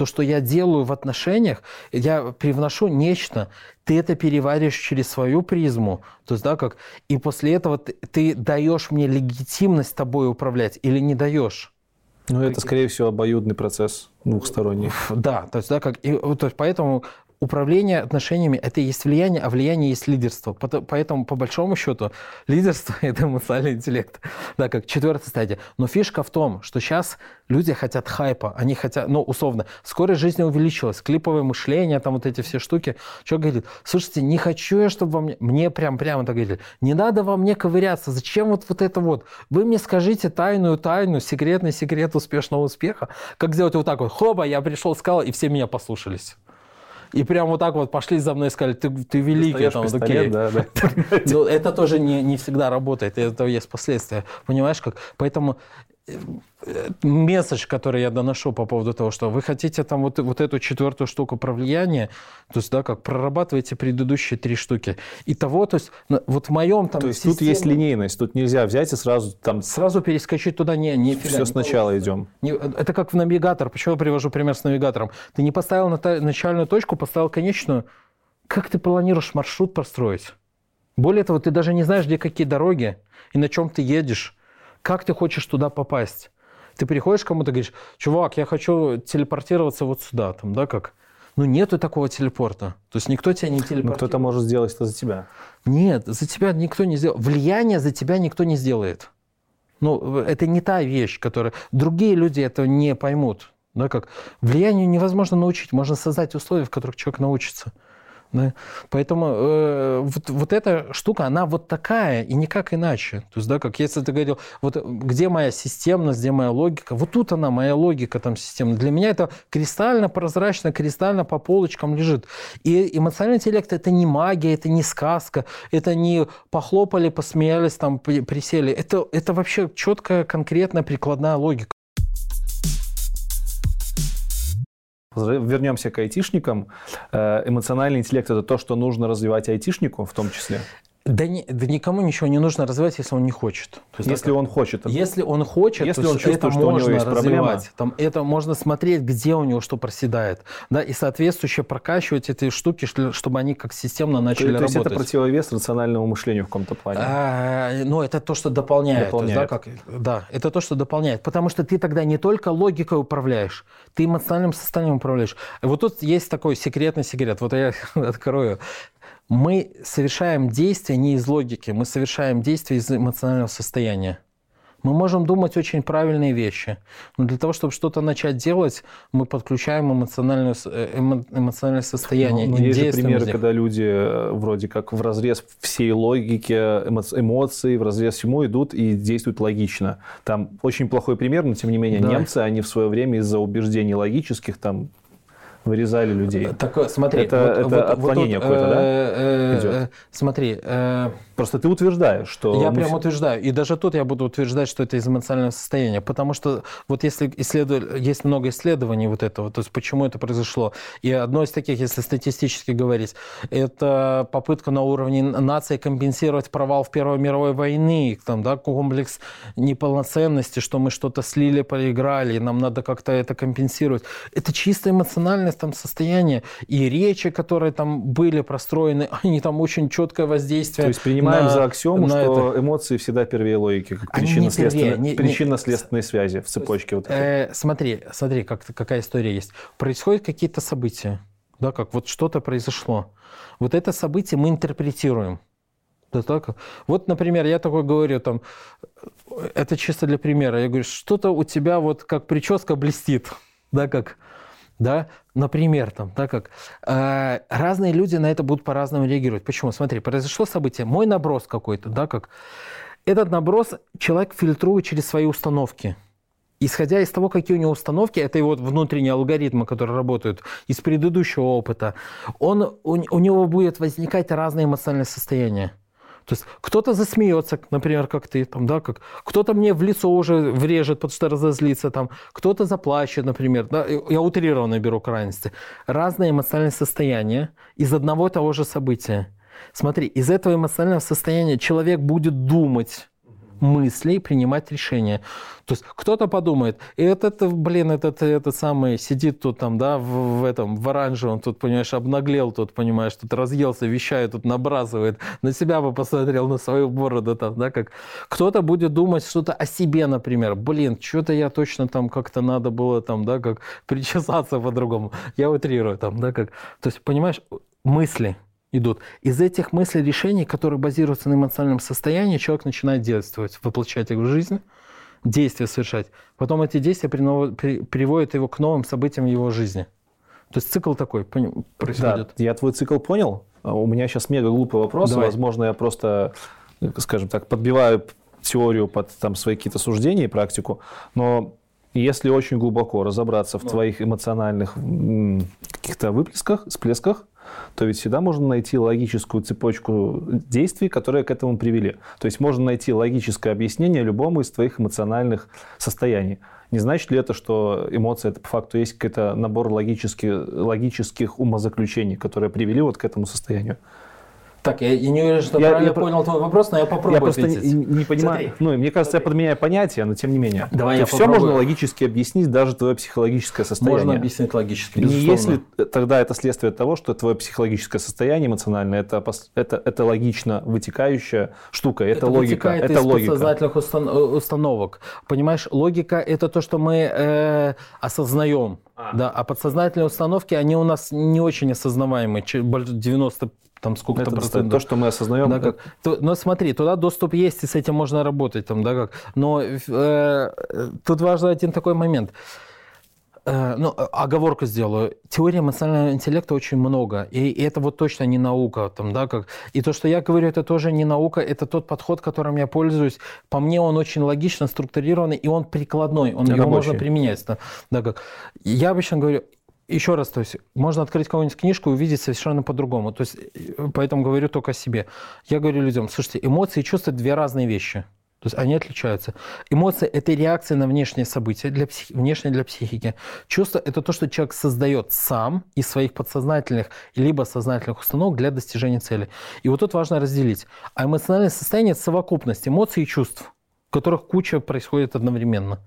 Speaker 2: То, что я делаю в отношениях, я привношу нечто, ты это перевариваешь через свою призму, то есть, да, как, и после этого ты, ты даешь мне легитимность тобой управлять или не даешь.
Speaker 1: Ну, это, скорее всего, обоюдный процесс двухсторонний.
Speaker 2: Да, то есть, да, как, и, то есть, поэтому управление отношениями – это и есть влияние, а влияние есть лидерство. Поэтому, по большому счету, лидерство – это эмоциональный интеллект. Да, как четвертая стадия. Но фишка в том, что сейчас люди хотят хайпа, они хотят, ну, условно, скорость жизни увеличилась, клиповое мышление, там вот эти все штуки. Человек говорит, слушайте, не хочу я, чтобы во мне, прям прямо так говорили, не надо во мне ковыряться, зачем вот, вот это вот? Вы мне скажите тайную тайну, секретный секрет успешного успеха, как сделать вот так вот, хоба, я пришел, сказал, и все меня послушались. И прям вот так вот пошли за мной и сказали, ты, ты великий. Там,
Speaker 1: пистолет,
Speaker 2: окей.
Speaker 1: да, да.
Speaker 2: Но это тоже не, не всегда работает, и это есть последствия. Понимаешь, как? Поэтому месседж, который я доношу по поводу того, что вы хотите там вот, вот эту четвертую штуку про влияние, то есть, да, как прорабатываете предыдущие три штуки. И того, то есть, вот в моем там
Speaker 1: То есть тут есть
Speaker 2: системе-
Speaker 1: линейность, тут нельзя взять и сразу там
Speaker 2: Сразу перескочить туда не, не
Speaker 1: все сначала идем.
Speaker 2: не- это как в навигатор. Почему я привожу пример с навигатором? Ты не поставил начальную точку, поставил конечную. Как ты планируешь маршрут построить? Более того, ты даже не знаешь, где какие дороги и на чем ты едешь, как ты хочешь туда попасть. Ты приходишь к кому-то и говоришь, чувак, я хочу телепортироваться вот сюда, там, да, как? Ну, нету такого телепорта. То есть никто тебя не телепортирует.
Speaker 1: Но кто-то может сделать это за тебя.
Speaker 2: Нет, за тебя никто не сделает. Влияние за тебя никто не сделает. Ну, это не та вещь, которая... Другие люди этого не поймут. Да, как влиянию невозможно научить, можно создать условия, в которых человек научится. Да? Поэтому э, вот, вот эта штука, она вот такая и никак иначе. То есть, да, как если ты говорил, вот где моя системность, где моя логика, вот тут она, моя логика там системная. Для меня это кристально прозрачно, кристально по полочкам лежит. И эмоциональный интеллект это не магия, это не сказка, это не похлопали, посмеялись, там присели. Это, это вообще четкая, конкретная, прикладная логика.
Speaker 1: Вернемся к айтишникам. Э, эмоциональный интеллект – это то, что нужно развивать айтишнику в том числе?
Speaker 2: Да, не, да никому ничего не нужно развивать, если он не хочет. То
Speaker 1: есть, если так, он хочет.
Speaker 2: Если он хочет,
Speaker 1: если то он чувствует, это что можно у него есть развивать.
Speaker 2: Там, это можно смотреть, где у него что проседает. Да, и соответствующе прокачивать эти штуки, чтобы они как системно начали то, работать.
Speaker 1: То есть это противовес рациональному мышлению в каком-то плане?
Speaker 2: А, ну, это то, что дополняет. дополняет. То есть, да, как, да, это то, что дополняет. Потому что ты тогда не только логикой управляешь, ты эмоциональным состоянием управляешь. Вот тут есть такой секретный секрет. Вот я открою мы совершаем действия не из логики, мы совершаем действия из эмоционального состояния. Мы можем думать очень правильные вещи, но для того, чтобы что-то начать делать, мы подключаем эмоциональное, э, эмо, эмоциональное состояние.
Speaker 1: Ну, есть же примеры, когда люди э, вроде как в разрез всей логики, эмоций, в разрез всему идут и действуют логично. Там очень плохой пример, но тем не менее да. немцы, они в свое время из-за убеждений логических там вырезали людей.
Speaker 2: Так, смотри,
Speaker 1: это, вот, это вот, отклонение вот какое-то, да? Э,
Speaker 2: идет? Э, смотри. Э,
Speaker 1: Просто ты утверждаешь, что...
Speaker 2: Я прям утверждаю. И даже тут я буду утверждать, что это из эмоционального состояния. Потому что вот если исследу... есть много исследований вот этого, то есть почему это произошло. И одно из таких, если статистически говорить, это попытка на уровне нации компенсировать провал в Первой мировой войны, там, да, комплекс неполноценности, что мы что-то слили, проиграли, нам надо как-то это компенсировать. Это чисто эмоциональное там состояние. И речи, которые там были простроены, они там очень четкое воздействие.
Speaker 1: То есть принимаем на, за аксиому, что это. эмоции всегда первее логики, как причинно-следственной причинно связи в цепочке. Вот
Speaker 2: э, смотри, смотри, как, какая история есть. Происходят какие-то события, да, как вот что-то произошло. Вот это событие мы интерпретируем. Да так. Вот, например, я такой говорю, там, это чисто для примера. Я говорю, что-то у тебя вот как прическа блестит, да, как да, например, там, да, как э, разные люди на это будут по-разному реагировать. Почему? Смотри, произошло событие, мой наброс какой-то, да, как этот наброс человек фильтрует через свои установки. Исходя из того, какие у него установки, это его внутренние алгоритмы, которые работают из предыдущего опыта, он, у, у него будет возникать разные эмоциональные состояния. То есть кто-то засмеется, например, как ты, там, да, как кто-то мне в лицо уже врежет, потому что разозлится, там, кто-то заплачет, например. Да, я утрированно беру крайности. Разные эмоциональные состояния из одного и того же события. Смотри, из этого эмоционального состояния человек будет думать мыслей принимать решения. То есть кто-то подумает, этот, блин, этот, этот самый сидит тут там, да, в, в этом, в оранжевом, тут, понимаешь, обнаглел тут, понимаешь, тут разъелся, вещает, тут набрасывает, на себя бы посмотрел, на свою бороду там, да, как. Кто-то будет думать что-то о себе, например, блин, что-то я точно там как-то надо было там, да, как причесаться по-другому. Я утрирую там, да, как. То есть, понимаешь, мысли – идут. Из этих мыслей, решений, которые базируются на эмоциональном состоянии, человек начинает действовать, воплощать их в жизнь, действия совершать. Потом эти действия приводят его к новым событиям его жизни. То есть цикл такой происходит.
Speaker 1: Да, я твой цикл понял. А у меня сейчас мега глупый вопрос. Давай. Возможно, я просто, скажем так, подбиваю теорию под там, свои какие-то суждения и практику. Но если очень глубоко разобраться в Но. твоих эмоциональных каких-то выплесках, всплесках, то ведь всегда можно найти логическую цепочку действий, которые к этому привели. То есть можно найти логическое объяснение любому из твоих эмоциональных состояний. Не значит ли это, что эмоция это по факту есть какой-то набор логических, логических умозаключений, которые привели вот к этому состоянию?
Speaker 2: Так, я, я не уверен, что я, правильно я понял твой вопрос, но я попробую
Speaker 1: Я просто не, не понимаю. Смотри. Ну, мне кажется, Смотри. я подменяю понятия, но тем не менее.
Speaker 2: Давай я
Speaker 1: все попробую. можно логически объяснить, даже твое психологическое состояние.
Speaker 2: Можно объяснить логически,
Speaker 1: безусловно. Не если тогда это следствие того, что твое психологическое состояние эмоциональное, это, это, это логично вытекающая штука, это, это логика. Это из логика.
Speaker 2: подсознательных устан установок. Понимаешь, логика – это то, что мы э, осознаем. А. Да, а подсознательные установки, они у нас не очень осознаваемые. 90 там сколько-то процентов.
Speaker 1: То, что мы осознаем.
Speaker 2: Да, как, то, но смотри, туда доступ есть, и с этим можно работать. Там, да, как, но э, тут важен один такой момент. Э, ну, оговорку сделаю. Теории эмоционального интеллекта очень много, и, и это вот точно не наука. Там, да, как, и то, что я говорю, это тоже не наука, это тот подход, которым я пользуюсь. По мне он очень логично структурированный, и он прикладной, он, его можно применять. Да, да, как. Я обычно говорю, еще раз, то есть можно открыть какую-нибудь книжку и увидеть совершенно по-другому. То есть э, поэтому говорю только о себе. Я говорю людям, слушайте, эмоции и чувства – две разные вещи. То есть они отличаются. Эмоции – это реакция на внешние события, для психи... внешние для психики. Чувство – это то, что человек создает сам из своих подсознательных либо сознательных установок для достижения цели. И вот тут важно разделить. А эмоциональное состояние – совокупность эмоций и чувств которых куча происходит одновременно.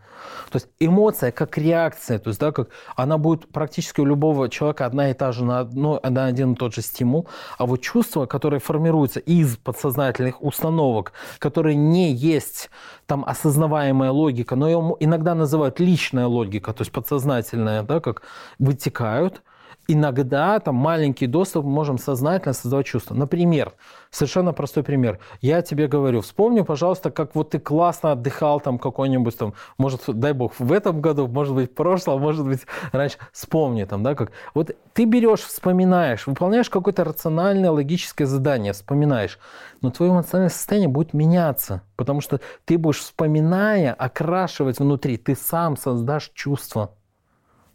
Speaker 2: То есть эмоция как реакция, то есть, да, как она будет практически у любого человека одна и та же на, одно, на один и тот же стимул, а вот чувства, которые формируются из подсознательных установок, которые не есть там осознаваемая логика, но ее иногда называют личная логика, то есть подсознательная, да, как вытекают – иногда там маленький доступ можем сознательно создавать чувства. Например, совершенно простой пример. Я тебе говорю, вспомни, пожалуйста, как вот ты классно отдыхал там какой-нибудь там, может, дай бог, в этом году, может быть, в прошлом, может быть, раньше. Вспомни там, да, как. Вот ты берешь, вспоминаешь, выполняешь какое-то рациональное, логическое задание, вспоминаешь, но твое эмоциональное состояние будет меняться, потому что ты будешь, вспоминая, окрашивать внутри, ты сам создашь чувство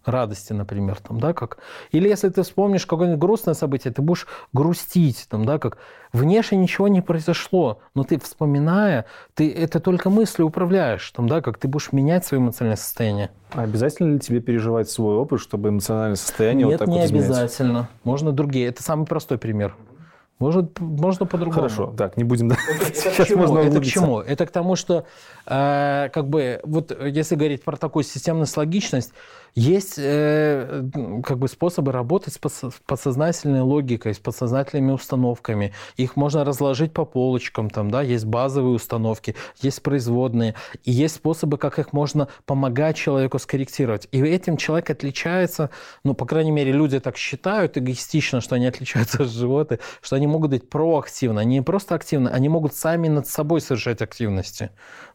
Speaker 2: радости, например, там, да, как. Или если ты вспомнишь какое-нибудь грустное событие, ты будешь грустить, там, да, как. Внешне ничего не произошло, но ты, вспоминая, ты это только мысли управляешь, там, да, как ты будешь менять свое эмоциональное состояние.
Speaker 1: А обязательно ли тебе переживать свой опыт, чтобы эмоциональное состояние
Speaker 2: Нет,
Speaker 1: вот так
Speaker 2: не
Speaker 1: вот
Speaker 2: изменять? обязательно. Можно другие. Это самый простой пример. Может, можно по-другому.
Speaker 1: Хорошо, так, не будем... Это,
Speaker 2: это, к чему? это к чему? Это к тому, что, э, как бы, вот если говорить про такую системность, логичность, есть э, как бы способы работать с подсознательной логикой, с подсознательными установками. Их можно разложить по полочкам, там, да, есть базовые установки, есть производные, и есть способы, как их можно помогать человеку скорректировать. И этим человек отличается, ну, по крайней мере, люди так считают эгоистично, что они отличаются от животных, что они могут быть проактивны, они не просто активны, они могут сами над собой совершать активности.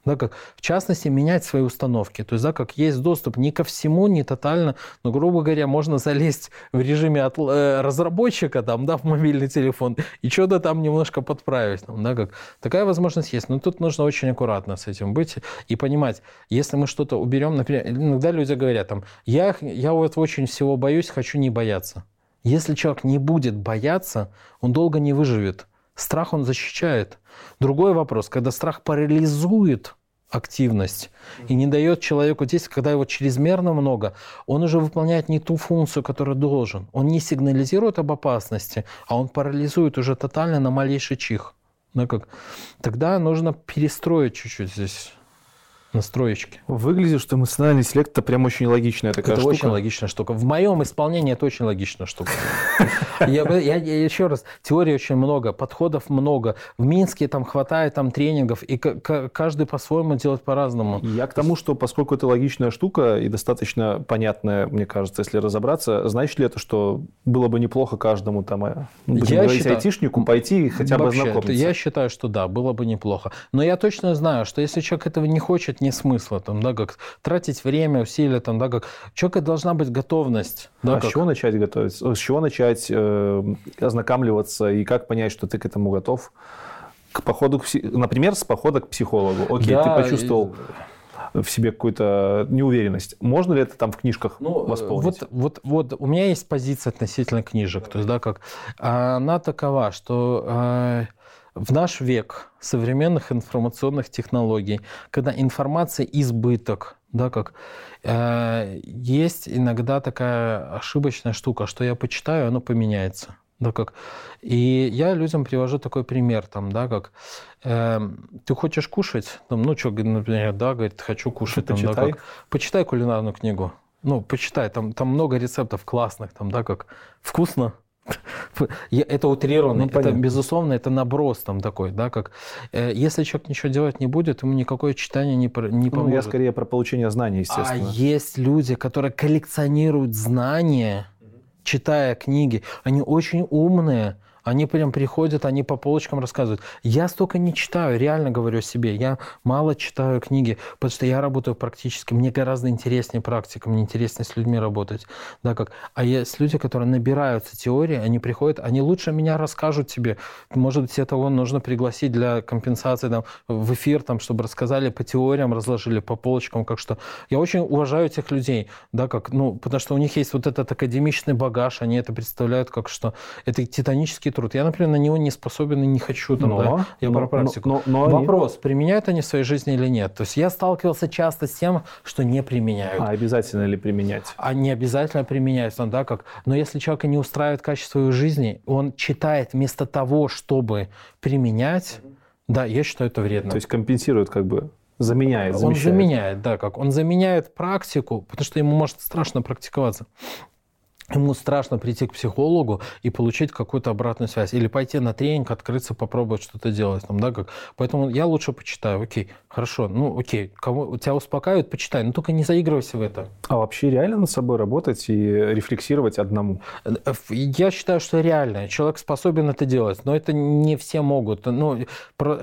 Speaker 2: Да, как, в частности, менять свои установки. То есть, да, как есть доступ не ко всему, не тотально, но, грубо говоря, можно залезть в режиме от, э, разработчика там, да, в мобильный телефон и что-то там немножко подправить. Там, да, как. Такая возможность есть. Но тут нужно очень аккуратно с этим быть и понимать, если мы что-то уберем, например, иногда люди говорят, там, я, я вот очень всего боюсь, хочу не бояться. Если человек не будет бояться, он долго не выживет. Страх он защищает. Другой вопрос, когда страх парализует активность и не дает человеку действовать, когда его чрезмерно много, он уже выполняет не ту функцию, которую должен. Он не сигнализирует об опасности, а он парализует уже тотально на малейший чих. Ну, как? Тогда нужно перестроить чуть-чуть здесь настроечки.
Speaker 1: Выглядит, что эмоциональный интеллект это прям очень логичная такая
Speaker 2: это
Speaker 1: штука.
Speaker 2: очень логичная штука. В моем исполнении это очень логичная штука. Я, я, я еще раз, теорий очень много, подходов много. В Минске там хватает там тренингов, и каждый по-своему делает по-разному.
Speaker 1: Я к тому, что поскольку это логичная штука и достаточно понятная, мне кажется, если разобраться, значит ли это, что было бы неплохо каждому там, э, будем я говорить, считаю, айтишнику пойти и хотя бы ознакомиться?
Speaker 2: Я считаю, что да, было бы неплохо. Но я точно знаю, что если человек этого не хочет, не смысла, там, да, как тратить время, усилия, там, да, как человека должна быть готовность. Да,
Speaker 1: а как... с чего начать готовиться? С чего начать э, ознакомливаться и как понять, что ты к этому готов? К походу, к, например, с похода к психологу. Окей, да, ты почувствовал в себе какую-то неуверенность. Можно ли это там в книжках ну, восполнить?
Speaker 2: Вот, вот, вот у меня есть позиция относительно книжек. То есть, да, как она такова, что э, в наш век современных информационных технологий, когда информация избыток, да, как э, есть иногда такая ошибочная штука, что я почитаю, оно поменяется. Да, как. И я людям привожу такой пример, там, да, как э, ты хочешь кушать, там, ну, что, например, да, говорит, хочу кушать, там, да, как, почитай кулинарную книгу, ну, почитай, там, там много рецептов классных, там, да, как. Вкусно, это утрированно, ну, это безусловно, это наброс там такой, да, как э, если человек ничего делать не будет, ему никакое читание не, не поможет. Ну,
Speaker 1: я скорее про получение знаний, естественно.
Speaker 2: А есть люди, которые коллекционируют знания, читая книги, они очень умные, они прям приходят, они по полочкам рассказывают. Я столько не читаю, реально говорю себе. Я мало читаю книги, потому что я работаю практически. Мне гораздо интереснее практика, мне интереснее с людьми работать. Да, как. А есть люди, которые набираются теории, они приходят, они лучше меня расскажут тебе. Может быть, этого нужно пригласить для компенсации там, в эфир, там, чтобы рассказали по теориям, разложили по полочкам, как что. Я очень уважаю этих людей, да, как, ну, потому что у них есть вот этот академичный багаж, они это представляют как что. Это титанический труд. Я, например, на него не способен и не хочу. Там, но, да? Я но, про практику. Но, но, но Вопрос, они... применяют они в своей жизни или нет? То есть я сталкивался часто с тем, что не применяют.
Speaker 1: А обязательно ли применять?
Speaker 2: А не обязательно применять, ну, да, как. Но если человека не устраивает качество его жизни, он читает вместо того, чтобы применять, да, я считаю это вредно.
Speaker 1: То есть компенсирует как бы заменяет,
Speaker 2: замещает. Он заменяет, да, как он заменяет практику, потому что ему может страшно практиковаться ему страшно прийти к психологу и получить какую-то обратную связь. Или пойти на тренинг, открыться, попробовать что-то делать. Там, да, как. Поэтому я лучше почитаю. Окей, хорошо, ну окей, кого, тебя успокаивают, почитай, но только не заигрывайся в это.
Speaker 1: А вообще реально над собой работать и рефлексировать одному?
Speaker 2: Я считаю, что реально. Человек способен это делать, но это не все могут. Ну,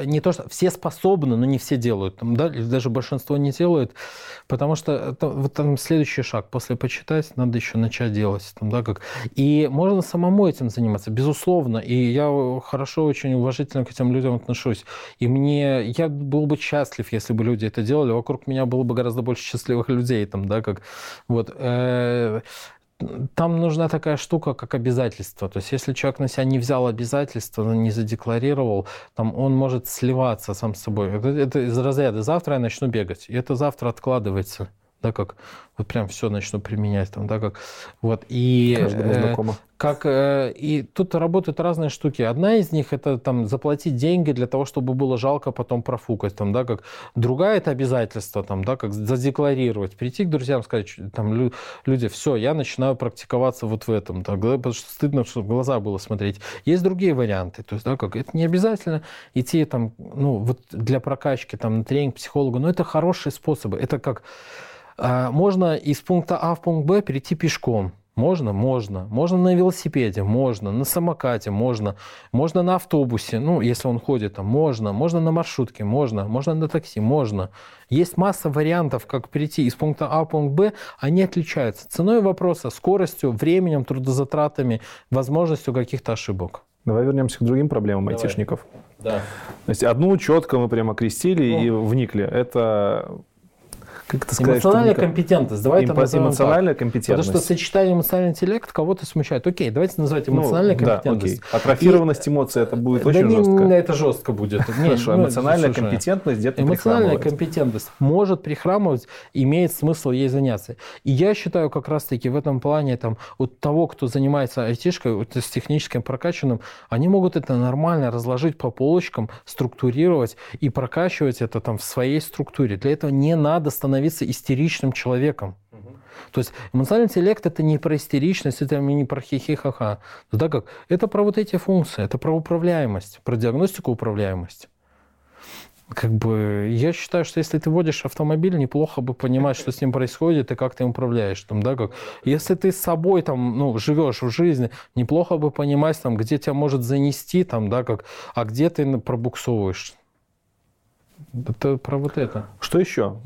Speaker 2: не то, что все способны, но не все делают. Там, да, или даже большинство не делают, потому что это, вот там следующий шаг. После почитать надо еще начать делать там, да, как. И можно самому этим заниматься, безусловно. И я хорошо, очень уважительно к этим людям отношусь. И мне, я был бы счастлив, если бы люди это делали. Вокруг меня было бы гораздо больше счастливых людей, там, да, как. Вот. Э, там нужна такая штука, как обязательство. То есть, если человек на себя не взял обязательства, не задекларировал, там он может сливаться сам с собой. Это, это из разряда «завтра я начну бегать», и это завтра откладывается да, как вот прям все начну применять там, да, как вот и э, как э, и тут работают разные штуки. Одна из них это там заплатить деньги для того, чтобы было жалко потом профукать, там, да, как другая это обязательство, там, да, как задекларировать, прийти к друзьям, сказать, там, люди, все, я начинаю практиковаться вот в этом, так, да, потому что стыдно, чтобы в глаза было смотреть. Есть другие варианты, то есть, да, как это не обязательно идти там, ну, вот для прокачки там на тренинг психолога, но это хорошие способы. Это как можно из пункта А в пункт Б перейти пешком. Можно? Можно. Можно на велосипеде? Можно. На самокате? Можно. Можно на автобусе, ну, если он ходит там, можно. Можно на маршрутке? Можно. Можно на такси? Можно. Есть масса вариантов, как перейти из пункта А в пункт Б. Они отличаются. Ценой вопроса, скоростью, временем, трудозатратами, возможностью каких-то ошибок.
Speaker 1: Давай вернемся к другим проблемам Давай. айтишников. Да. То есть одну четко мы прямо крестили ну. и вникли. Это
Speaker 2: как это сказать? Эмоциональная что компетентность. Давай
Speaker 1: Эмпо- это эмоциональная так. компетентность.
Speaker 2: Потому что сочетание эмоциональный интеллект кого-то смущает. Окей, давайте называть эмоциональная ну, компетентность.
Speaker 1: Да, окей. Атрофированность и... эмоций это будет да очень не, жестко.
Speaker 2: Это жестко будет.
Speaker 1: Хорошо, ну, эмоциональная компетентность где-то
Speaker 2: Эмоциональная компетентность может прихрамывать, имеет смысл ей заняться. И я считаю как раз-таки в этом плане там, от того, кто занимается айтишкой, вот, с техническим прокачанным, они могут это нормально разложить по полочкам, структурировать и прокачивать это там в своей структуре. Для этого не надо становиться становиться истеричным человеком. Угу. То есть эмоциональный интеллект это не про истеричность, это не про хихи-ха-ха. Да как? Это про вот эти функции, это про управляемость, про диагностику управляемость. Как бы я считаю, что если ты водишь автомобиль, неплохо бы понимать, что с ним происходит и как ты им управляешь. Там, да, как. Если ты с собой там, ну, живешь в жизни, неплохо бы понимать, там, где тебя может занести, там, да, как, а где ты пробуксовываешь. Это про вот это.
Speaker 1: Что еще?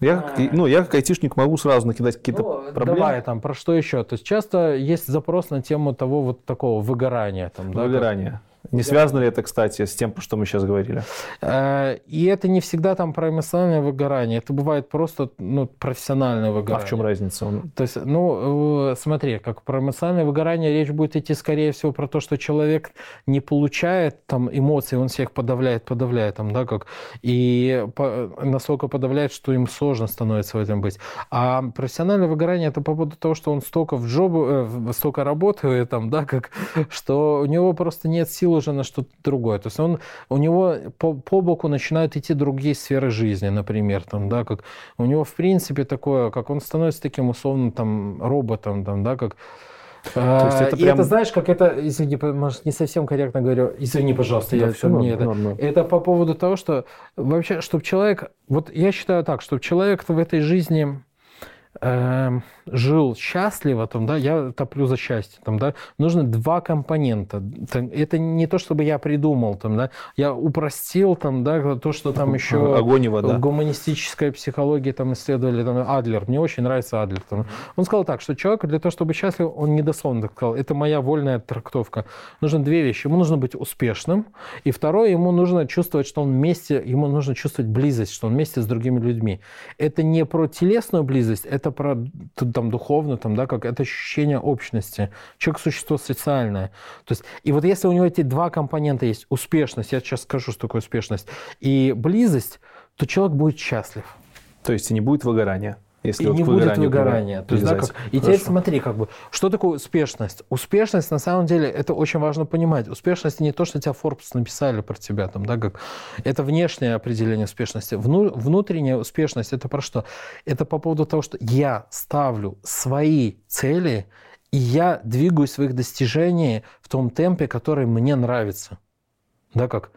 Speaker 1: Я, а. ну, я как айтишник могу сразу накидать какие-то ну, проблемы.
Speaker 2: Давай там, про что еще? То есть часто есть запрос на тему того вот такого выгорания. Там,
Speaker 1: выгорания. Не связано ли это, кстати, с тем, что мы сейчас говорили?
Speaker 2: Э, и это не всегда там про эмоциональное выгорание, это бывает просто ну, профессиональное выгорание.
Speaker 1: А в чем разница?
Speaker 2: То есть, ну, э, смотри, как про эмоциональное выгорание речь будет идти, скорее всего, про то, что человек не получает там эмоций, он всех подавляет, подавляет, там, да, как, и по, настолько подавляет, что им сложно становится в этом быть. А профессиональное выгорание это по поводу того, что он столько в джобу, э, столько работает, там, да, как, что у него просто нет сил уже на что-то другое. То есть он, у него по, по боку начинают идти другие сферы жизни, например, там, да, как у него в принципе такое, как он становится таким условным там роботом, там, да, как то есть это и прям... это знаешь, как это, извини, может, не совсем корректно говорю, извини, пожалуйста, да, я все не это. Норм. Это по поводу того, что вообще, чтобы человек, вот я считаю так, чтобы человек в этой жизни э, жил счастливо, там, да, я топлю за счастье, там, да, нужно два компонента. Это не то, чтобы я придумал, там, да, я упростил, там, да, то, что там еще
Speaker 1: Огонь и вода.
Speaker 2: в гуманистической психологии там исследовали, там, Адлер, мне очень нравится Адлер. Там. Он сказал так, что человек для того, чтобы счастлив, он недословно так сказал, это моя вольная трактовка. Нужно две вещи. Ему нужно быть успешным, и второе, ему нужно чувствовать, что он вместе, ему нужно чувствовать близость, что он вместе с другими людьми. Это не про телесную близость, это про там духовно, там, да, как это ощущение общности. Человек существо социальное. То есть, и вот если у него эти два компонента есть, успешность, я сейчас скажу, что такое успешность, и близость, то человек будет счастлив.
Speaker 1: То есть и не будет выгорания.
Speaker 2: Если и вот не будет выгорания. То есть, да, как, и теперь смотри, как бы, что такое успешность? Успешность, на самом деле, это очень важно понимать. Успешность не то, что тебя Forbes написали про тебя, там, да, как, это внешнее определение успешности. Вну, внутренняя успешность, это про что? Это по поводу того, что я ставлю свои цели, и я двигаюсь в их достижении в том темпе, который мне нравится. Да, как?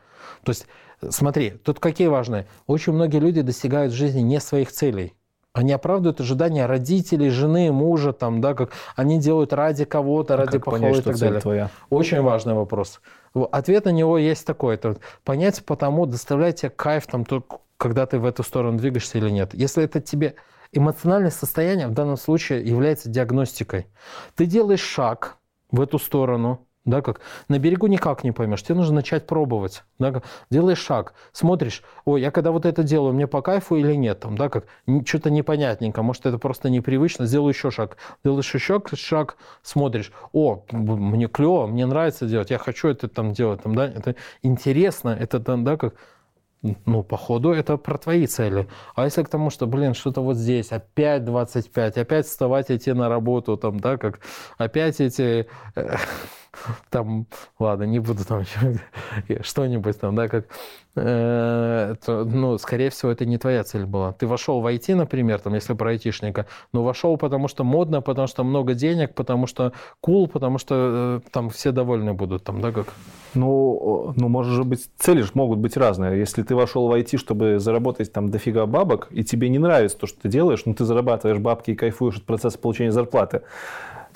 Speaker 2: То есть, смотри, тут какие важные. Очень многие люди достигают в жизни не своих целей. Они оправдывают ожидания родителей, жены, мужа, там, да, как они делают ради кого-то, а ради похвалы и так далее. Твоя? Очень важный вопрос. Ответ на него есть такой. Это понять потому, доставляет тебе кайф, там, только когда ты в эту сторону двигаешься или нет. Если это тебе эмоциональное состояние в данном случае является диагностикой. Ты делаешь шаг в эту сторону, да, как на берегу никак не поймешь, тебе нужно начать пробовать, да, как, делаешь шаг, смотришь, ой, я когда вот это делаю, мне по кайфу или нет, там, да, как, что-то непонятненько, может, это просто непривычно, сделаю еще шаг, делаешь еще шаг, смотришь, о, мне клево, мне нравится делать, я хочу это там делать, там, да, это интересно, это там, да, как, ну, походу, это про твои цели. А если к тому, что, блин, что-то вот здесь, опять 25, опять вставать, идти на работу, там, да, как, опять эти, э, там, ладно, не буду там что-нибудь там, да, как, э, ну, скорее всего, это не твоя цель была. Ты вошел в IT, например, там, если про айтишника, но вошел, потому что модно, потому что много денег, потому что cool, потому что э, там все довольны будут, там, да, как?
Speaker 1: Ну, ну, может быть, цели же могут быть разные. Если ты вошел в IT, чтобы заработать там дофига бабок, и тебе не нравится то, что ты делаешь, но ты зарабатываешь бабки и кайфуешь от процесса получения зарплаты,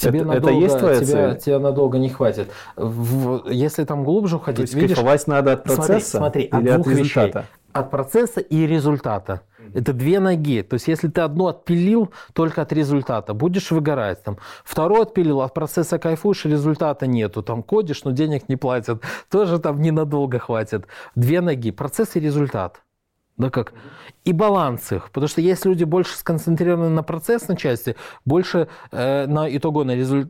Speaker 2: тебе это, надолго, это есть твоя тебя, цель? Тебе надолго не хватит. В, если там глубже уходить, То есть
Speaker 1: видишь, кайфовать надо от процесса
Speaker 2: смотри, смотри, или от, от результата? Вещей. От процесса и результата. Это две ноги. То есть, если ты одну отпилил только от результата, будешь выгорать. Там. Второй отпилил, от процесса кайфуешь, результата нету. Там кодишь, но денег не платят. Тоже там ненадолго хватит. Две ноги. Процесс и результат. Да как? И баланс их. Потому что если люди больше сконцентрированы на процессной части, больше э, на итого, на, резуль...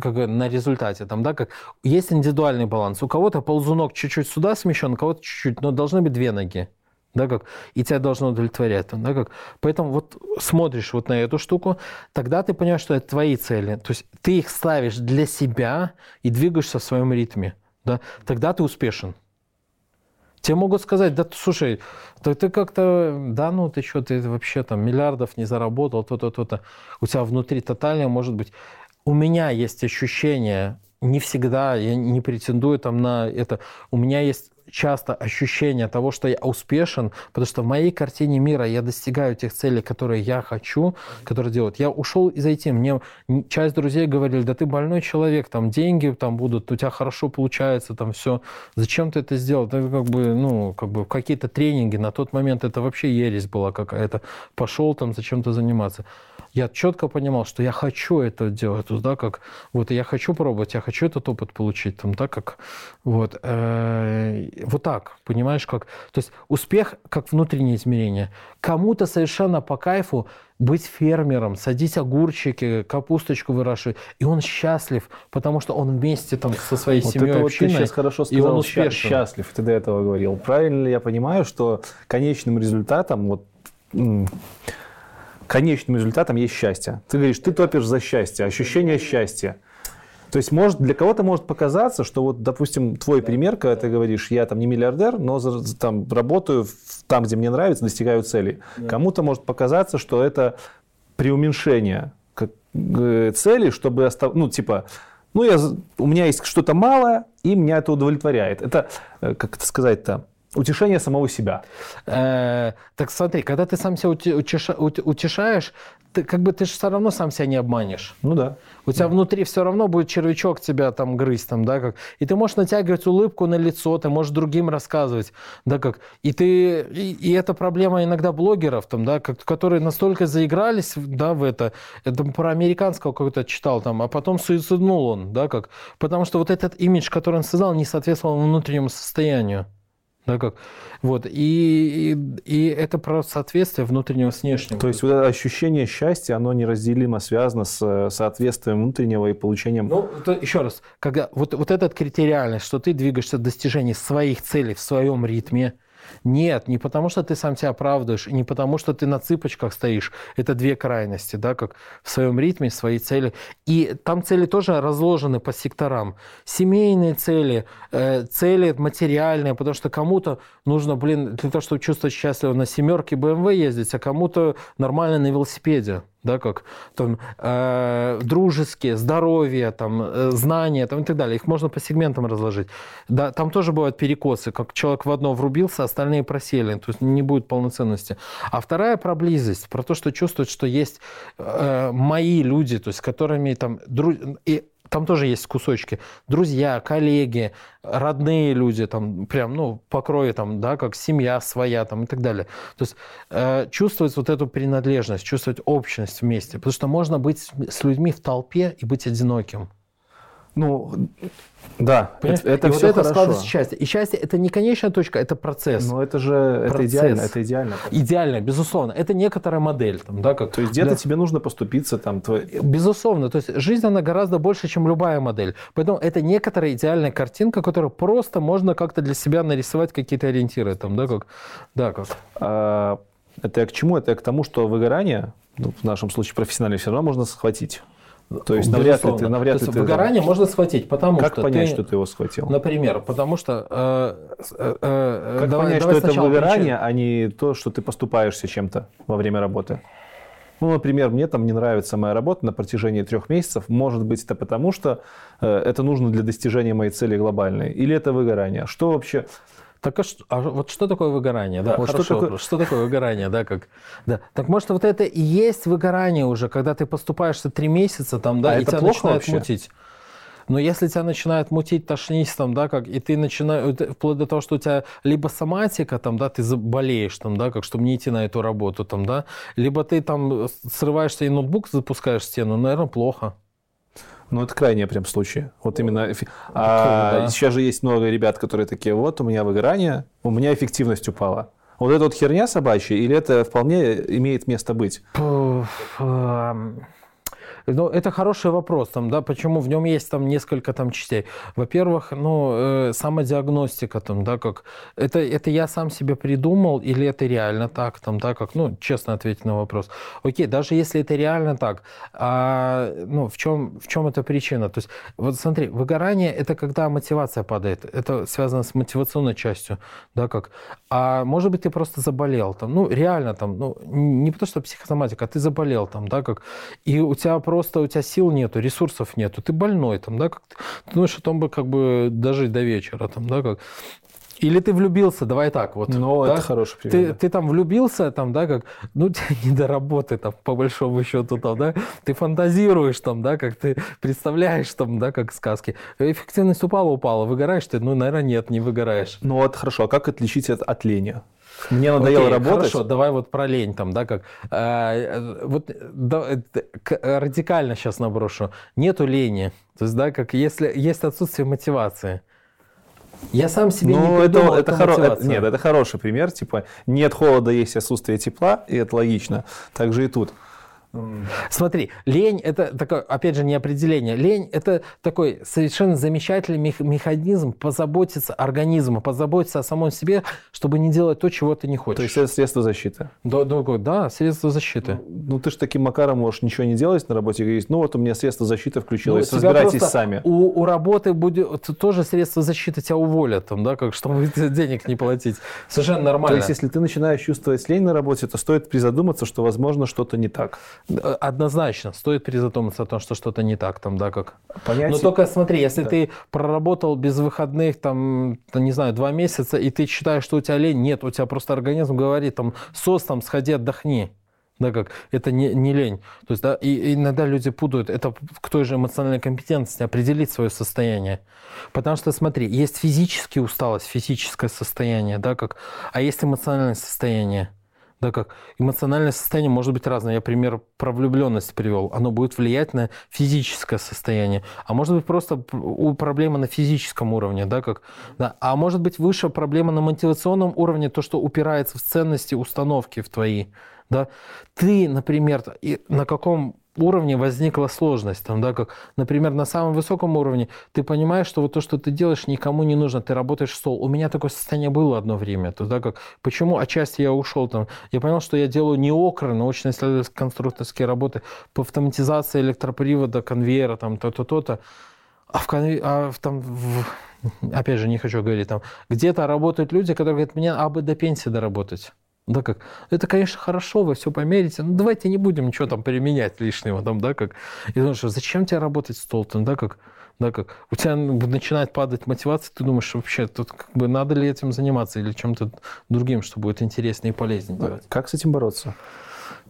Speaker 2: как, на результате. Там, да, как... Есть индивидуальный баланс. У кого-то ползунок чуть-чуть сюда смещен, у кого-то чуть-чуть, но должны быть две ноги. Да, как? И тебя должно удовлетворять. Да, как? Поэтому вот смотришь вот на эту штуку, тогда ты понимаешь, что это твои цели. То есть ты их ставишь для себя и двигаешься в своем ритме. Да? Тогда ты успешен. Тебе могут сказать, да слушай, ты, ты как-то, да ну ты что, ты вообще там миллиардов не заработал, то-то, то-то. У тебя внутри тотальное может быть. У меня есть ощущение, не всегда, я не претендую там на это, у меня есть часто ощущение того, что я успешен, потому что в моей картине мира я достигаю тех целей, которые я хочу, которые делать. Я ушел из IT, мне часть друзей говорили, да ты больной человек, там деньги там будут, у тебя хорошо получается, там все. Зачем ты это сделал? Это как бы, ну, как бы какие-то тренинги, на тот момент это вообще ересь была какая-то. Пошел там зачем-то заниматься я четко понимал, что я хочу это делать, да, как вот я хочу пробовать, я хочу этот опыт получить, там, да, как вот, э, вот так, понимаешь, как, то есть успех как внутреннее измерение. Кому-то совершенно по кайфу быть фермером, садить огурчики, капусточку выращивать, и он счастлив, потому что он вместе там со своей вот семьей,
Speaker 1: это
Speaker 2: вот общиной,
Speaker 1: ты сейчас хорошо сказал, и он успешен. счастлив, ты до этого говорил. Правильно ли я понимаю, что конечным результатом вот конечным результатом есть счастье. Ты говоришь, ты топишь за счастье, ощущение счастья. То есть может, для кого-то может показаться, что вот, допустим, твой пример, когда ты говоришь, я там не миллиардер, но там работаю там, где мне нравится, достигаю цели. Да. Кому-то может показаться, что это преуменьшение э, цели, чтобы остав... ну типа, ну я, у меня есть что-то малое, и меня это удовлетворяет. Это, э, как это сказать-то, утешение самого себя.
Speaker 2: Э, так смотри, когда ты сам себя утешаешь, ты как бы ты же все равно сам себя не обманешь.
Speaker 1: Ну да.
Speaker 2: У тебя да. внутри все равно будет червячок тебя там грызть, там, да, как. И ты можешь натягивать улыбку на лицо, ты можешь другим рассказывать, да, как. И ты, и, и это проблема иногда блогеров, там, да, как, которые настолько заигрались, да, в это. Это про американского какой-то читал там, а потом суициднул он, да, как. Потому что вот этот имидж, который он создал, не соответствовал внутреннему состоянию. Да, как? Вот. И, и, и это про соответствие внутреннего с внешним.
Speaker 1: То есть вот это ощущение счастья, оно неразделимо связано с э, соответствием внутреннего и получением...
Speaker 2: Ну, то, еще раз, когда вот, вот этот критерий реальность, что ты двигаешься к достижению своих целей в своем ритме, нет, не потому что ты сам себя оправдываешь, не потому что ты на цыпочках стоишь. Это две крайности, да, как в своем ритме, свои цели. И там цели тоже разложены по секторам. Семейные цели, э, цели материальные, потому что кому-то нужно, блин, для того, чтобы чувствовать счастливо на семерке BMW ездить, а кому-то нормально на велосипеде да, как там э, дружеские, здоровье, там, э, знания там, и так далее. Их можно по сегментам разложить. Да, там тоже бывают перекосы, как человек в одно врубился, остальные просели, то есть не будет полноценности. А вторая про близость, про то, что чувствует, что есть э, мои люди, то есть которыми там... Дру... И там тоже есть кусочки. Друзья, коллеги, родные люди, там прям, ну, по крови, там, да, как семья своя, там и так далее. То есть э, чувствовать вот эту принадлежность, чувствовать общность вместе. Потому что можно быть с людьми в толпе и быть одиноким.
Speaker 1: Ну, да,
Speaker 2: Понимаешь? это, это и все это хорошо. складывается счастье. И счастье это не конечная точка, это процесс.
Speaker 1: Но это же процесс. это идеально, это идеально.
Speaker 2: Идеально, безусловно. Это некоторая модель, там, да, как.
Speaker 1: То есть где-то для... тебе нужно поступиться там. Твой...
Speaker 2: Безусловно, то есть жизнь она гораздо больше, чем любая модель. Поэтому это некоторая идеальная картинка, которую просто можно как-то для себя нарисовать какие-то ориентиры, там, да, как, да, как.
Speaker 1: А, это я к чему? Это я к тому, что выгорание, ну, в нашем случае профессиональное, все равно можно схватить.
Speaker 2: То есть навряд ли ты, навряд ли ты выгорание да. можно схватить, потому
Speaker 1: как
Speaker 2: что
Speaker 1: понять,
Speaker 2: ты,
Speaker 1: что ты его схватил?
Speaker 2: Например, потому что э,
Speaker 1: э, э, как давай, понять, давай что это выгорание, причин. а не то, что ты поступаешься чем-то во время работы? Ну, например, мне там не нравится моя работа на протяжении трех месяцев. Может быть, это потому, что э, это нужно для достижения моей цели глобальной, или это выгорание? Что вообще?
Speaker 2: Так а, что, а вот что такое выгорание? Да, вот что, такое, что такое выгорание, да, как, да. Так может вот это и есть выгорание уже, когда ты поступаешься три месяца там, да, а и тебя начинает вообще? мутить. Но если тебя начинает мутить, тошнить, там, да, как, и ты начинаешь, вплоть до того, что у тебя либо соматика, там, да, ты заболеешь, там, да, как, чтобы не идти на эту работу, там, да, либо ты там срываешься и ноутбук запускаешь в стену, наверное, плохо.
Speaker 1: Ну, это крайние прям случаи. Вот именно. А да. сейчас же есть много ребят, которые такие, вот у меня выгорание, у меня эффективность упала. Вот это вот херня собачья, или это вполне имеет место быть?
Speaker 2: Ну, это хороший вопрос, там, да, почему в нем есть там несколько там частей. Во-первых, ну, э, самодиагностика, там, да, как это, это я сам себе придумал или это реально так, там, да, как, ну, честно ответить на вопрос. Окей, даже если это реально так, а, ну, в чем, в чем эта причина? То есть, вот смотри, выгорание – это когда мотивация падает, это связано с мотивационной частью, да, как, а может быть, ты просто заболел, там, ну, реально, там, ну, не потому что психосоматика, а ты заболел, там, да, как, и у тебя просто просто у тебя сил нету, ресурсов нету, ты больной там, да, как ты, ты думаешь о том бы как бы дожить до вечера там, да, как Или ты влюбился, давай так вот.
Speaker 1: Ну,
Speaker 2: да?
Speaker 1: это хороший
Speaker 2: Ты,
Speaker 1: пример. да.
Speaker 2: ты там влюбился, там, да, как, ну, тебе не до работы, там, по большому счету, там, да, ты фантазируешь, там, да, как ты представляешь, там, да, как сказки. Эффективность упала, упала, выгораешь ты? Ну, наверное, нет, не выгораешь.
Speaker 1: Ну вот хорошо, а как отличить это от лени? Мне надоело
Speaker 2: Окей,
Speaker 1: работать.
Speaker 2: Хорошо, давай вот про лень там, да, как. э, вот да, э, радикально сейчас наброшу. Нету лени. То есть, да, как если есть отсутствие мотивации. Я сам себе не
Speaker 1: Ну, это,
Speaker 2: придумал
Speaker 1: это,
Speaker 2: эту
Speaker 1: хоро- это-
Speaker 2: мотивацию.
Speaker 1: нет, это хороший пример. Типа, нет холода, есть отсутствие тепла, и это логично. Так же и тут.
Speaker 2: Смотри, лень это такое, опять же, не определение. Лень это такой совершенно замечательный мех- механизм позаботиться организма, позаботиться о самом себе, чтобы не делать то, чего ты не хочешь.
Speaker 1: То есть это средство защиты.
Speaker 2: да, да, да, средство защиты.
Speaker 1: Ну, ты же таким макаром можешь ничего не делать на работе и говорить, ну, вот у меня средство защиты включилось,
Speaker 2: Ну,
Speaker 1: разбирайтесь сами.
Speaker 2: У, у работы будет тоже средство защиты, тебя уволят, там, да, как, чтобы денег не платить. Совершенно
Speaker 1: То
Speaker 2: нормально.
Speaker 1: есть, если ты начинаешь чувствовать лень на работе, то стоит призадуматься, что, возможно, что-то не так.
Speaker 2: Э, Однозначно, стоит призадуматься о том, что что-то не так, там, да, как.
Speaker 1: Понять...
Speaker 2: Но только смотри, если
Speaker 1: Да.
Speaker 2: ты проработал без выходных, там, да, не знаю, два месяца, и ты считаешь, что у тебя лень, нет, у тебя просто организм говорит, там, сос, там, сходи, отдохни. Да, как это не, не лень. То есть, да, и, и иногда люди путают это к той же эмоциональной компетентности, определить свое состояние. Потому что, смотри, есть физическая усталость, физическое состояние, да, как, а есть эмоциональное состояние. Да, как эмоциональное состояние может быть разное. Я пример про влюбленность привел. Оно будет влиять на физическое состояние. А может быть просто у проблема на физическом уровне, да, как, да. А может быть выше проблема на мотивационном уровне, то, что упирается в ценности установки в твои, да. Ты, например, и на каком уровне возникла сложность. Там, да, как, например, на самом высоком уровне ты понимаешь, что вот то, что ты делаешь, никому не нужно, ты работаешь в стол. У меня такое состояние было одно время. То, да, как, почему отчасти я ушел там? Я понял, что я делаю не окры, научно-исследовательские конструкторские работы по автоматизации электропривода, конвейера, там, то-то, то-то. А в, конве- а в там, в- опять же, не хочу говорить, там, где-то работают люди, которые говорят, мне а бы до пенсии доработать. Да, как? Это, конечно, хорошо, вы все померите, но давайте не будем ничего там применять лишнего, там, да, как? И думаешь, что зачем тебе работать с Толтон, да, как? Да, как? У тебя начинает падать мотивация, ты думаешь, вообще, тут как бы надо ли этим заниматься или чем-то другим, что будет интереснее и полезнее делать.
Speaker 1: Как с этим бороться?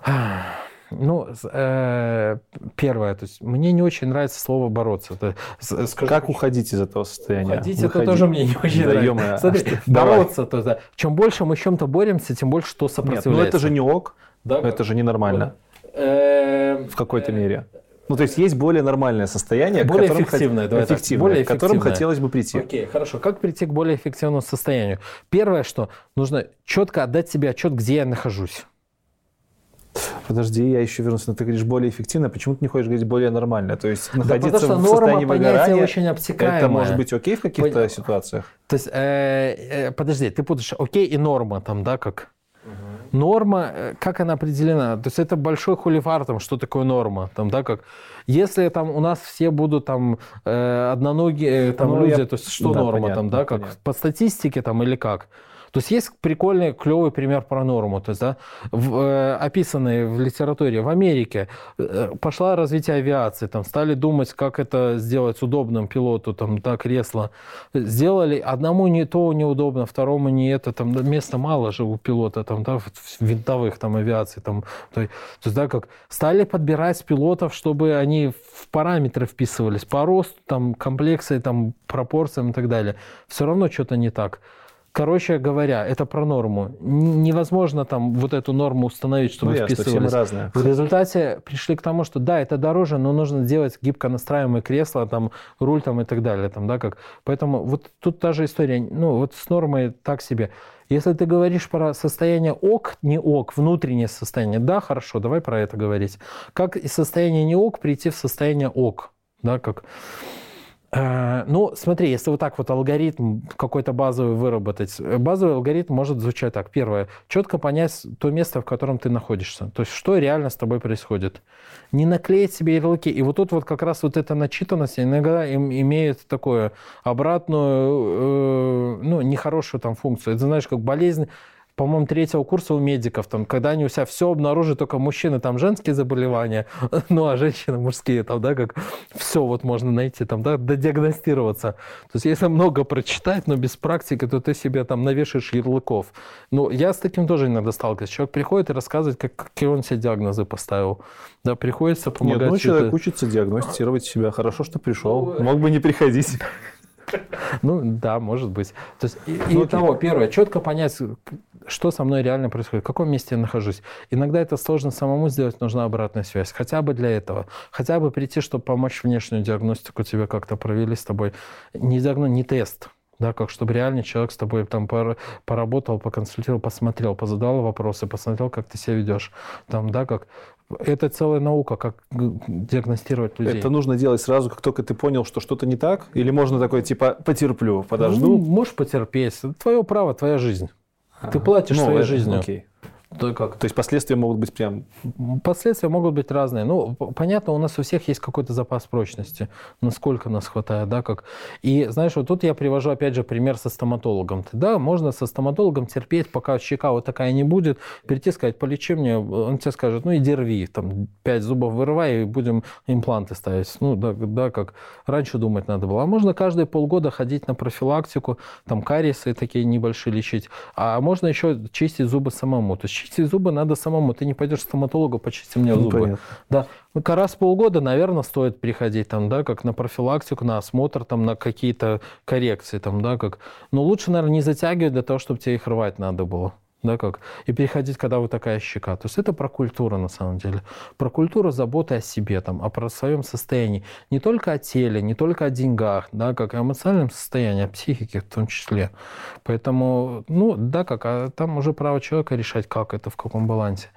Speaker 2: Ну, э, первое, то есть мне не очень нравится слово бороться. Это, с- скажу,
Speaker 1: Как уходить из этого состояния?
Speaker 2: Уходить это
Speaker 1: Выходить.
Speaker 2: тоже мне не очень
Speaker 1: Да,
Speaker 2: нравится.
Speaker 1: ё-моё,
Speaker 2: Смотри,
Speaker 1: что- давай.
Speaker 2: бороться, то да. Чем больше мы с чем-то боремся, тем больше что
Speaker 1: Нет,
Speaker 2: сопротивляется.
Speaker 1: ну это же не ок,
Speaker 2: Да,
Speaker 1: это же ненормально
Speaker 2: Эм,
Speaker 1: в какой-то мере. Ну, то есть есть более нормальное состояние, к
Speaker 2: Более
Speaker 1: которому хот-
Speaker 2: эффективное, давай
Speaker 1: эффективное,
Speaker 2: более
Speaker 1: к которому
Speaker 2: эффективное.
Speaker 1: хотелось бы прийти.
Speaker 2: Окей, хорошо. Как прийти к более эффективному состоянию? Первое, что нужно четко отдать себе отчет, где я нахожусь.
Speaker 1: Подожди, я еще вернусь. Но ты говоришь более эффективно, почему ты не хочешь говорить более нормально? То есть
Speaker 2: Да
Speaker 1: находиться
Speaker 2: потому что
Speaker 1: в состоянии
Speaker 2: понятие
Speaker 1: выгорания,
Speaker 2: очень обтекаемое.
Speaker 1: это может быть окей в каких-то
Speaker 2: Пон-
Speaker 1: ситуациях?
Speaker 2: То есть, э, э, подожди, ты путаешь окей и норма там, да, как? Норма, э, как она определена? То есть это большой хуливар, там, что такое норма, там, да, как? Если там у нас все будут там э, одноногие э, там
Speaker 1: Ну,
Speaker 2: люди,
Speaker 1: я-
Speaker 2: то есть что
Speaker 1: да,
Speaker 2: норма
Speaker 1: понятно,
Speaker 2: там, да, как?
Speaker 1: понятно.
Speaker 2: По статистике там или как? То есть есть прикольный, клевый пример про норму, то есть, да, в, э, описанный в литературе. В Америке э, пошло развитие авиации, там стали думать, как это сделать удобным пилоту, там, да, кресло. Сделали, одному не то неудобно, второму не это, там, места мало же у пилота, там, да, винтовых там авиаций, там, то, то есть, да, как стали подбирать пилотов, чтобы они в параметры вписывались по росту, там, комплекции, там, пропорциям и так далее. Все равно что-то не так. Короче говоря, это про норму. Невозможно там вот эту норму установить, чтобы
Speaker 1: Ну, ясно,
Speaker 2: вписывались.
Speaker 1: разные.
Speaker 2: В результате пришли к тому, что да, это дороже, но нужно делать гибко настраиваемые кресла, там, руль там, и так далее. Там, да, как. Поэтому вот тут та же история. Ну, вот с нормой так себе. Если ты говоришь про состояние ок, не ок, внутреннее состояние, да, хорошо, давай про это говорить. Как из состояния не ок прийти в состояние ок? Да, как... Э, Ну, смотри, если вот так вот алгоритм какой-то базовый выработать, базовый алгоритм может звучать так. Первое, четко понять то место, в котором ты находишься. То есть, что реально с тобой происходит. Не наклеить себе ярлыки. И вот тут вот как раз вот эта начитанность иногда им- имеет такую обратную, э, ну, нехорошую там функцию. Это знаешь, как болезнь по-моему, третьего курса у медиков, там, когда они у себя все обнаружат, только мужчины там женские заболевания, ну, а женщины мужские, там, да, как все вот можно найти, там, да, додиагностироваться. То есть, если много прочитать, но без практики, то ты себе там навешаешь ярлыков. Ну, я с таким тоже иногда сталкиваюсь. Человек приходит и рассказывает, как, какие он себе диагнозы поставил. Да, приходится помогать. Нет,
Speaker 1: ну, человек учится диагностировать себя. Хорошо, что пришел. Ну, Мог бы не приходить.
Speaker 2: Ну да, может быть. То есть, и, ну, и того, первое, четко понять, что со мной реально происходит, в каком месте я нахожусь. Иногда это сложно самому сделать, нужна обратная связь. Хотя бы для этого. Хотя бы прийти, чтобы помочь внешнюю диагностику тебе как-то провели с тобой. Не диагноз, не тест. Да, как чтобы реально человек с тобой там поработал, поконсультировал, посмотрел, позадал вопросы, посмотрел, как ты себя ведешь. Там, да, как это целая наука, как диагностировать людей.
Speaker 1: Это нужно делать сразу, как только ты понял, что что-то не так? Или можно такое, типа, потерплю, подожду? Ну,
Speaker 2: можешь потерпеть. Твое право, твоя жизнь. Ты платишь ну, своей это, жизнью.
Speaker 1: Окей. То, как? То есть последствия могут быть прям...
Speaker 2: Последствия могут быть разные. Ну, понятно, у нас у всех есть какой-то запас прочности, насколько нас хватает, да, как... И, знаешь, вот тут я привожу, опять же, пример со стоматологом. Да, можно со стоматологом терпеть, пока щека вот такая не будет, прийти сказать, полечи мне, он тебе скажет, ну, иди рви, там, пять зубов вырывай, и будем импланты ставить. Ну, да, да, как раньше думать надо было. А можно каждые полгода ходить на профилактику, там, кариесы такие небольшие лечить, а можно еще чистить зубы самому. То есть чистить зубы надо самому. Ты не пойдешь к стоматологу, почисти мне ну, зубы. Понятно. Да. Ну, раз в полгода, наверное, стоит приходить там, да, как на профилактику, на осмотр, там, на какие-то коррекции, там, да, как. Но лучше, наверное, не затягивать для того, чтобы тебе их рвать надо было да, как, и переходить, когда вот такая щека. То есть это про культуру на самом деле. Про культуру заботы о себе, там, о про своем состоянии. Не только о теле, не только о деньгах, да, как о эмоциональном состоянии, о психике в том числе. Поэтому, ну, да, как, а там уже право человека решать, как это, в каком балансе.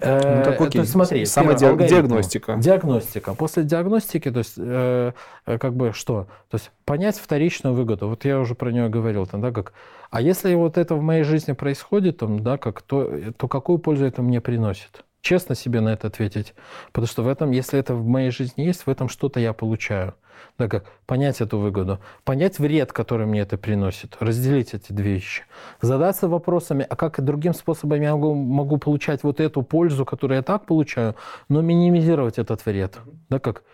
Speaker 1: Э, ну, так, окей. То есть, смотри, Самая диаг... диагностика.
Speaker 2: Диагностика. После диагностики, то есть, э, э, как бы что? То есть, понять вторичную выгоду. Вот я уже про нее говорил, там, да, как. А если вот это в моей жизни происходит, там, да, как, то, то какую пользу это мне приносит? Честно себе на это ответить. Потому что в этом, если это в моей жизни есть, в этом что-то я получаю. Да, как понять эту выгоду, понять вред, который мне это приносит, разделить эти две вещи, задаться вопросами, а как и другим способом я могу, могу получать вот эту пользу, которую я так получаю, но минимизировать этот вред. Да, как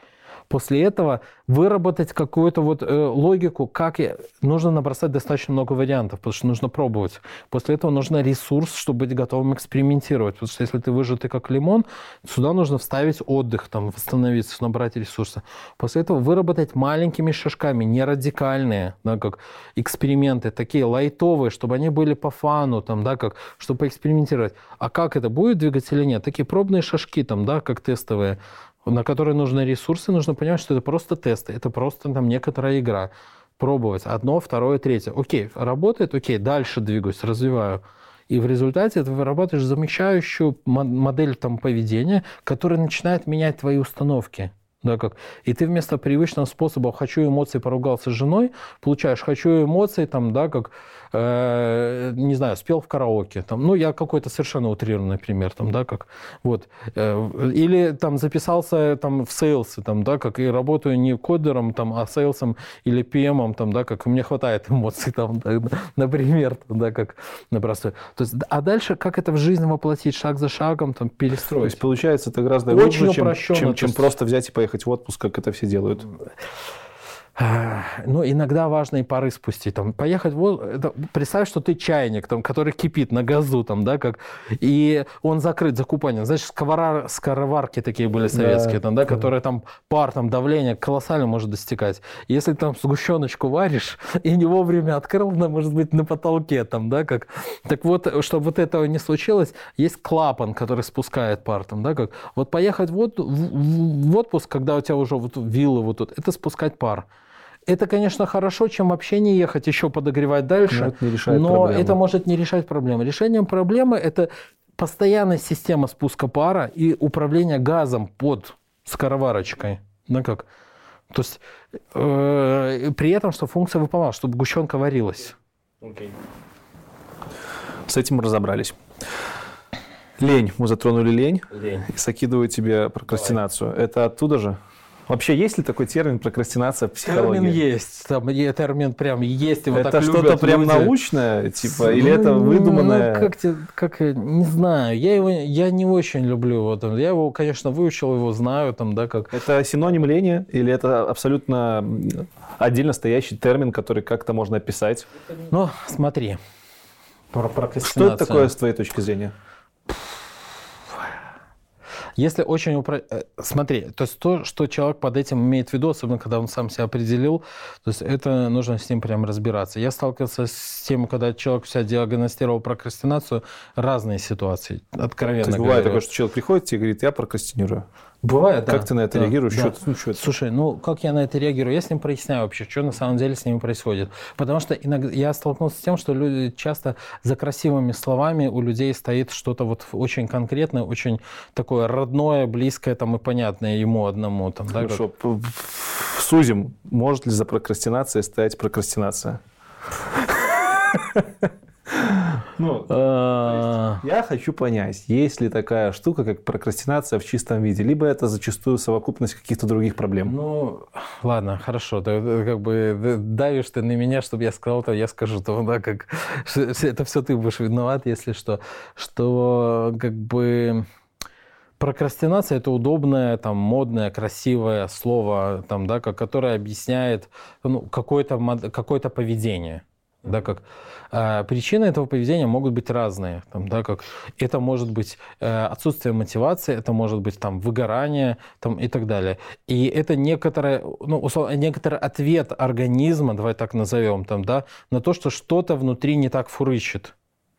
Speaker 2: После этого выработать какую-то вот э, логику, как я... нужно набросать достаточно много вариантов, потому что нужно пробовать. После этого нужно ресурс, чтобы быть готовым экспериментировать. Потому что если ты выжатый как лимон, сюда нужно вставить отдых, там, восстановиться, набрать ресурсы. После этого выработать маленькими шажками, не радикальные, да, как эксперименты, такие лайтовые, чтобы они были по фану, там, да, как, чтобы поэкспериментировать. А как это будет двигаться или нет? Такие пробные шажки, там, да, как тестовые на которые нужны ресурсы, нужно понимать, что это просто тесты, это просто там некоторая игра. Пробовать одно, второе, третье. Окей, работает, окей, дальше двигаюсь, развиваю. И в результате ты вырабатываешь замещающую модель там, поведения, которая начинает менять твои установки. Да, как? И ты вместо привычного способа «хочу эмоций, поругался с женой», получаешь «хочу эмоций», там, да, как э, не знаю, спел в караоке, там, ну, я какой-то совершенно утрированный пример, там, да, как, вот, э, или там записался там в сейлсы, там, да, как, и работаю не кодером, там, а сейлсом или PM, там, да, как, мне хватает эмоций, там, да, например, там, да, как, на простой. То есть, а дальше, как это в жизнь воплотить, шаг за шагом, там, перестроить. То есть,
Speaker 1: получается, это гораздо Очень глубже, чем, чем, чем просто взять и поехать в отпуск, как это все делают.
Speaker 2: Ну, иногда важно и пары спустить. Там, поехать, вот, это, представь, что ты чайник, там, который кипит на газу, там, да, как, и он закрыт закупанием. Знаешь, сковара, скороварки такие были советские, да, там, да, да, которые там пар, там, давление колоссально может достигать. Если там сгущеночку варишь и не вовремя открыл, она может быть на потолке, там, да, как. Так вот, чтобы вот этого не случилось, есть клапан, который спускает пар, там, да, как. Вот поехать в, в, в отпуск, когда у тебя уже вот виллы вот тут, это спускать пар. Это, конечно, хорошо, чем вообще не ехать, еще подогревать дальше. Но это, не решает но это может не решать проблемы. Решением проблемы это постоянная система спуска пара и управление газом под скороварочкой. Ну как? То есть э, при этом, что функция выполняла, чтобы гущенка варилась. Okay.
Speaker 1: С этим мы разобрались. Лень. Мы затронули лень. Лень. И закидываю тебе прокрастинацию. Это оттуда же? Вообще, есть ли такой термин прокрастинация в психологии?
Speaker 2: Термин есть. Там термин прям есть. Его
Speaker 1: это что-то прям люди. научное, типа, ну, или это выдуманное?
Speaker 2: Ну, как, как, не знаю. Я его я не очень люблю. Вот, я его, конечно, выучил, его знаю. Там, да, как...
Speaker 1: Это синоним лени или это абсолютно отдельно стоящий термин, который как-то можно описать?
Speaker 2: Ну, смотри.
Speaker 1: Про Что это такое с твоей точки зрения?
Speaker 2: Если очень упро... Э, смотри, то есть то, что человек под этим имеет в виду, особенно когда он сам себя определил, то есть это нужно с ним прям разбираться. Я сталкивался с тем, когда человек себя диагностировал прокрастинацию, разные ситуации, откровенно
Speaker 1: То есть бывает такое, что человек приходит и говорит, я прокрастинирую.
Speaker 2: Бывает,
Speaker 1: да. Как ты на это
Speaker 2: да,
Speaker 1: реагируешь?
Speaker 2: Да.
Speaker 1: Что, ну, что
Speaker 2: Слушай, ну как я на это реагирую? Я с ним проясняю вообще, что на самом деле с ними происходит. Потому что иногда я столкнулся с тем, что люди часто за красивыми словами у людей стоит что-то вот очень конкретное, очень такое родное, близкое там и понятное ему одному. Там,
Speaker 1: Хорошо, да, сузим. Может ли за прокрастинацией стоять прокрастинация? Ну, а. я хочу понять, есть ли такая штука, как прокрастинация в чистом виде, либо это зачастую совокупность каких-то других проблем?
Speaker 2: Ну, ладно, хорошо. Ты как бы давишь ты на меня, чтобы я сказал, то я скажу, то да, как это все ты будешь виноват, если что, что как бы Прокрастинация – это удобное, там, модное, красивое слово, там, да, которое объясняет ну, какое-то какое поведение. Да, как, причины этого поведения могут быть разные. Там, да, как, это может быть э, отсутствие мотивации, это может быть там, выгорание там, и так далее. И это некоторое, ну, условно, некоторый ответ организма, давай так назовем, там, да, на то, что что-то внутри не так фурычит.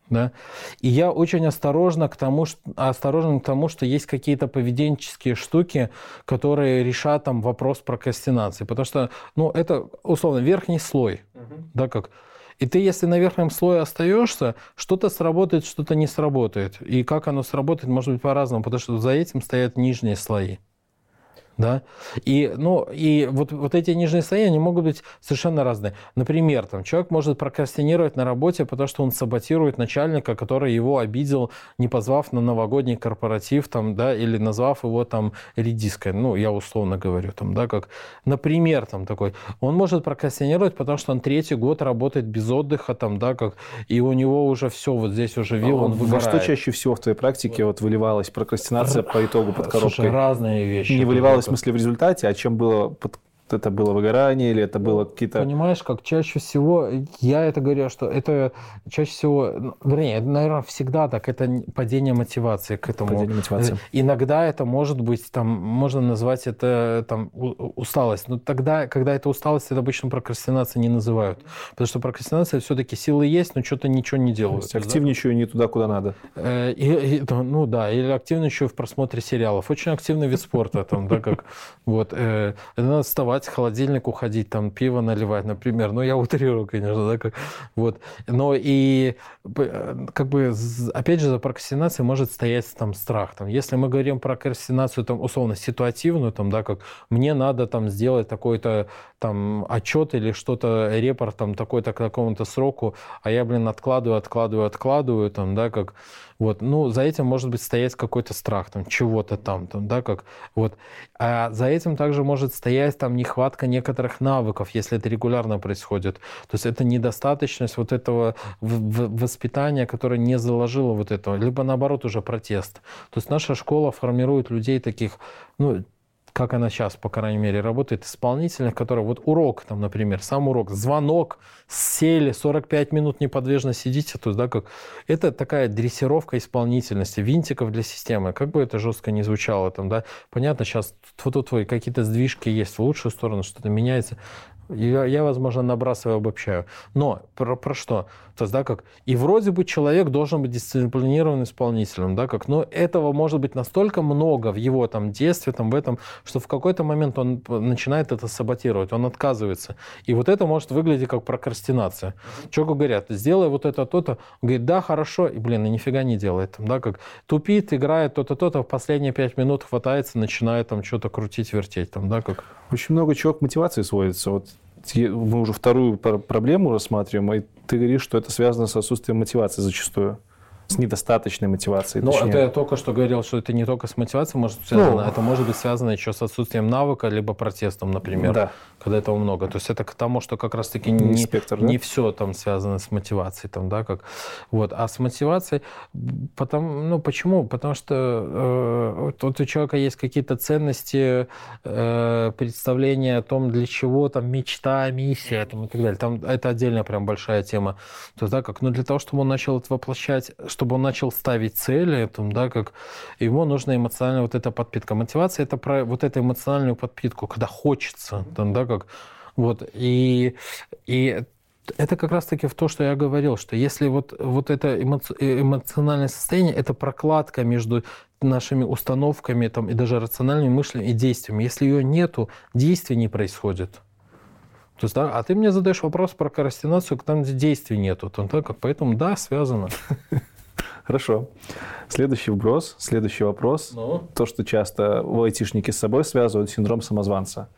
Speaker 2: Да? И я очень осторожно к тому, что, осторожен к тому, что есть какие-то поведенческие штуки, которые решат там вопрос прокрастинации. Потому что, ну, это, условно, верхний слой. Угу. Да, как и ты, если на верхнем слое остаешься, что-то сработает, что-то не сработает. И как оно сработает, может быть по-разному, потому что за этим стоят нижние слои. Да? И, ну, и вот, вот эти нижние они могут быть совершенно разные. Например, там, человек может прокрастинировать на работе, потому что он саботирует начальника, который его обидел, не позвав на новогодний корпоратив, там, да, или назвав его там редиской. Ну, я условно говорю, там, да, как, например, там такой. Он может прокрастинировать, потому что он третий год работает без отдыха, там, да, как, и у него уже все, вот здесь уже вил, он выгорает.
Speaker 1: Во что чаще всего в твоей практике вот выливалась прокрастинация по итогу под коробкой? Слушай,
Speaker 2: разные вещи.
Speaker 1: Не выливалась в смысле в результате, а чем было под это было выгорание или это было какие-то...
Speaker 2: Понимаешь, как чаще всего, я это говорю, что это чаще всего, ну, вернее, это, наверное, всегда так, это падение мотивации к этому.
Speaker 1: Падение мотивации.
Speaker 2: Иногда это может быть, там, можно назвать это там, усталость. Но тогда, когда это усталость, это обычно прокрастинация не называют. Потому что прокрастинация все-таки силы есть, но что-то ничего не делают.
Speaker 1: То есть активничаю да? не туда, куда надо.
Speaker 2: Э, и, и, ну да, или активничаю в просмотре сериалов. Очень активный вид спорта, там, да, как вот. Э, надо вставать вставать, к холодильнику ходить, там пиво наливать, например. Ну, я утрирую, конечно, да, как, вот. Но и как бы, опять же, за прокрастинацией может стоять там страх. Там, если мы говорим про прокрастинацию, там, условно, ситуативную, там, да, как мне надо там сделать такой-то там отчет или что-то, репорт там такой-то к такому-то сроку, а я, блин, откладываю, откладываю, откладываю, там, да, как вот, ну, за этим может быть стоять какой-то страх, там, чего-то там, там, да, как, вот. А за этим также может стоять там нехватка некоторых навыков, если это регулярно происходит. То есть это недостаточность вот этого воспитания, которое не заложило вот этого, либо наоборот уже протест. То есть наша школа формирует людей таких, ну, как она сейчас, по крайней мере, работает, исполнительных, которые вот урок, там, например, сам урок, звонок, сели, 45 минут неподвижно сидите, то есть, да, как это такая дрессировка исполнительности, винтиков для системы, как бы это жестко не звучало, там, да, понятно, сейчас тут твои какие-то сдвижки есть в лучшую сторону, что-то меняется, я, я, возможно, набрасываю, обобщаю. Но про, про что? То есть, да, как, и вроде бы человек должен быть дисциплинированным исполнителем, да, как, но этого может быть настолько много в его там детстве, там, в этом, что в какой-то момент он начинает это саботировать, он отказывается. И вот это может выглядеть как прокрастинация. Человеку говорят, сделай вот это, то-то. Он говорит, да, хорошо, и, блин, и нифига не делает. Там, да, как тупит, играет то-то, то-то, в последние пять минут хватается, начинает там что-то крутить, вертеть. Там, да, как...
Speaker 1: Очень много чего к мотивации сводится. Вот мы уже вторую проблему рассматриваем, и ты говоришь, что это связано с отсутствием мотивации зачастую. С недостаточной мотивацией.
Speaker 2: Ну, это я только что говорил, что это не только с мотивацией может быть связано, ну, это может быть связано еще с отсутствием навыка, либо протестом, например, да. когда этого много. То есть это к тому, что как раз-таки не, не, спектр, не да? все там связано с мотивацией, там, да, как вот, а с мотивацией, потому, ну, почему? Потому что э, вот у человека есть какие-то ценности, э, представления о том, для чего там мечта, миссия, там и так далее. Там это отдельная прям большая тема. То есть, да, как, ну, для того, чтобы он начал это воплощать, чтобы он начал ставить цели, там, да, как ему нужна эмоциональная вот эта подпитка. Мотивация это про вот эту эмоциональную подпитку, когда хочется, там, да, как вот и и это как раз-таки в то, что я говорил, что если вот, вот это эмоциональное состояние, это прокладка между нашими установками там, и даже рациональным мышлением и действиями. Если ее нету, действий не происходит. То есть, да, а ты мне задаешь вопрос про прокрастинацию, там, где действий нету. Там, так, поэтому да, связано.
Speaker 1: Хорошо. Следующий вброс, следующий вопрос. Ну? То, что часто айтишники с собой связывают, синдром самозванца.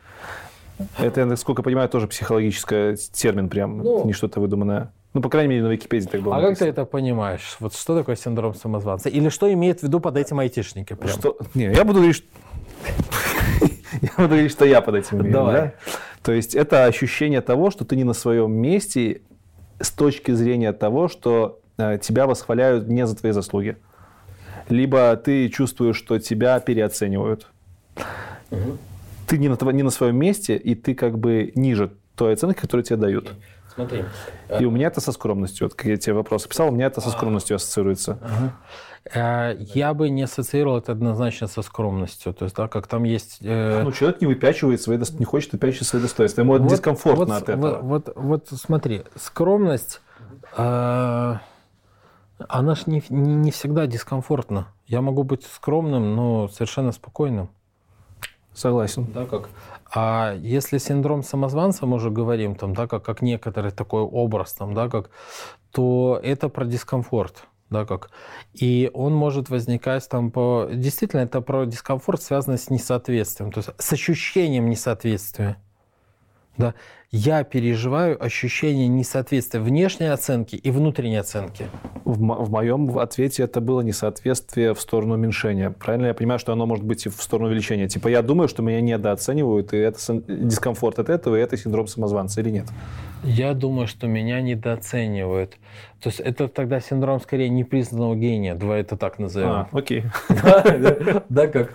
Speaker 1: Это, насколько я понимаю, тоже психологический термин прям, ну, не что-то выдуманное. Ну, по крайней мере, на Википедии так было.
Speaker 2: А написано. как ты это понимаешь? Вот что такое синдром самозванца? Или что имеет в виду под этим айтишники? Прям? Что?
Speaker 1: Не, я буду говорить, я буду говорить, что я под этим имею. Давай. Да? То есть это ощущение того, что ты не на своем месте с точки зрения того, что тебя восхваляют не за твои заслуги. Либо ты чувствуешь, что тебя переоценивают. Угу. Ты не на, не на своем месте, и ты как бы ниже той оценки, которую тебе дают.
Speaker 2: Смотри.
Speaker 1: И у меня это со скромностью. Вот, как я тебе вопрос писал, у меня это со скромностью ассоциируется.
Speaker 2: Э, я бы не ассоциировал это однозначно со скромностью. То есть, да, как там есть...
Speaker 1: Э... Ну, человек не выпячивает свои, не хочет выпячивать свои достоинства. Ему вот, дискомфортно
Speaker 2: вот,
Speaker 1: от этого.
Speaker 2: Вот, вот, вот смотри, скромность... Э она же не, не, не всегда дискомфортна. Я могу быть скромным, но совершенно спокойным.
Speaker 1: Согласен.
Speaker 2: Да, как. А если синдром самозванца, мы уже говорим, там, да, как, как некоторый такой образ, там, да, как, то это про дискомфорт. Да, как. И он может возникать там по... Действительно, это про дискомфорт, связанный с несоответствием, то есть с ощущением несоответствия. Да я переживаю ощущение несоответствия внешней оценки и внутренней оценки.
Speaker 1: В, в моем ответе это было несоответствие в сторону уменьшения. Правильно я понимаю, что оно может быть и в сторону увеличения? Типа я думаю, что меня недооценивают, и это дискомфорт от этого, и это синдром самозванца или нет?
Speaker 2: Я думаю, что меня недооценивают. То есть это тогда синдром скорее непризнанного гения, давай это так назовем. А,
Speaker 1: окей.
Speaker 2: Да, как?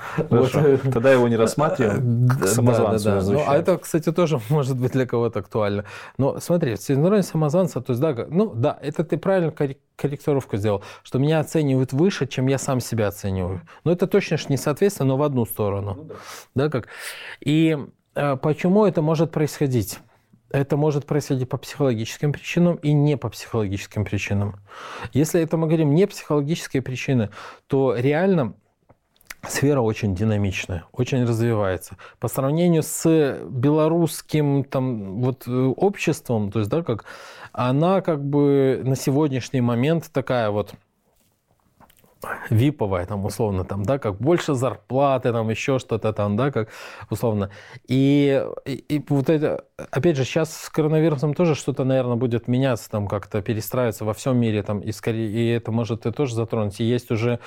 Speaker 1: Тогда его не рассматриваем самозванцу.
Speaker 2: Ну, а это, кстати, тоже может быть для кого-то актуально. Но смотри, синдром самозванца, то есть, да, ну да, это ты правильно корректировку сделал, что меня оценивают выше, чем я сам себя оцениваю. Но это точно не соответственно, но в одну сторону. Ну да, как? И э, почему это может происходить? Это может происходить по психологическим причинам и не по психологическим причинам. Если это мы говорим не психологические причины, то реально сфера очень динамичная, очень развивается. По сравнению с белорусским там, вот, обществом, то есть, да, как она как бы на сегодняшний момент такая вот виповая, там, условно, там, да, как больше зарплаты, там, еще что-то там, да, как условно. И, и, и вот это, опять же, сейчас с коронавирусом тоже что-то, наверное, будет меняться, там, как-то перестраиваться во всем мире, там, и, скорее, и это может ты тоже затронуть. И есть уже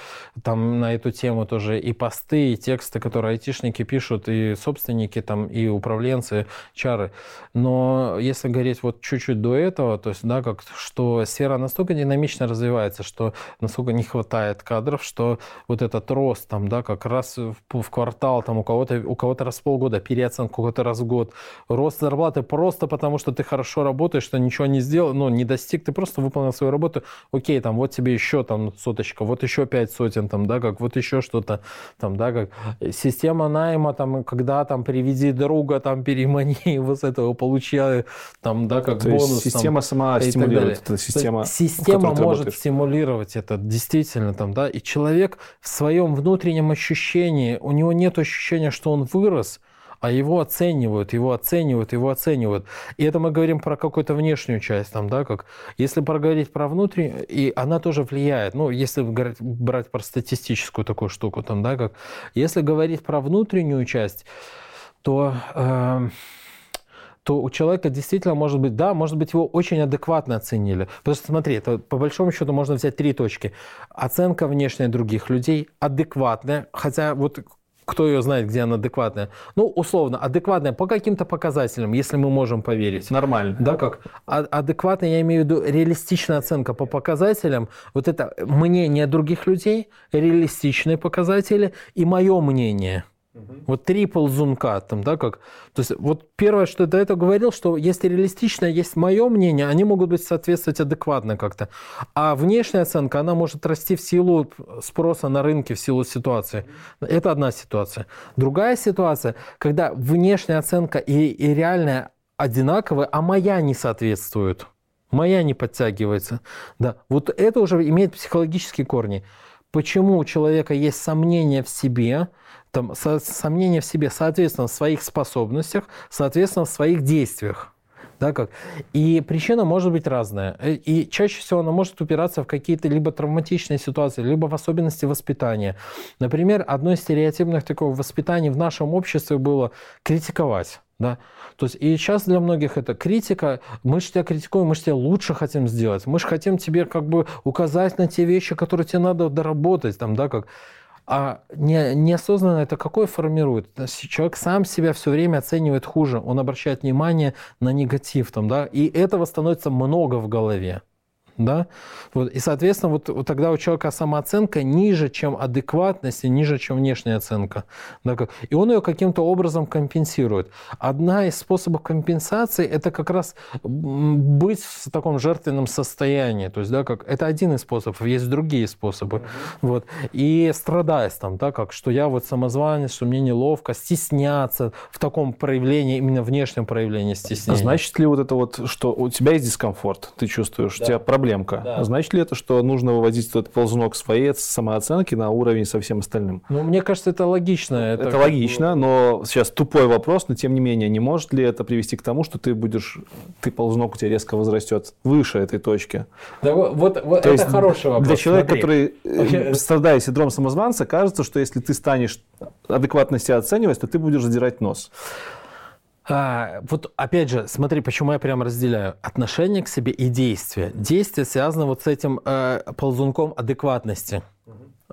Speaker 2: там на эту тему тоже и посты, и тексты, которые айтишники пишут, и собственники, там, и управленцы, чары. Но если говорить вот чуть-чуть до этого, то есть, да, как, что сфера настолько динамично развивается, что насколько не хватает кадров, что вот этот рост там, да, как раз в, в квартал, там у кого-то у кого-то раз в полгода, переоценка у кого-то раз в год, рост зарплаты просто потому, что ты хорошо работаешь, что ничего не сделал, ну, не достиг, ты просто выполнил свою работу, окей, там, вот тебе еще там соточка, вот еще пять сотен, там, да, как, вот еще что-то, там, да, как, система найма, там, когда, там, приведи друга, там, перемани, вот с этого получай, там, да, как
Speaker 1: То
Speaker 2: бонус.
Speaker 1: система
Speaker 2: там,
Speaker 1: сама стимулирует, это система,
Speaker 2: Система может стимулировать это, действительно, там, да, и человек в своем внутреннем ощущении, у него нет ощущения, что он вырос, а его оценивают, его оценивают, его оценивают. И это мы говорим про какую-то внешнюю часть, там, да, как если проговорить про внутреннюю, и она тоже влияет. Ну, если брать про статистическую такую штуку, там, да, как если говорить про внутреннюю часть, то э, то у человека действительно может быть, да, может быть, его очень адекватно оценили. Потому что, смотри, это по большому счету можно взять три точки. Оценка внешняя других людей, адекватная, хотя вот кто ее знает, где она адекватная. Ну, условно, адекватная по каким-то показателям, если мы можем поверить.
Speaker 1: Нормально.
Speaker 2: Да, как? А, адекватная, я имею в виду реалистичная оценка по показателям. Вот это мнение других людей, реалистичные показатели и мое мнение – вот три ползунка там, да, как. То есть вот первое, что я до этого говорил, что если реалистично, есть мое мнение, они могут быть соответствовать адекватно как-то. А внешняя оценка, она может расти в силу спроса на рынке, в силу ситуации. Это одна ситуация. Другая ситуация, когда внешняя оценка и, и реальная одинаковые, а моя не соответствует. Моя не подтягивается. Да. Вот это уже имеет психологические корни. Почему у человека есть сомнения в себе, там, сомнения в себе, соответственно, в своих способностях, соответственно, в своих действиях. Да, как? И причина может быть разная. Э, и чаще всего она может упираться в какие-то либо травматичные ситуации, либо в особенности воспитания. Например, одно из стереотипных такого воспитаний в нашем обществе было критиковать. Да? То есть и сейчас для многих это критика. Мы же тебя критикуем, мы же тебя лучше хотим сделать. Мы же хотим тебе как бы указать на те вещи, которые тебе надо доработать. Там, да, как. А не, неосознанно это какое формирует? Человек сам себя все время оценивает хуже, он обращает внимание на негатив, там, да, и этого становится много в голове да, вот, и, соответственно, вот, вот тогда у человека самооценка ниже, чем адекватность и ниже, чем внешняя оценка, да, как, и он ее каким-то образом компенсирует. Одна из способов компенсации – это как раз быть в таком жертвенном состоянии, то есть, да, как, это один из способов, есть другие способы, вот, и страдаясь там, да, как, что я вот самозванец, что мне неловко, стесняться в таком проявлении, именно внешнем проявлении стеснения.
Speaker 1: Значит ли вот это вот, что у тебя есть дискомфорт, ты чувствуешь, да. у тебя проблемы, проблемка. Да. Значит ли это, что нужно выводить этот ползунок своей самооценки на уровень со всем остальным?
Speaker 2: Ну, мне кажется, это логично.
Speaker 1: Это, это логично, бы... но сейчас тупой вопрос, но тем не менее, не может ли это привести к тому, что ты будешь, ты ползунок у тебя резко возрастет выше этой точки?
Speaker 2: Да, вот, вот это есть хороший вопрос.
Speaker 1: Для человека, Смотри. который страдает синдромом самозванца, кажется, что если ты станешь адекватно себя оценивать, то ты будешь задирать нос.
Speaker 2: А, вот опять же, смотри, почему я прям разделяю отношение к себе и действие. Действие связано вот с этим э, ползунком адекватности.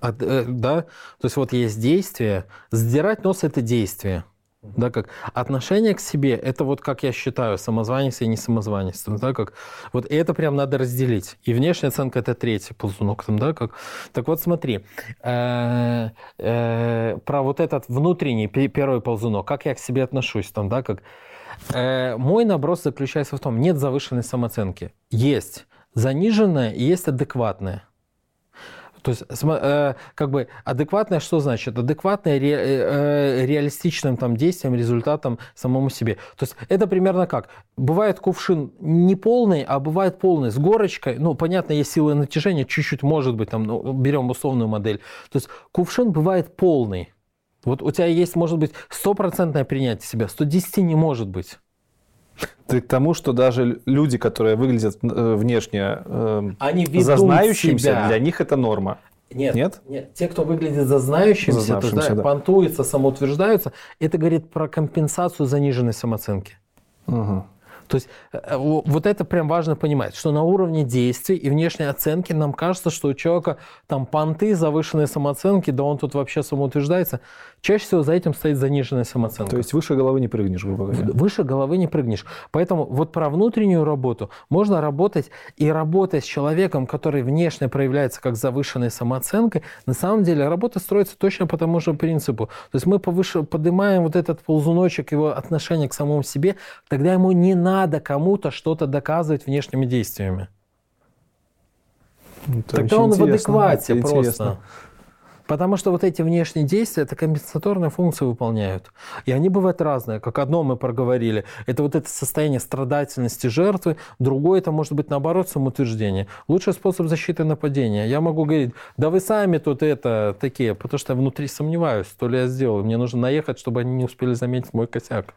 Speaker 2: От, э, да? То есть вот есть действие, сдирать нос это действие. Да, как отношение к себе, это вот как я считаю, самозванец и не самозванец. Да, как, вот это прям надо разделить. И внешняя оценка это третий ползунок. Там, да, как, так вот смотри, э, э, про вот этот внутренний первый ползунок, как я к себе отношусь, там, да, как, э, мой наброс заключается в том, нет завышенной самооценки. Есть заниженная и есть адекватная. То есть, э, как бы адекватное что значит? Адекватное ре, э, реалистичным там, действием, результатом самому себе. То есть это примерно как? Бывает кувшин не полный, а бывает полный с горочкой. Ну, понятно, есть силы натяжения, чуть-чуть может быть, там, ну, берем условную модель. То есть кувшин бывает полный. Вот у тебя есть, может быть, стопроцентное принятие себя, 110 не может быть.
Speaker 1: Ты к тому, что даже люди, которые выглядят э, внешне э, Они зазнающимся, себя. для них это норма.
Speaker 2: Нет, нет, нет. Те, кто выглядит зазнающимся, зазнающимся то, да, понтуются, самоутверждаются, это говорит про компенсацию заниженной самооценки. Угу. То есть э, вот это прям важно понимать, что на уровне действий и внешней оценки нам кажется, что у человека там понты, завышенные самооценки, да он тут вообще самоутверждается. Чаще всего за этим стоит заниженная самооценка.
Speaker 1: То есть выше головы не прыгнешь, грубо говоря.
Speaker 2: Выше головы не прыгнешь. Поэтому вот про внутреннюю работу можно работать и работать с человеком, который внешне проявляется как завышенной самооценкой. На самом деле работа строится точно по тому же принципу. То есть мы повыше, поднимаем вот этот ползуночек его отношения к самому себе, тогда ему не надо кому-то что-то доказывать внешними действиями. Это Тогда он в адеквате просто. Интересно. Потому что вот эти внешние действия, это компенсаторные функции выполняют. И они бывают разные. Как одно мы проговорили, это вот это состояние страдательности жертвы, другое это может быть наоборот самоутверждение. Лучший способ защиты нападения. Я могу говорить, да вы сами тут это такие, потому что я внутри сомневаюсь, то ли я сделал. Мне нужно наехать, чтобы они не успели заметить мой косяк.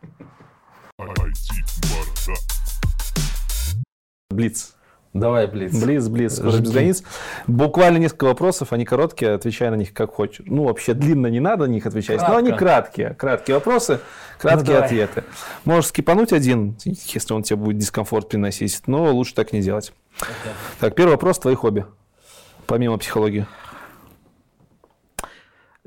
Speaker 1: Блиц.
Speaker 2: Давай, Блиц.
Speaker 1: Блиц, Блиц, скорость без границ. Буквально несколько вопросов, они короткие, отвечай на них как хочешь. Ну, вообще длинно не надо на них отвечать, Кратко. но они краткие. Краткие вопросы, краткие ну, ответы. Можешь скипануть один, если он тебе будет дискомфорт приносить, но лучше так не делать. Okay. Так, первый вопрос, твои хобби, помимо психологии.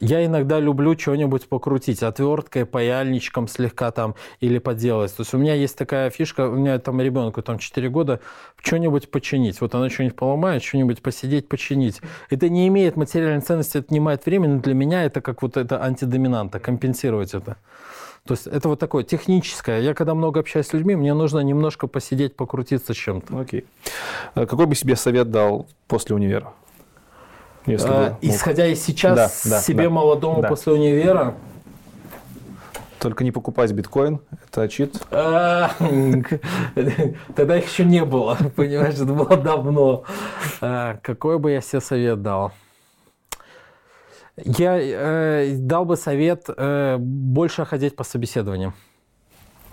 Speaker 2: Я иногда люблю что-нибудь покрутить, отверткой, паяльничком слегка там или поделать. То есть у меня есть такая фишка, у меня там ребенку там 4 года, что-нибудь починить. Вот она что-нибудь поломает, что-нибудь посидеть, починить. Это не имеет материальной ценности, это отнимает время, но для меня это как вот это антидоминанта, компенсировать это. То есть это вот такое техническое. Я когда много общаюсь с людьми, мне нужно немножко посидеть, покрутиться чем-то.
Speaker 1: Окей. А какой бы себе совет дал после универа?
Speaker 2: Если а, исходя из сейчас да, да, себе да, молодому да. после универа.
Speaker 1: Только не покупать биткоин, это чит.
Speaker 2: А, тогда их еще не было, понимаешь, это было давно. А, какой бы я себе совет дал? Я э, дал бы совет э, больше ходить по собеседованиям.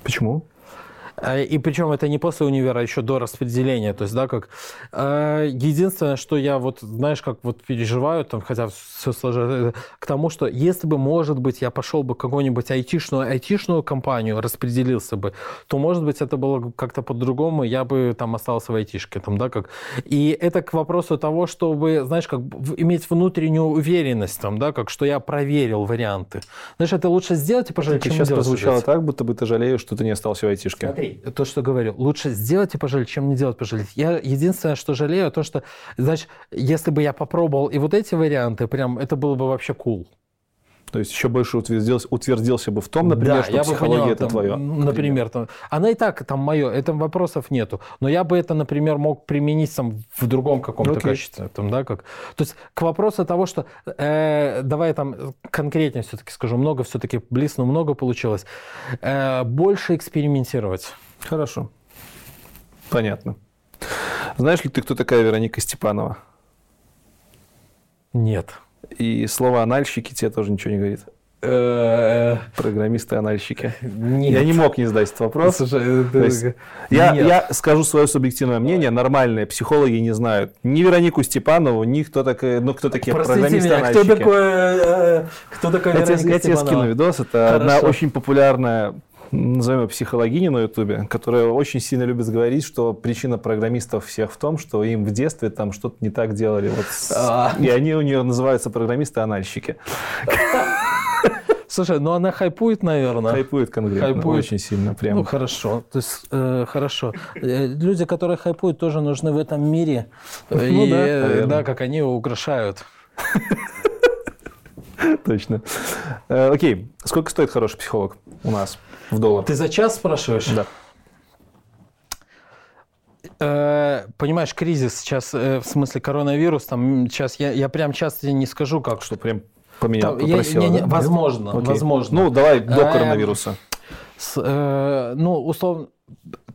Speaker 1: Почему?
Speaker 2: Э, и причем это не после универа, а еще до распределения. То есть, да, как... Э, единственное, что я вот, знаешь, как вот переживаю, там, хотя все сложно, к тому, что если бы, может быть, я пошел бы в какую-нибудь айтишную, айтишную компанию, распределился бы, то, может быть, это было как-то по-другому, я бы там остался в айтишке, там, да, как... И это к вопросу того, чтобы, знаешь, как иметь внутреннюю уверенность, там, да, как, что я проверил варианты. Знаешь, это лучше сделать и пожалеть,
Speaker 1: чем сейчас прозвучало так, будто бы ты жалеешь, что ты не остался в айтишке.
Speaker 2: Смотри, то, что говорю, лучше сделать и пожалеть, чем не делать пожалеть. Я единственное, что жалею, то, что, значит, если бы я попробовал и вот эти варианты, прям, это было бы вообще cool.
Speaker 1: То есть еще больше утвердился, утвердился бы в том, например, да, что я психология понял, это там, твое.
Speaker 2: Например, там, она и так там мое, это вопросов нету. Но я бы это, например, мог применить там, в другом каком-то okay. качестве. Там, да, как... То есть к вопросу того, что э, давай там конкретнее все-таки скажу, много все-таки близко, много получилось. Э, больше экспериментировать.
Speaker 1: Хорошо. Понятно. Знаешь ли ты, кто такая Вероника Степанова?
Speaker 2: Нет.
Speaker 1: И слово «анальщики» тебе тоже ничего не говорит?
Speaker 2: Э,
Speaker 1: Программисты-анальщики. Я не мог не задать этот вопрос. Слушай, это... я, я скажу свое субъективное мнение. Нормальные психологи не знают ни Веронику Степанову, ни кто, так, ну, кто такие программисты-анальщики.
Speaker 2: Кто такой, э, кто такой
Speaker 1: Вероника я? Я тебе скину видос. Это Хорошо. одна очень популярная назовем ее психологини на Ютубе, которая очень сильно любит говорить, что причина программистов всех в том, что им в детстве там что-то не так делали. Вот, а. и они у нее называются программисты-анальщики.
Speaker 2: Слушай, ну она хайпует, наверное.
Speaker 1: Хайпует конкретно, хайпует. очень сильно прям.
Speaker 2: Ну хорошо, то есть э, хорошо. Э, люди, которые хайпуют, тоже нужны в этом мире. Ну и, да, наверное. да, как они его украшают.
Speaker 1: Точно. Э, окей, сколько стоит хороший психолог у нас? В доллар.
Speaker 2: Ты за час спрашиваешь?
Speaker 1: Да.
Speaker 2: Э, понимаешь, кризис сейчас, э, в смысле коронавирус, там сейчас я, я прям часто не скажу, как.
Speaker 1: Что прям поменял, там, попросил, я,
Speaker 2: не, не, да? Возможно, Окей. возможно.
Speaker 1: Ну, давай до э, коронавируса.
Speaker 2: С, э, ну, условно,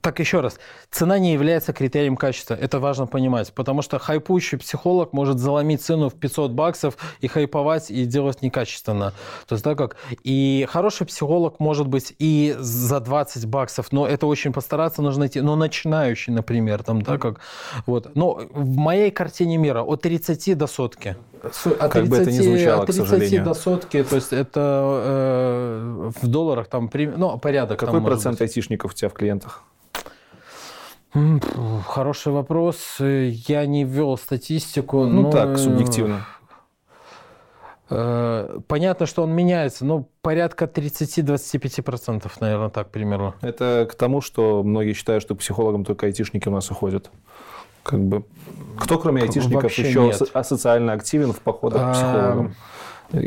Speaker 2: так еще раз, цена не является критерием качества. Это важно понимать, потому что хайпующий психолог может заломить цену в 500 баксов и хайповать и делать некачественно. То есть, да, как? И хороший психолог может быть и за 20 баксов, но это очень постараться нужно найти. Но начинающий, например, там, да, как? Вот. Но в моей картине мира от 30 до сотки.
Speaker 1: От 30, бы это ни звучало,
Speaker 2: от 30 до сотки, то есть это э, в долларах там, ну, порядок.
Speaker 1: Какой там, процент айтишников у тебя в клиентах?
Speaker 2: Хороший вопрос. Я не ввел статистику.
Speaker 1: Ну но... так, субъективно.
Speaker 2: Э, понятно, что он меняется, но порядка 30-25%, наверное, так примерно.
Speaker 1: Это к тому, что многие считают, что психологам только айтишники у нас уходят. Как бы, кто, кроме айтишников, еще нет. социально активен в походах к психологам?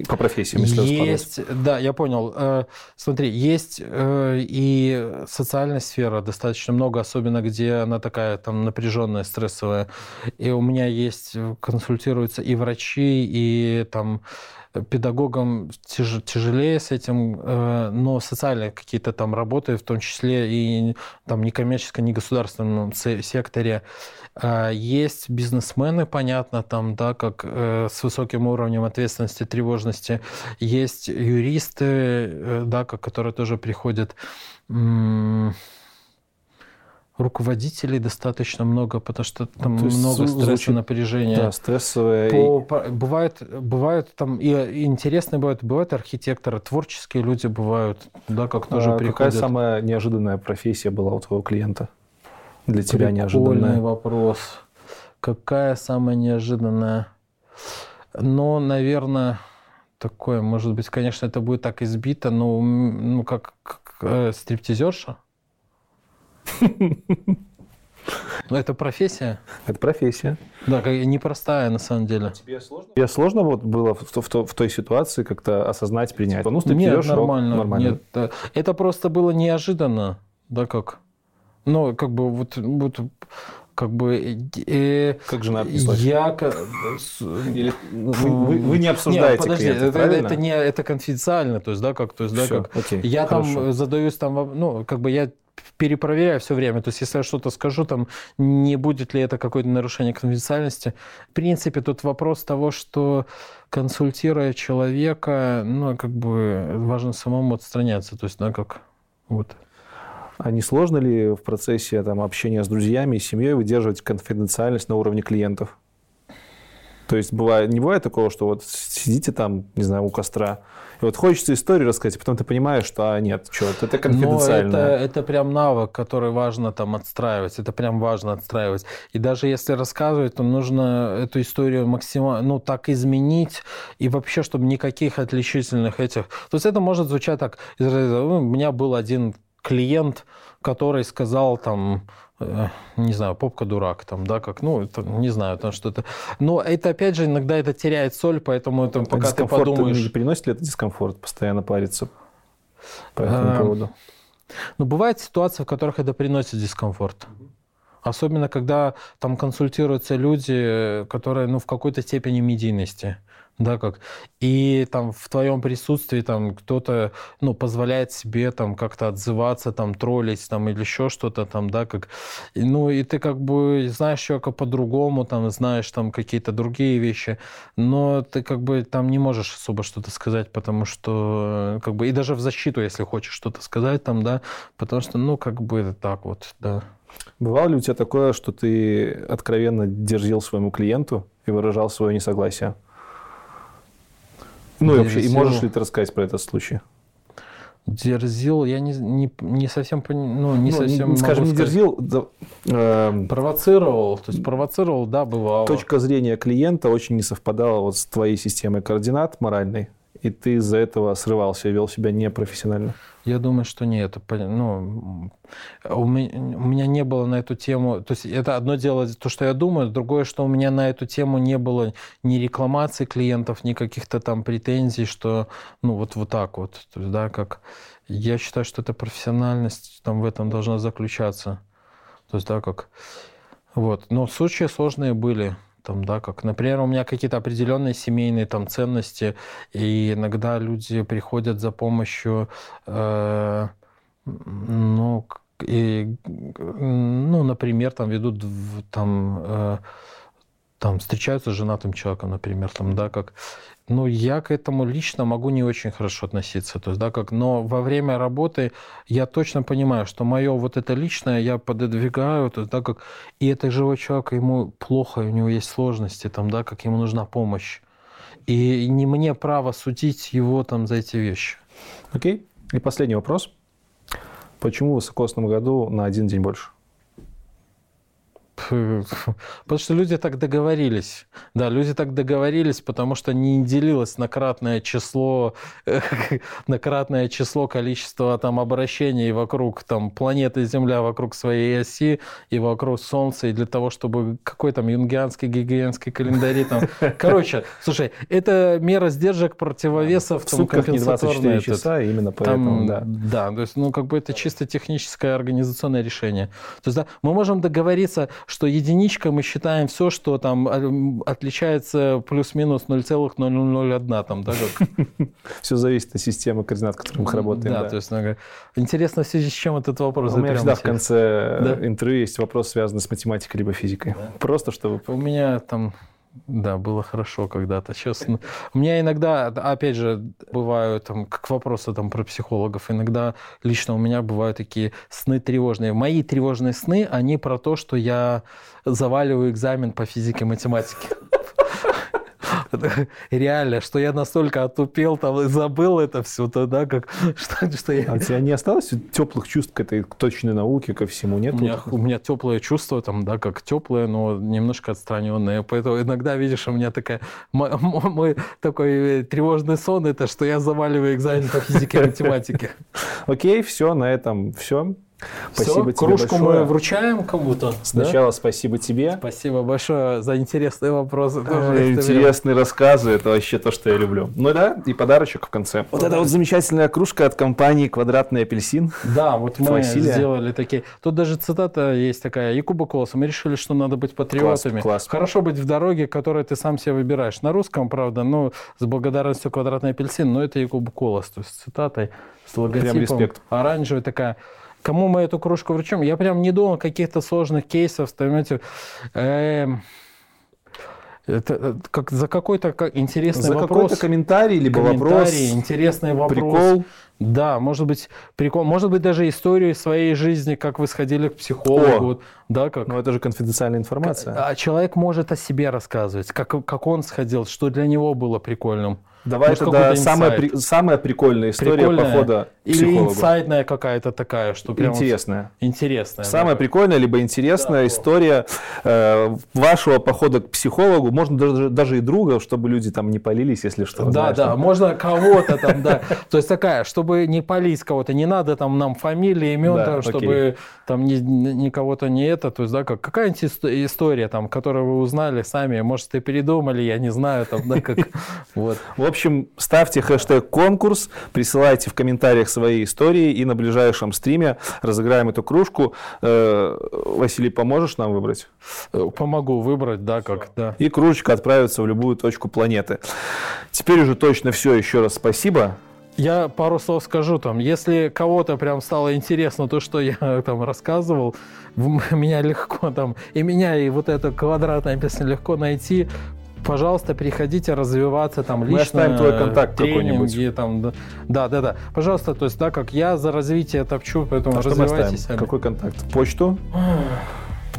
Speaker 1: По профессиям, если
Speaker 2: Есть, да, я понял. Э, смотри, есть э, и социальная сфера достаточно много, особенно где она такая там напряженная, стрессовая. И у меня есть, консультируются и врачи, и там педагогам тяж, тяжелее с этим, э, но социальные какие-то там работы, в том числе и там некоммерческом, негосударственном секторе, а, есть бизнесмены, понятно, там, да, как э, с высоким уровнем ответственности, тревожности. Есть юристы, э, да, как, которые тоже приходят. Руководителей достаточно много, потому что там
Speaker 1: есть
Speaker 2: много
Speaker 1: звучит-
Speaker 2: стресса, напряжения.
Speaker 1: Да, стрессовая.
Speaker 2: По- по- бывает, бывают там и, и интересные бывают, бывают архитекторы, творческие люди бывают, да, как тоже
Speaker 1: А какая
Speaker 2: приходят.
Speaker 1: самая неожиданная профессия была у твоего клиента? Для тебя
Speaker 2: Прикольный
Speaker 1: неожиданная.
Speaker 2: вопрос. Какая самая неожиданная? Ну, наверное, такое, может быть, конечно, это будет так избито, но ну как, как, э, стриптизерша. Ну, это профессия.
Speaker 1: Это профессия.
Speaker 2: Да, как- непростая на самом деле.
Speaker 1: Тебе сложно? Тебе сложно вот было в, в- в то- в той ситуации как-то осознать, принять? Ну,
Speaker 2: Нет,
Speaker 1: стриптизерша, ок,
Speaker 2: нормально.
Speaker 1: нормально.
Speaker 2: Нет, да. Это просто было неожиданно. Да как? Ну, как бы вот, вот как бы... э,
Speaker 1: Как жена отнеслась?
Speaker 2: я... с-
Speaker 1: Или вы, вы- вы не обсуждаете
Speaker 2: Нет, подожди,
Speaker 1: клиентов,
Speaker 2: это,
Speaker 1: правильно?
Speaker 2: это не это конфиденциально, то есть, да, как, то есть, да,
Speaker 1: Всё,
Speaker 2: как.
Speaker 1: окей,
Speaker 2: я
Speaker 1: хорошо.
Speaker 2: там задаюсь там, ну, как бы я перепроверяю все время. То есть, если я что-то скажу, там, не будет ли это какое-то нарушение конфиденциальности. В принципе, тут вопрос того, что консультируя человека, ну, как бы важно самому отстраняться. То есть, да, как вот.
Speaker 1: А не сложно ли в процессе там, общения с друзьями и семьей выдерживать конфиденциальность на уровне клиентов? То есть бывает, не бывает такого, что вот сидите там, не знаю, у костра, и вот хочется историю рассказать, а потом ты понимаешь, что а, нет, что это
Speaker 2: Но это,
Speaker 1: конфиденциально.
Speaker 2: это прям навык, который важно там отстраивать. Это прям важно отстраивать. И даже если рассказывать, то нужно эту историю максимально, ну, так изменить, и вообще, чтобы никаких отличительных этих... То есть это может звучать так. из разряда, «Ну, У меня был один клиент, который сказал там, э, не знаю, попка дурак, там, да, как, ну, это, не знаю, там что-то. Но это, опять же, иногда это теряет соль, поэтому это,
Speaker 1: А
Speaker 2: пока ты подумаешь...
Speaker 1: Не приносит ли это дискомфорт постоянно париться по этому
Speaker 2: Эм,
Speaker 1: поводу?
Speaker 2: Но бывают ситуации, в которых это приносит дискомфорт. Особенно, когда там консультируются люди, которые ну, в какой-то степени медийности. Да, как. И там в твоем присутствии там кто-то ну, позволяет себе там как-то отзываться, там, троллить там, или еще что-то там, да, как. Ну, и ты как бы знаешь человека по-другому, там, знаешь там какие-то другие вещи, но ты как бы там не можешь особо что-то сказать, потому что как бы, и даже в защиту, если хочешь что-то сказать там, да, потому что, ну, как бы так вот, да.
Speaker 1: Бывало ли у тебя такое, что ты откровенно дерзил своему клиенту и выражал свое несогласие? Ну и вообще, и можешь ли ты рассказать про этот случай?
Speaker 2: Дерзил, я не, не, не совсем, ну, не
Speaker 1: Ну,
Speaker 2: совсем
Speaker 1: скажем, не дерзил, да, эм,
Speaker 2: Провоцировал, то есть провоцировал, да, бывало.
Speaker 1: точка зрения клиента очень не совпадала вот с твоей системой координат моральной, и ты из-за этого срывался и вел себя непрофессионально.
Speaker 2: Я думаю, что нет. это Ну, у меня, не было на эту тему... То есть это одно дело, то, что я думаю, другое, что у меня на эту тему не было ни рекламаций клиентов, ни каких-то там претензий, что, ну, вот, вот так вот. То есть, да, как... Я считаю, что эта профессиональность там в этом должна заключаться. То есть, да, как... Вот. Но случаи сложные были. Там, да, как, например, у меня какие-то определенные семейные там ценности, и иногда люди приходят за помощью, э, ну, и, ну, например, там ведут там, э, там встречаются с женатым человеком, например, там, да, как, ну, я к этому лично могу не очень хорошо относиться, то есть, да, как, но во время работы я точно понимаю, что мое вот это личное я пододвигаю, то есть, да, как, и это живой человек, ему плохо, у него есть сложности, там, да, как ему нужна помощь. И не мне право судить его там за эти вещи.
Speaker 1: Окей? И последний вопрос. Почему в высокосном году на один день больше?
Speaker 2: Потому что люди так договорились. Да, люди так договорились, потому что не делилось на кратное число, на кратное число количества там обращений вокруг там планеты Земля, вокруг своей оси и вокруг Солнца, и для того, чтобы какой там юнгианский, гигиенский календарь там. Короче, слушай, это мера сдержек, противовесов,
Speaker 1: В
Speaker 2: там,
Speaker 1: сутках не 24
Speaker 2: компенсаторная, этот.
Speaker 1: часа, именно поэтому,
Speaker 2: Там,
Speaker 1: да.
Speaker 2: да, то есть, ну, как бы это чисто техническое организационное решение. То есть, да, мы можем договориться, что единичка мы считаем все, что там э, отличается плюс-минус 0,001, там, да, как,
Speaker 1: Все зависит от системы координат, в которой мы работаем.
Speaker 2: да,
Speaker 1: да.
Speaker 2: то есть, ну, интересно, в связи с чем этот вопрос?
Speaker 1: У меня всегда в конце
Speaker 2: Да.
Speaker 1: интервью есть вопрос, связанный с математикой либо физикой. Просто чтобы...
Speaker 2: У меня там Да, было хорошо когда-то. Ну, у меня иногда, опять же, бывают там, к вопросу там про психологов, иногда лично у меня бывают такие сны тревожные. Мои тревожные сны, они про то, что я заваливаю экзамен по физике и математике. реально, что я настолько отупел там и забыл это все, тогда как что,
Speaker 1: что я... А у тебя не осталось теплых чувств к этой точной науке, ко всему, нет?
Speaker 2: У меня, у меня теплые чувства там, да, как теплые, но немножко отстраненные. Поэтому иногда, видишь, у меня такая, мой такой тревожный сон, это что я заваливаю экзамен по физике и математике.
Speaker 1: Окей, все, на этом все.
Speaker 2: Спасибо Все, тебе кружку большое. мы вручаем кому-то.
Speaker 1: Сначала да? спасибо тебе.
Speaker 2: Спасибо большое за интересные вопросы.
Speaker 1: Тоже интересные рассказы, это вообще то, что я люблю. Ну да, и подарочек в конце. Вот это вот замечательная кружка от компании «Квадратный апельсин».
Speaker 2: Да, вот мы Василия. сделали такие. Тут даже цитата есть такая. Якуба Колоса. Мы решили, что надо быть патриотами. Класс, класс. Хорошо быть в дороге, которую ты сам себе выбираешь. На русском, правда, но с благодарностью «Квадратный апельсин», но это Якуба Колос. То есть цитатой с логотипом. Прям респект. Оранжевая такая кому мы эту кружку вручим. Я прям не думал каких-то сложных кейсов, понимаете, э, это как за какой-то интересный
Speaker 1: за
Speaker 2: вопрос.
Speaker 1: За какой-то комментарий, либо комментарий, вопрос.
Speaker 2: интересный вопрос.
Speaker 1: Прикол.
Speaker 2: Да, может быть, прикол. Может быть, даже историю своей жизни, как вы сходили к психологу. О, да, как...
Speaker 1: Но это же конфиденциальная информация.
Speaker 2: А человек может о себе рассказывать, как, как он сходил, что для него было прикольным.
Speaker 1: Давай Может, тогда самая, при, самая прикольная история прикольная похода к
Speaker 2: Или психологу. инсайдная какая-то такая, что прям
Speaker 1: Интересная.
Speaker 2: Вот интересная.
Speaker 1: Самая да. прикольная, либо интересная да, история э, вашего похода к психологу. Можно даже, даже и друга, чтобы люди там не полились, если что.
Speaker 2: Да, знаешь, да, там. можно кого-то там, да. То есть такая, чтобы не полить кого-то, не надо там нам фамилии, имен, чтобы там ни кого-то не это. То есть, да, как какая-нибудь история там, которую вы узнали сами, может, и передумали, я не знаю, там, да, как
Speaker 1: вот. В общем, ставьте хэштег конкурс, присылайте в комментариях свои истории, и на ближайшем стриме разыграем эту кружку. Э, Василий, поможешь нам выбрать?
Speaker 2: Э, помогу выбрать, да, как, да.
Speaker 1: И кружечка отправится в любую точку планеты. Теперь уже точно все. Еще раз спасибо.
Speaker 2: Я пару слов скажу там. Если кого-то прям стало интересно то, что я там рассказывал, меня легко там, и меня, и вот это квадратное песня легко найти пожалуйста, приходите развиваться там лично. Мы
Speaker 1: оставим твой контакт какой-нибудь.
Speaker 2: Там, да, да, да. Пожалуйста, то есть, да, как я за развитие топчу, поэтому
Speaker 1: а развивайтесь. Какой контакт? Почту?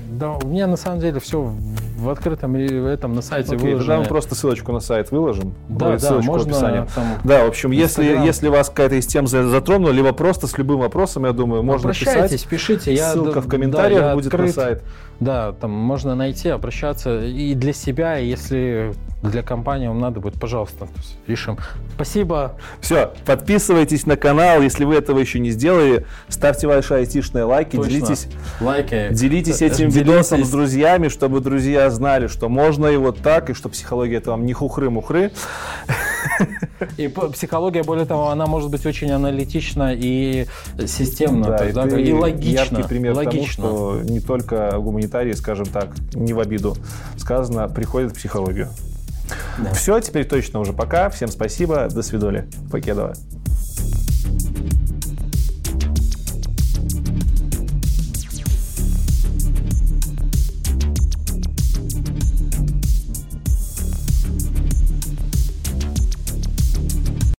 Speaker 2: Да, у меня на самом деле все в открытом этом на сайте Окей, выложено.
Speaker 1: Тогда мы просто ссылочку на сайт выложим.
Speaker 2: Да, да, ссылочку можно в описании. Там,
Speaker 1: да, в общем, если, если вас какая-то из тем затронула, либо просто с любым вопросом, я думаю, можно
Speaker 2: писать. пишите.
Speaker 1: Я, Ссылка в комментариях да, будет открыт. на сайт.
Speaker 2: Да, там можно найти, обращаться и для себя, если для компании вам надо будет, пожалуйста, решим. Спасибо.
Speaker 1: Все, подписывайтесь на канал, если вы этого еще не сделали, ставьте ваши айтишные лайки, Точно. делитесь,
Speaker 2: лайки.
Speaker 1: делитесь этим делитесь. видосом с друзьями, чтобы друзья знали, что можно и вот так, и что психология это вам не хухры-мухры.
Speaker 2: И психология, более того, она может быть очень аналитична и системна, да, и, да, и логична.
Speaker 1: Яркий пример логично. тому, что не только гуманитарии, скажем так, не в обиду сказано, приходит в психологию. Да. Все, теперь точно уже пока. Всем спасибо. До свидания. Покедова.